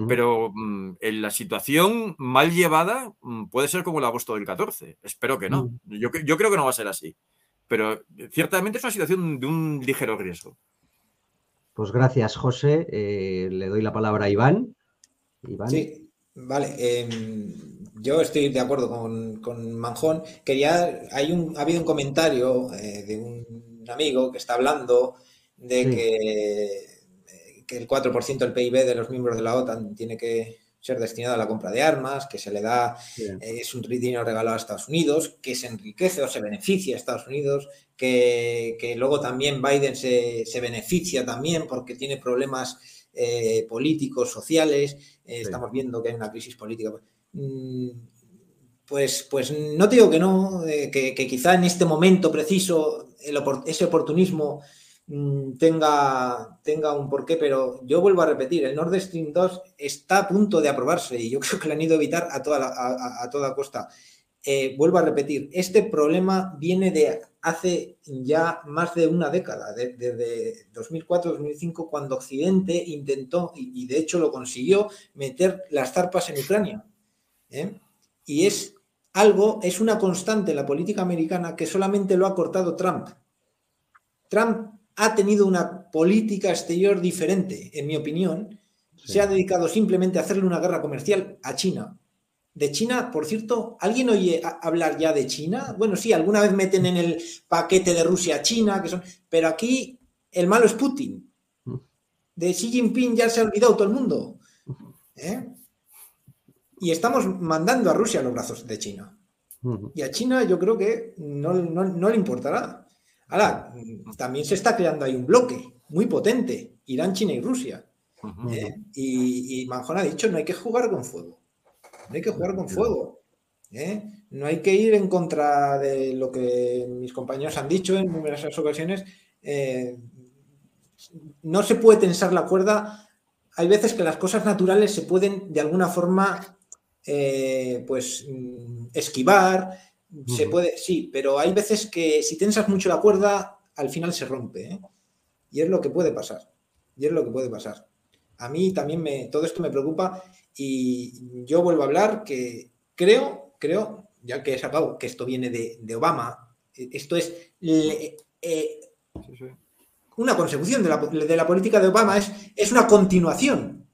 Pero mm, en la situación mal llevada mm, puede ser como el agosto del 14. Espero que no. yo, yo, creo que no va a ser así. Pero ciertamente es una situación de un ligero riesgo. Pues gracias, José. Eh, le doy la palabra a Iván. Iván. Sí, vale. Em, yo estoy de acuerdo con, Manjón. Quería, hay un, ha habido un comentario eh, de un amigo que está hablando de que que el 4% del PIB de los miembros de la OTAN tiene que ser destinado a la compra de armas, que se le da, eh, es un dinero regalado a Estados Unidos, que se enriquece o se beneficia a Estados Unidos, que, luego también Biden se, beneficia también porque tiene problemas eh, políticos, sociales, eh, estamos viendo que hay una crisis política. Mm, pues, pues no te digo que no, que, quizá en este momento preciso ese oportunismo Mm, tenga, tenga un porqué, pero yo vuelvo a repetir, el Nord Stream 2 está a punto de aprobarse y yo creo que lo han ido a evitar a toda, a, toda costa. Eh, vuelvo a repetir, este problema viene de hace ya más de una década, desde 2004-2005, cuando Occidente intentó, y, de hecho lo consiguió, meter las zarpas en Ucrania. ¿eh? Y es algo, es una constante en la política americana que solamente lo ha cortado Trump. Trump ha tenido una política exterior diferente, en mi opinión. Se ha dedicado simplemente a hacerle una guerra comercial a China. De China, por cierto, ¿alguien oye hablar ya de China? Bueno, sí, alguna vez meten en el paquete de Rusia China, que son, pero aquí el malo es Putin. De Xi Jinping ya se ha olvidado todo el mundo. ¿eh? Y estamos mandando a Rusia los brazos de China. Y a China yo creo que no, no le importará. Ahora, también se está creando ahí un bloque muy potente, Irán, China y Rusia. ¿eh? y, Manjón ha dicho, no hay que jugar con fuego. No hay que jugar con fuego. ¿eh? No hay que ir en contra de lo que mis compañeros han dicho en numerosas ocasiones. Eh, no se puede tensar la cuerda. Hay veces que las cosas naturales se pueden de alguna forma pues mm, esquivar, se puede, sí, pero hay veces que si tensas mucho la cuerda, al final se rompe. ¿eh? Y es lo que puede pasar. Y es lo que puede pasar. A mí también me, todo esto me preocupa y yo vuelvo a hablar que creo, creo, ya que he sacado que esto viene de, Obama, e, esto es eh, una consecución de la, política de Obama, es, es una continuación.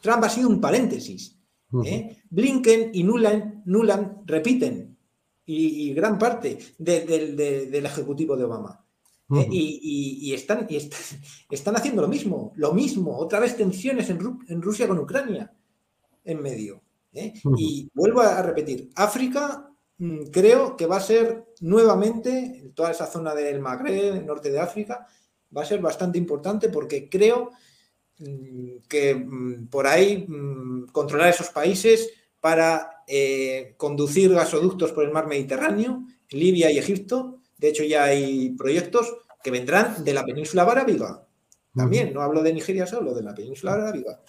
Trump ha sido un paréntesis. ¿eh? Blinken y Nuland repiten y, gran parte del Ejecutivo de Obama. ¿eh? y, están, y están, haciendo lo mismo, lo mismo, otra vez tensiones en, en Rusia con Ucrania en medio. ¿eh? Y vuelvo a repetir, África mm, creo que va a ser nuevamente, toda esa zona del Magreb, norte de África, va a ser bastante importante porque creo mm, que mm, por ahí controlar esos países para eh, conducir gasoductos por el mar Mediterráneo, Libia y Egipto, de hecho ya hay proyectos que vendrán de la península arábiga. También, no hablo de Nigeria solo, de la península arábiga.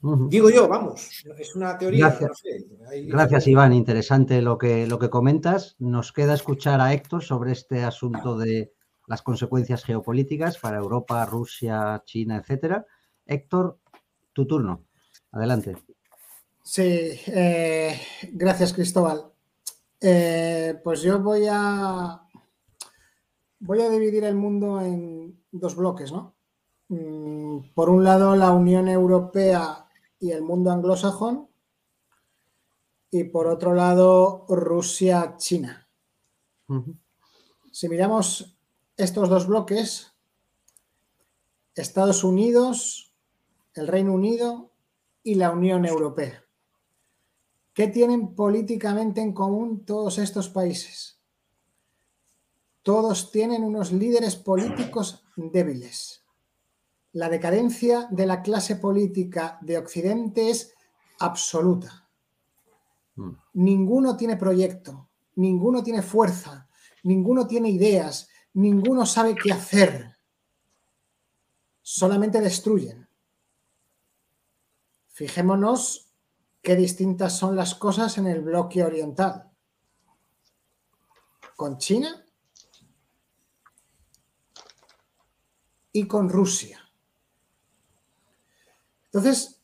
Digo yo, vamos, es una teoría. Gracias, Iván, interesante lo que, lo que comentas. Nos queda escuchar a Héctor sobre este asunto de las consecuencias geopolíticas para Europa, Rusia, China, etcétera. Héctor, tu turno. Adelante. Sí, eh, gracias, Cristóbal. Eh, pues yo voy a voy a dividir el mundo en dos bloques, ¿no? Mm, por un lado, la Unión Europea y el mundo anglosajón. Y por otro lado, Rusia-China. Si miramos estos dos bloques, Estados Unidos, el Reino Unido y la Unión Europea. ¿Qué tienen políticamente en común todos estos países? Todos tienen unos líderes políticos débiles la decadencia de la clase política de Occidente es absoluta. Mm. Ninguno tiene proyecto, ninguno tiene fuerza, ninguno tiene ideas, ninguno sabe qué hacer. Solamente destruyen. Fijémonos qué distintas son las cosas en el bloque oriental. Con China y con Rusia. Entonces,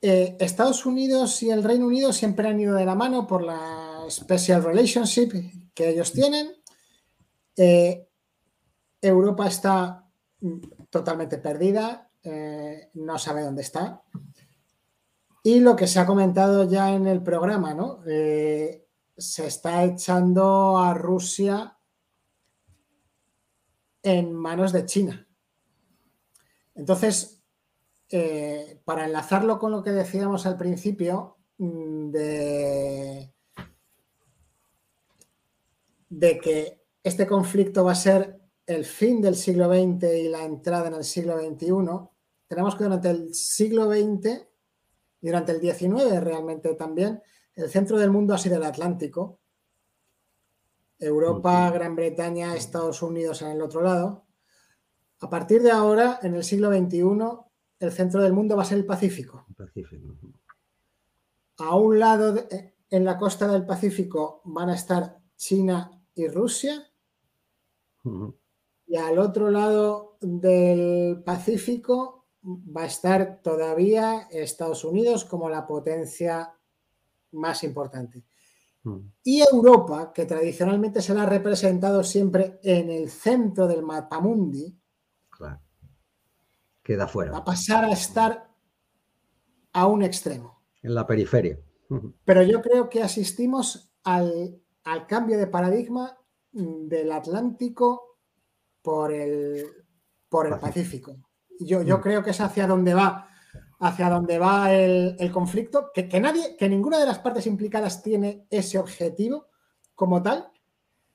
eh, Estados Unidos y el Reino Unido siempre han ido de la mano por la special relationship que ellos tienen. Eh, Europa está totalmente perdida, eh, no sabe dónde está. Y lo que se ha comentado ya en el programa, ¿no? se está echando a Rusia en manos de China. Entonces, eh, para enlazarlo con lo que decíamos al principio, mm, de, de que este conflicto va a ser el fin del siglo XX y la entrada en el siglo XXI, tenemos que durante el siglo XX y durante el XIX realmente también, el centro del mundo ha sido el Atlántico. Europa, Gran Bretaña, Estados Unidos en el otro lado. A partir de ahora, en el siglo XXI, el centro del mundo va a ser el Pacífico. A un lado, en la costa del Pacífico, van a estar China y Rusia. Y al otro lado del Pacífico va a estar todavía Estados Unidos como la potencia más importante. Y Europa, que tradicionalmente se la ha representado siempre en el centro del mapamundi, queda fuera. Va a pasar a estar a un extremo. En la periferia. Pero yo creo que asistimos al, cambio de paradigma del Atlántico por el, por el Pacífico. Yo, yo mm. creo que es hacia donde va, hacia donde va el, conflicto, que, que, nadie, que ninguna de las partes implicadas tiene ese objetivo como tal,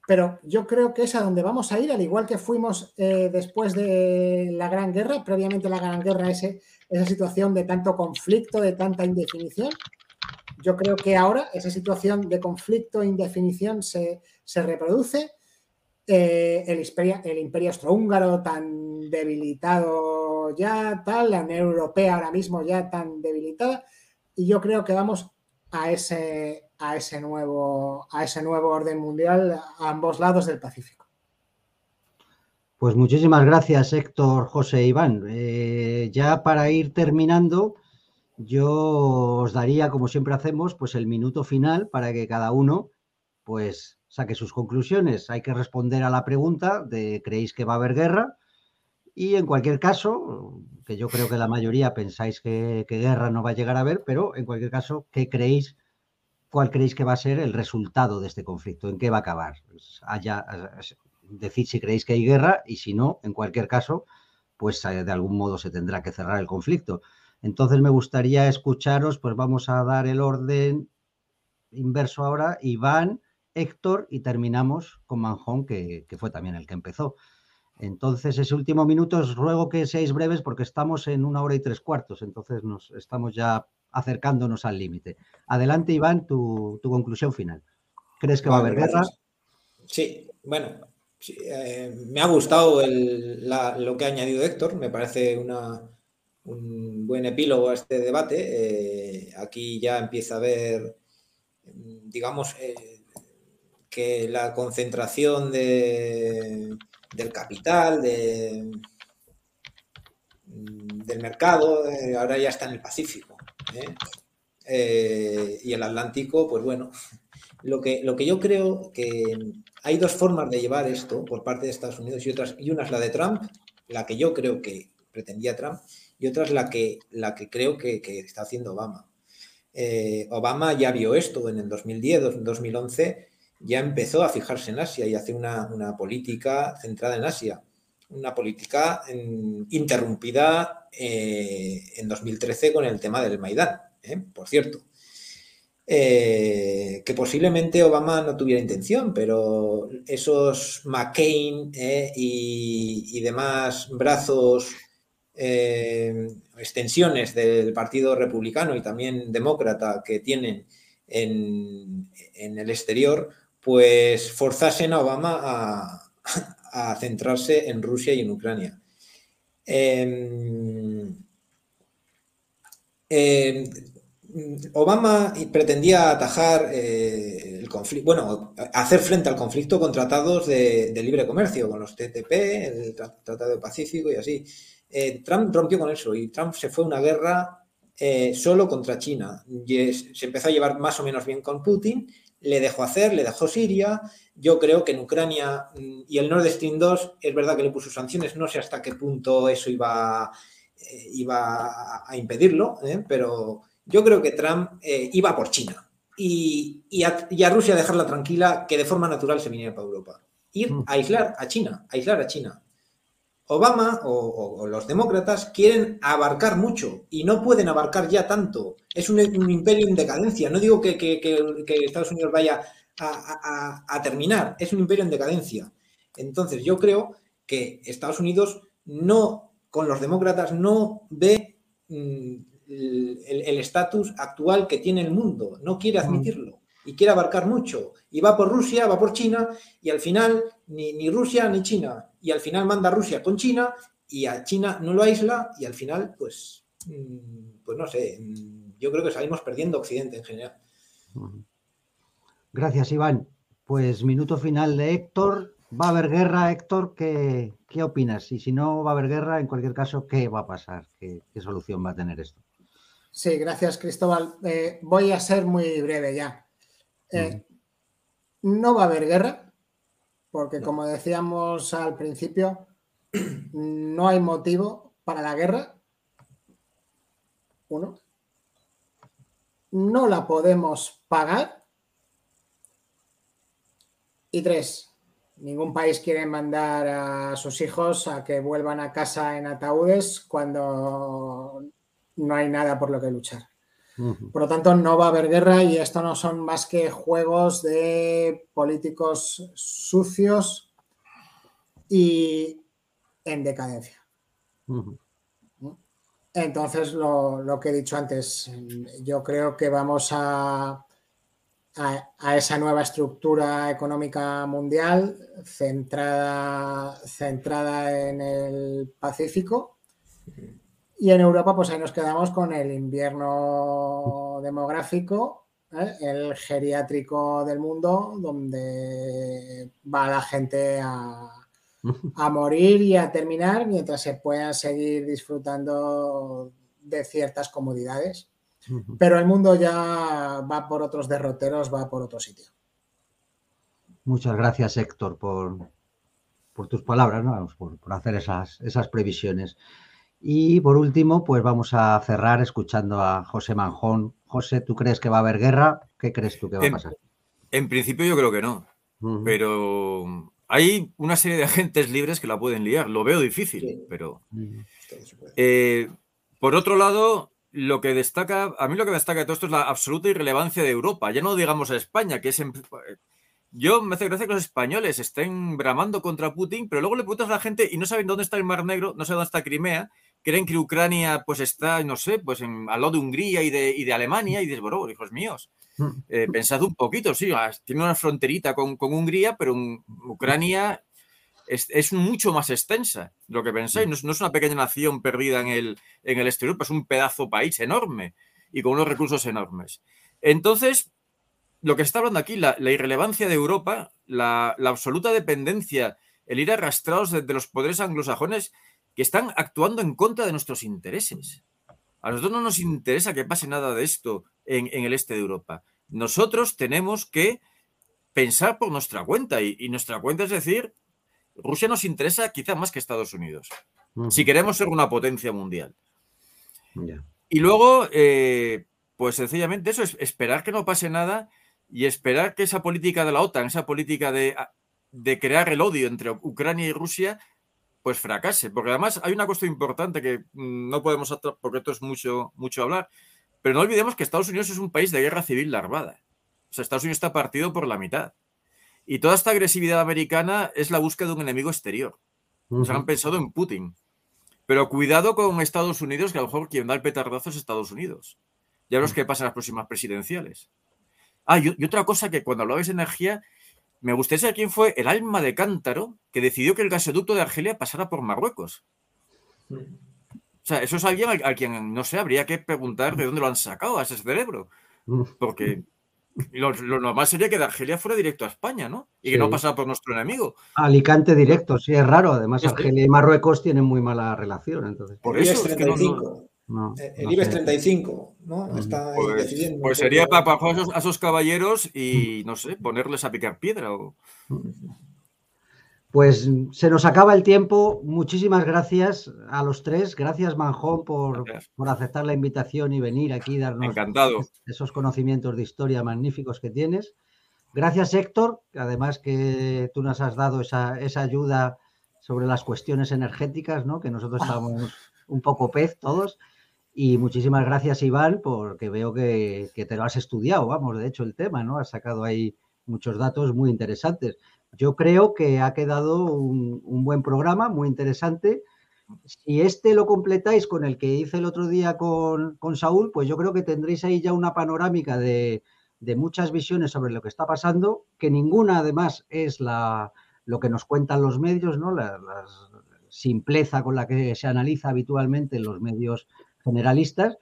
pero yo creo que es a donde vamos a ir, al igual que fuimos eh, después de la Gran Guerra, previamente la Gran Guerra, ese, esa situación de tanto conflicto, de tanta indefinición. Yo creo que ahora esa situación de conflicto e indefinición se, reproduce. Eh, el, imperio, el imperio austrohúngaro tan debilitado ya, tal, la Unión Europea ahora mismo ya tan debilitada, y yo creo que vamos a ese, a ese nuevo, a ese nuevo orden mundial a ambos lados del Pacífico. Pues muchísimas gracias, Héctor, José Iván. Eh, ya para ir terminando, yo os daría, como siempre hacemos, pues el minuto final para que cada uno pues saque sus conclusiones. Hay que responder a la pregunta de ¿creéis que va a haber guerra? Y en cualquier caso, que yo creo que la mayoría pensáis que, que guerra no va a llegar a haber, pero en cualquier caso, ¿qué creéis cuál creéis que va a ser el resultado de este conflicto, en qué va a acabar. Haya, decid si creéis que hay guerra y si no, en cualquier caso, pues eh, de algún modo se tendrá que cerrar el conflicto. Entonces me gustaría escucharos, pues vamos a dar el orden inverso ahora, Iván, Héctor y terminamos con Manjón, que, que fue también el que empezó. Entonces, ese último minuto os ruego que seáis breves porque estamos en una hora y tres cuartos, entonces nos estamos ya acercándonos al límite. Adelante, Iván, tu, conclusión final. ¿Crees que va a haber guerra? Sí, bueno, eh, me ha gustado lo que ha añadido Héctor, me parece un buen epílogo a este debate. Eh, aquí ya empieza a haber, digamos, eh, que la concentración de, del capital, de, del mercado, ahora ya está en el Pacífico. ¿Eh? Eh, y el Atlántico, pues bueno, lo que, lo que yo creo que hay dos formas de llevar esto por parte de Estados Unidos y otras, y una es la de Trump, la que yo creo que pretendía Trump, y otra es la que, la que creo que, está haciendo Obama. Eh, Obama ya vio esto en el 2010, 2011, ya empezó a fijarse en Asia y hace una, una política centrada en Asia una política interrumpida eh, en 2013 con el tema del Maidán, ¿eh? por cierto. Eh, que posiblemente Obama no tuviera intención, pero esos McCain y, demás brazos, extensiones del Partido Republicano y también demócrata que tienen en, en el exterior, pues forzasen a Obama a, a centrarse en Rusia y en Ucrania. Em, em, Obama pretendía atajar eh, el conflicto, bueno, hacer frente al conflicto con tratados de, libre comercio, con los TTP, el Tratado Pacífico y así. Eh, Trump rompió con eso y Trump se fue a una guerra eh, solo contra China. Y se empezó a llevar más o menos bien con Putin, le dejó hacer, le dejó Siria, yo creo que en Ucrania mm, y el Nord Stream 2 es verdad que le puso sanciones, no sé hasta qué punto eso iba, eh, iba a impedirlo, ¿eh? pero yo creo que Trump eh, iba por China y, a, Rusia dejarla tranquila, que de forma natural se viniera para Europa. Ir mm. a aislar a China, a aislar a China. Obama o, los demócratas quieren abarcar mucho y no pueden abarcar ya tanto. Es un, imperio en decadencia. No digo que, que Estados Unidos vaya a, terminar. Es un imperio en decadencia. Entonces yo creo que Estados Unidos no, con los demócratas, no ve mm, el estatus actual que tiene el mundo, no quiere admitirlo y quiere abarcar mucho. Y va por Rusia, va por China y al final ni, ni Rusia ni China. Y al final manda a Rusia con China y a China no lo aísla y al final, pues, mm, pues no sé, mm, yo creo que salimos perdiendo Occidente en general. Gracias, Iván. Pues minuto final de Héctor. ¿Va a haber guerra, Héctor? ¿Qué, opinas? Y si no va a haber guerra, en cualquier caso, ¿qué va a pasar? ¿Qué, solución va a tener esto? Sí, gracias, Cristóbal. Eh, voy a ser muy breve ya. Eh, no va a haber guerra, porque como decíamos al principio, no hay motivo para la guerra. Uno. No la podemos pagar y tres, ningún país quiere mandar a sus hijos a que vuelvan a casa en ataúdes cuando no hay nada por lo que luchar. Por lo tanto, no va a haber guerra y esto no son más que juegos de políticos sucios y en decadencia. Entonces, lo, que he dicho antes, yo creo que vamos a, a, esa nueva estructura económica mundial centrada, centrada en el Pacífico. Y en Europa, pues ahí nos quedamos con el invierno demográfico, ¿eh? el geriátrico del mundo, donde va la gente a, a morir y a terminar mientras se puedan seguir disfrutando de ciertas comodidades. Pero el mundo ya va por otros derroteros, va por otro sitio. Muchas gracias, Héctor, por, por tus palabras, por, hacer esas, esas previsiones. Y por último, pues vamos a cerrar escuchando a José Manjón. José, ¿tú crees que va a haber guerra? ¿Qué crees tú que va a pasar? En principio yo creo que no, pero hay una serie de agentes libres que la pueden liar. Lo veo difícil, pero. Eh, por otro lado, lo que destaca, a mí lo que destaca de todo esto es la absoluta irrelevancia de Europa. Ya no digamos a España, que es. Yo me hace gracia que los españoles estén bramando contra Putin, pero luego le preguntas a la gente y no saben dónde está el Mar Negro, no saben dónde está Crimea, creen que Ucrania pues está, no sé, pues en, al lado de Hungría y de, y de Alemania, y dices, bueno, hijos míos, mm. eh, pensad un poquito, sí, ah, tiene una fronterita con, con Hungría, pero Ucrania es, mucho más extensa lo que pensáis. No es, una pequeña nación perdida en el, en el exterior, es un pedazo país enorme y con unos recursos enormes. Entonces, lo que está hablando aquí, la, irrelevancia de Europa, la, absoluta dependencia, el ir arrastrados de, los poderes anglosajones que están actuando en contra de nuestros intereses. A nosotros no nos interesa que pase nada de esto en, el este de Europa. Nosotros tenemos que pensar por nuestra cuenta y nuestra cuenta es decir, Rusia nos interesa quizá más que Estados Unidos, si queremos ser una potencia mundial. Y luego, eh, pues sencillamente eso, es esperar que no pase nada y esperar que esa política de la OTAN, esa política de, de crear el odio entre Ucrania y Rusia, pues fracase. Porque además hay una cuestión importante que mm, no podemos, porque esto es mucho, mucho hablar, pero no olvidemos que Estados Unidos es un país de guerra civil larvada. O sea, Estados Unidos está partido por la mitad. Y toda esta agresividad americana es la búsqueda de un enemigo exterior. Se han pensado en Putin. Pero cuidado con Estados Unidos, que a lo mejor quien da el petardazo es Estados Unidos. Ya veremos qué pasa en las próximas presidenciales. Ah, y, otra cosa que cuando hablabais de energía, me gustaría saber quién fue el alma de cántaro que decidió que el gasoducto de Argelia pasara por Marruecos. O sea, eso es alguien a, quien, no sé, habría que preguntar de dónde lo han sacado a ese cerebro. Porque lo, normal sería que de Argelia fuera directo a España, ¿no? Y que no pasara por nuestro enemigo. Alicante directo, sí, es raro. Además, Argelia y Marruecos tienen muy mala relación. Entonces. Por eso es 35. el IBEX 35, ¿no? Está pues, decidiendo. Pues sería para, a, esos, caballeros y, no sé, ponerles a picar piedra. O... Pues se nos acaba el tiempo. Muchísimas gracias a los tres. Gracias, Manjón, por, por aceptar la invitación y venir aquí y darnos Encantado. esos conocimientos de historia magníficos que tienes. Gracias, Héctor, además que tú nos has dado esa, esa ayuda sobre las cuestiones energéticas, ¿no? que nosotros estamos un poco pez todos. Y muchísimas gracias, Iván, porque veo que, que te lo has estudiado, vamos, de hecho, el tema, ¿no? Has sacado ahí muchos datos muy interesantes. Yo creo que ha quedado un, buen programa, muy interesante. Si este lo completáis con el que hice el otro día con, Saúl, pues yo creo que tendréis ahí ya una panorámica de, muchas visiones sobre lo que está pasando, que ninguna además es la, lo que nos cuentan los medios, ¿no? La, la, simpleza con la que se analiza habitualmente en los medios generalistas.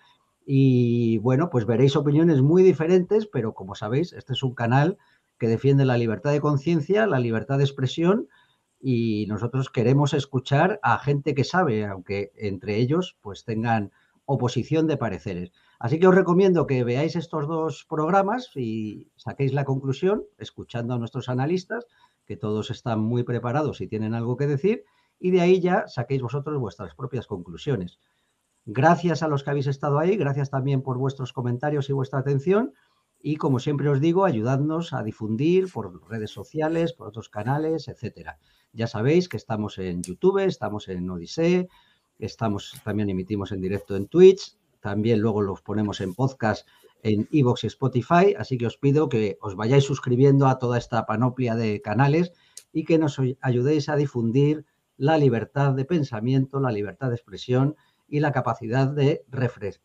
Y bueno, pues veréis opiniones muy diferentes, pero como sabéis, este es un canal que defiende la libertad de conciencia, la libertad de expresión y nosotros queremos escuchar a gente que sabe, aunque entre ellos pues tengan oposición de pareceres. Así que os recomiendo que veáis estos dos programas y saquéis la conclusión, escuchando a nuestros analistas, que todos están muy preparados y tienen algo que decir, y de ahí ya saquéis vosotros vuestras propias conclusiones. Gracias a los que habéis estado ahí, gracias también por vuestros comentarios y vuestra atención. Y como siempre os digo, ayudadnos a difundir por redes sociales, por otros canales, etcétera. Ya sabéis que estamos en YouTube, estamos en Odisee, estamos, también emitimos en directo en Twitch, también luego los ponemos en podcast en Evox y Spotify, así que os pido que os vayáis suscribiendo a toda esta panoplia de canales y que nos ayudéis a difundir la libertad de pensamiento, la libertad de expresión y la capacidad de,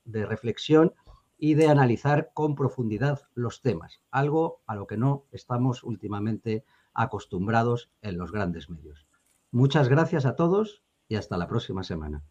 de reflexión y de analizar con profundidad los temas, algo a lo que no estamos últimamente acostumbrados en los grandes medios. Muchas gracias a todos y hasta la próxima semana.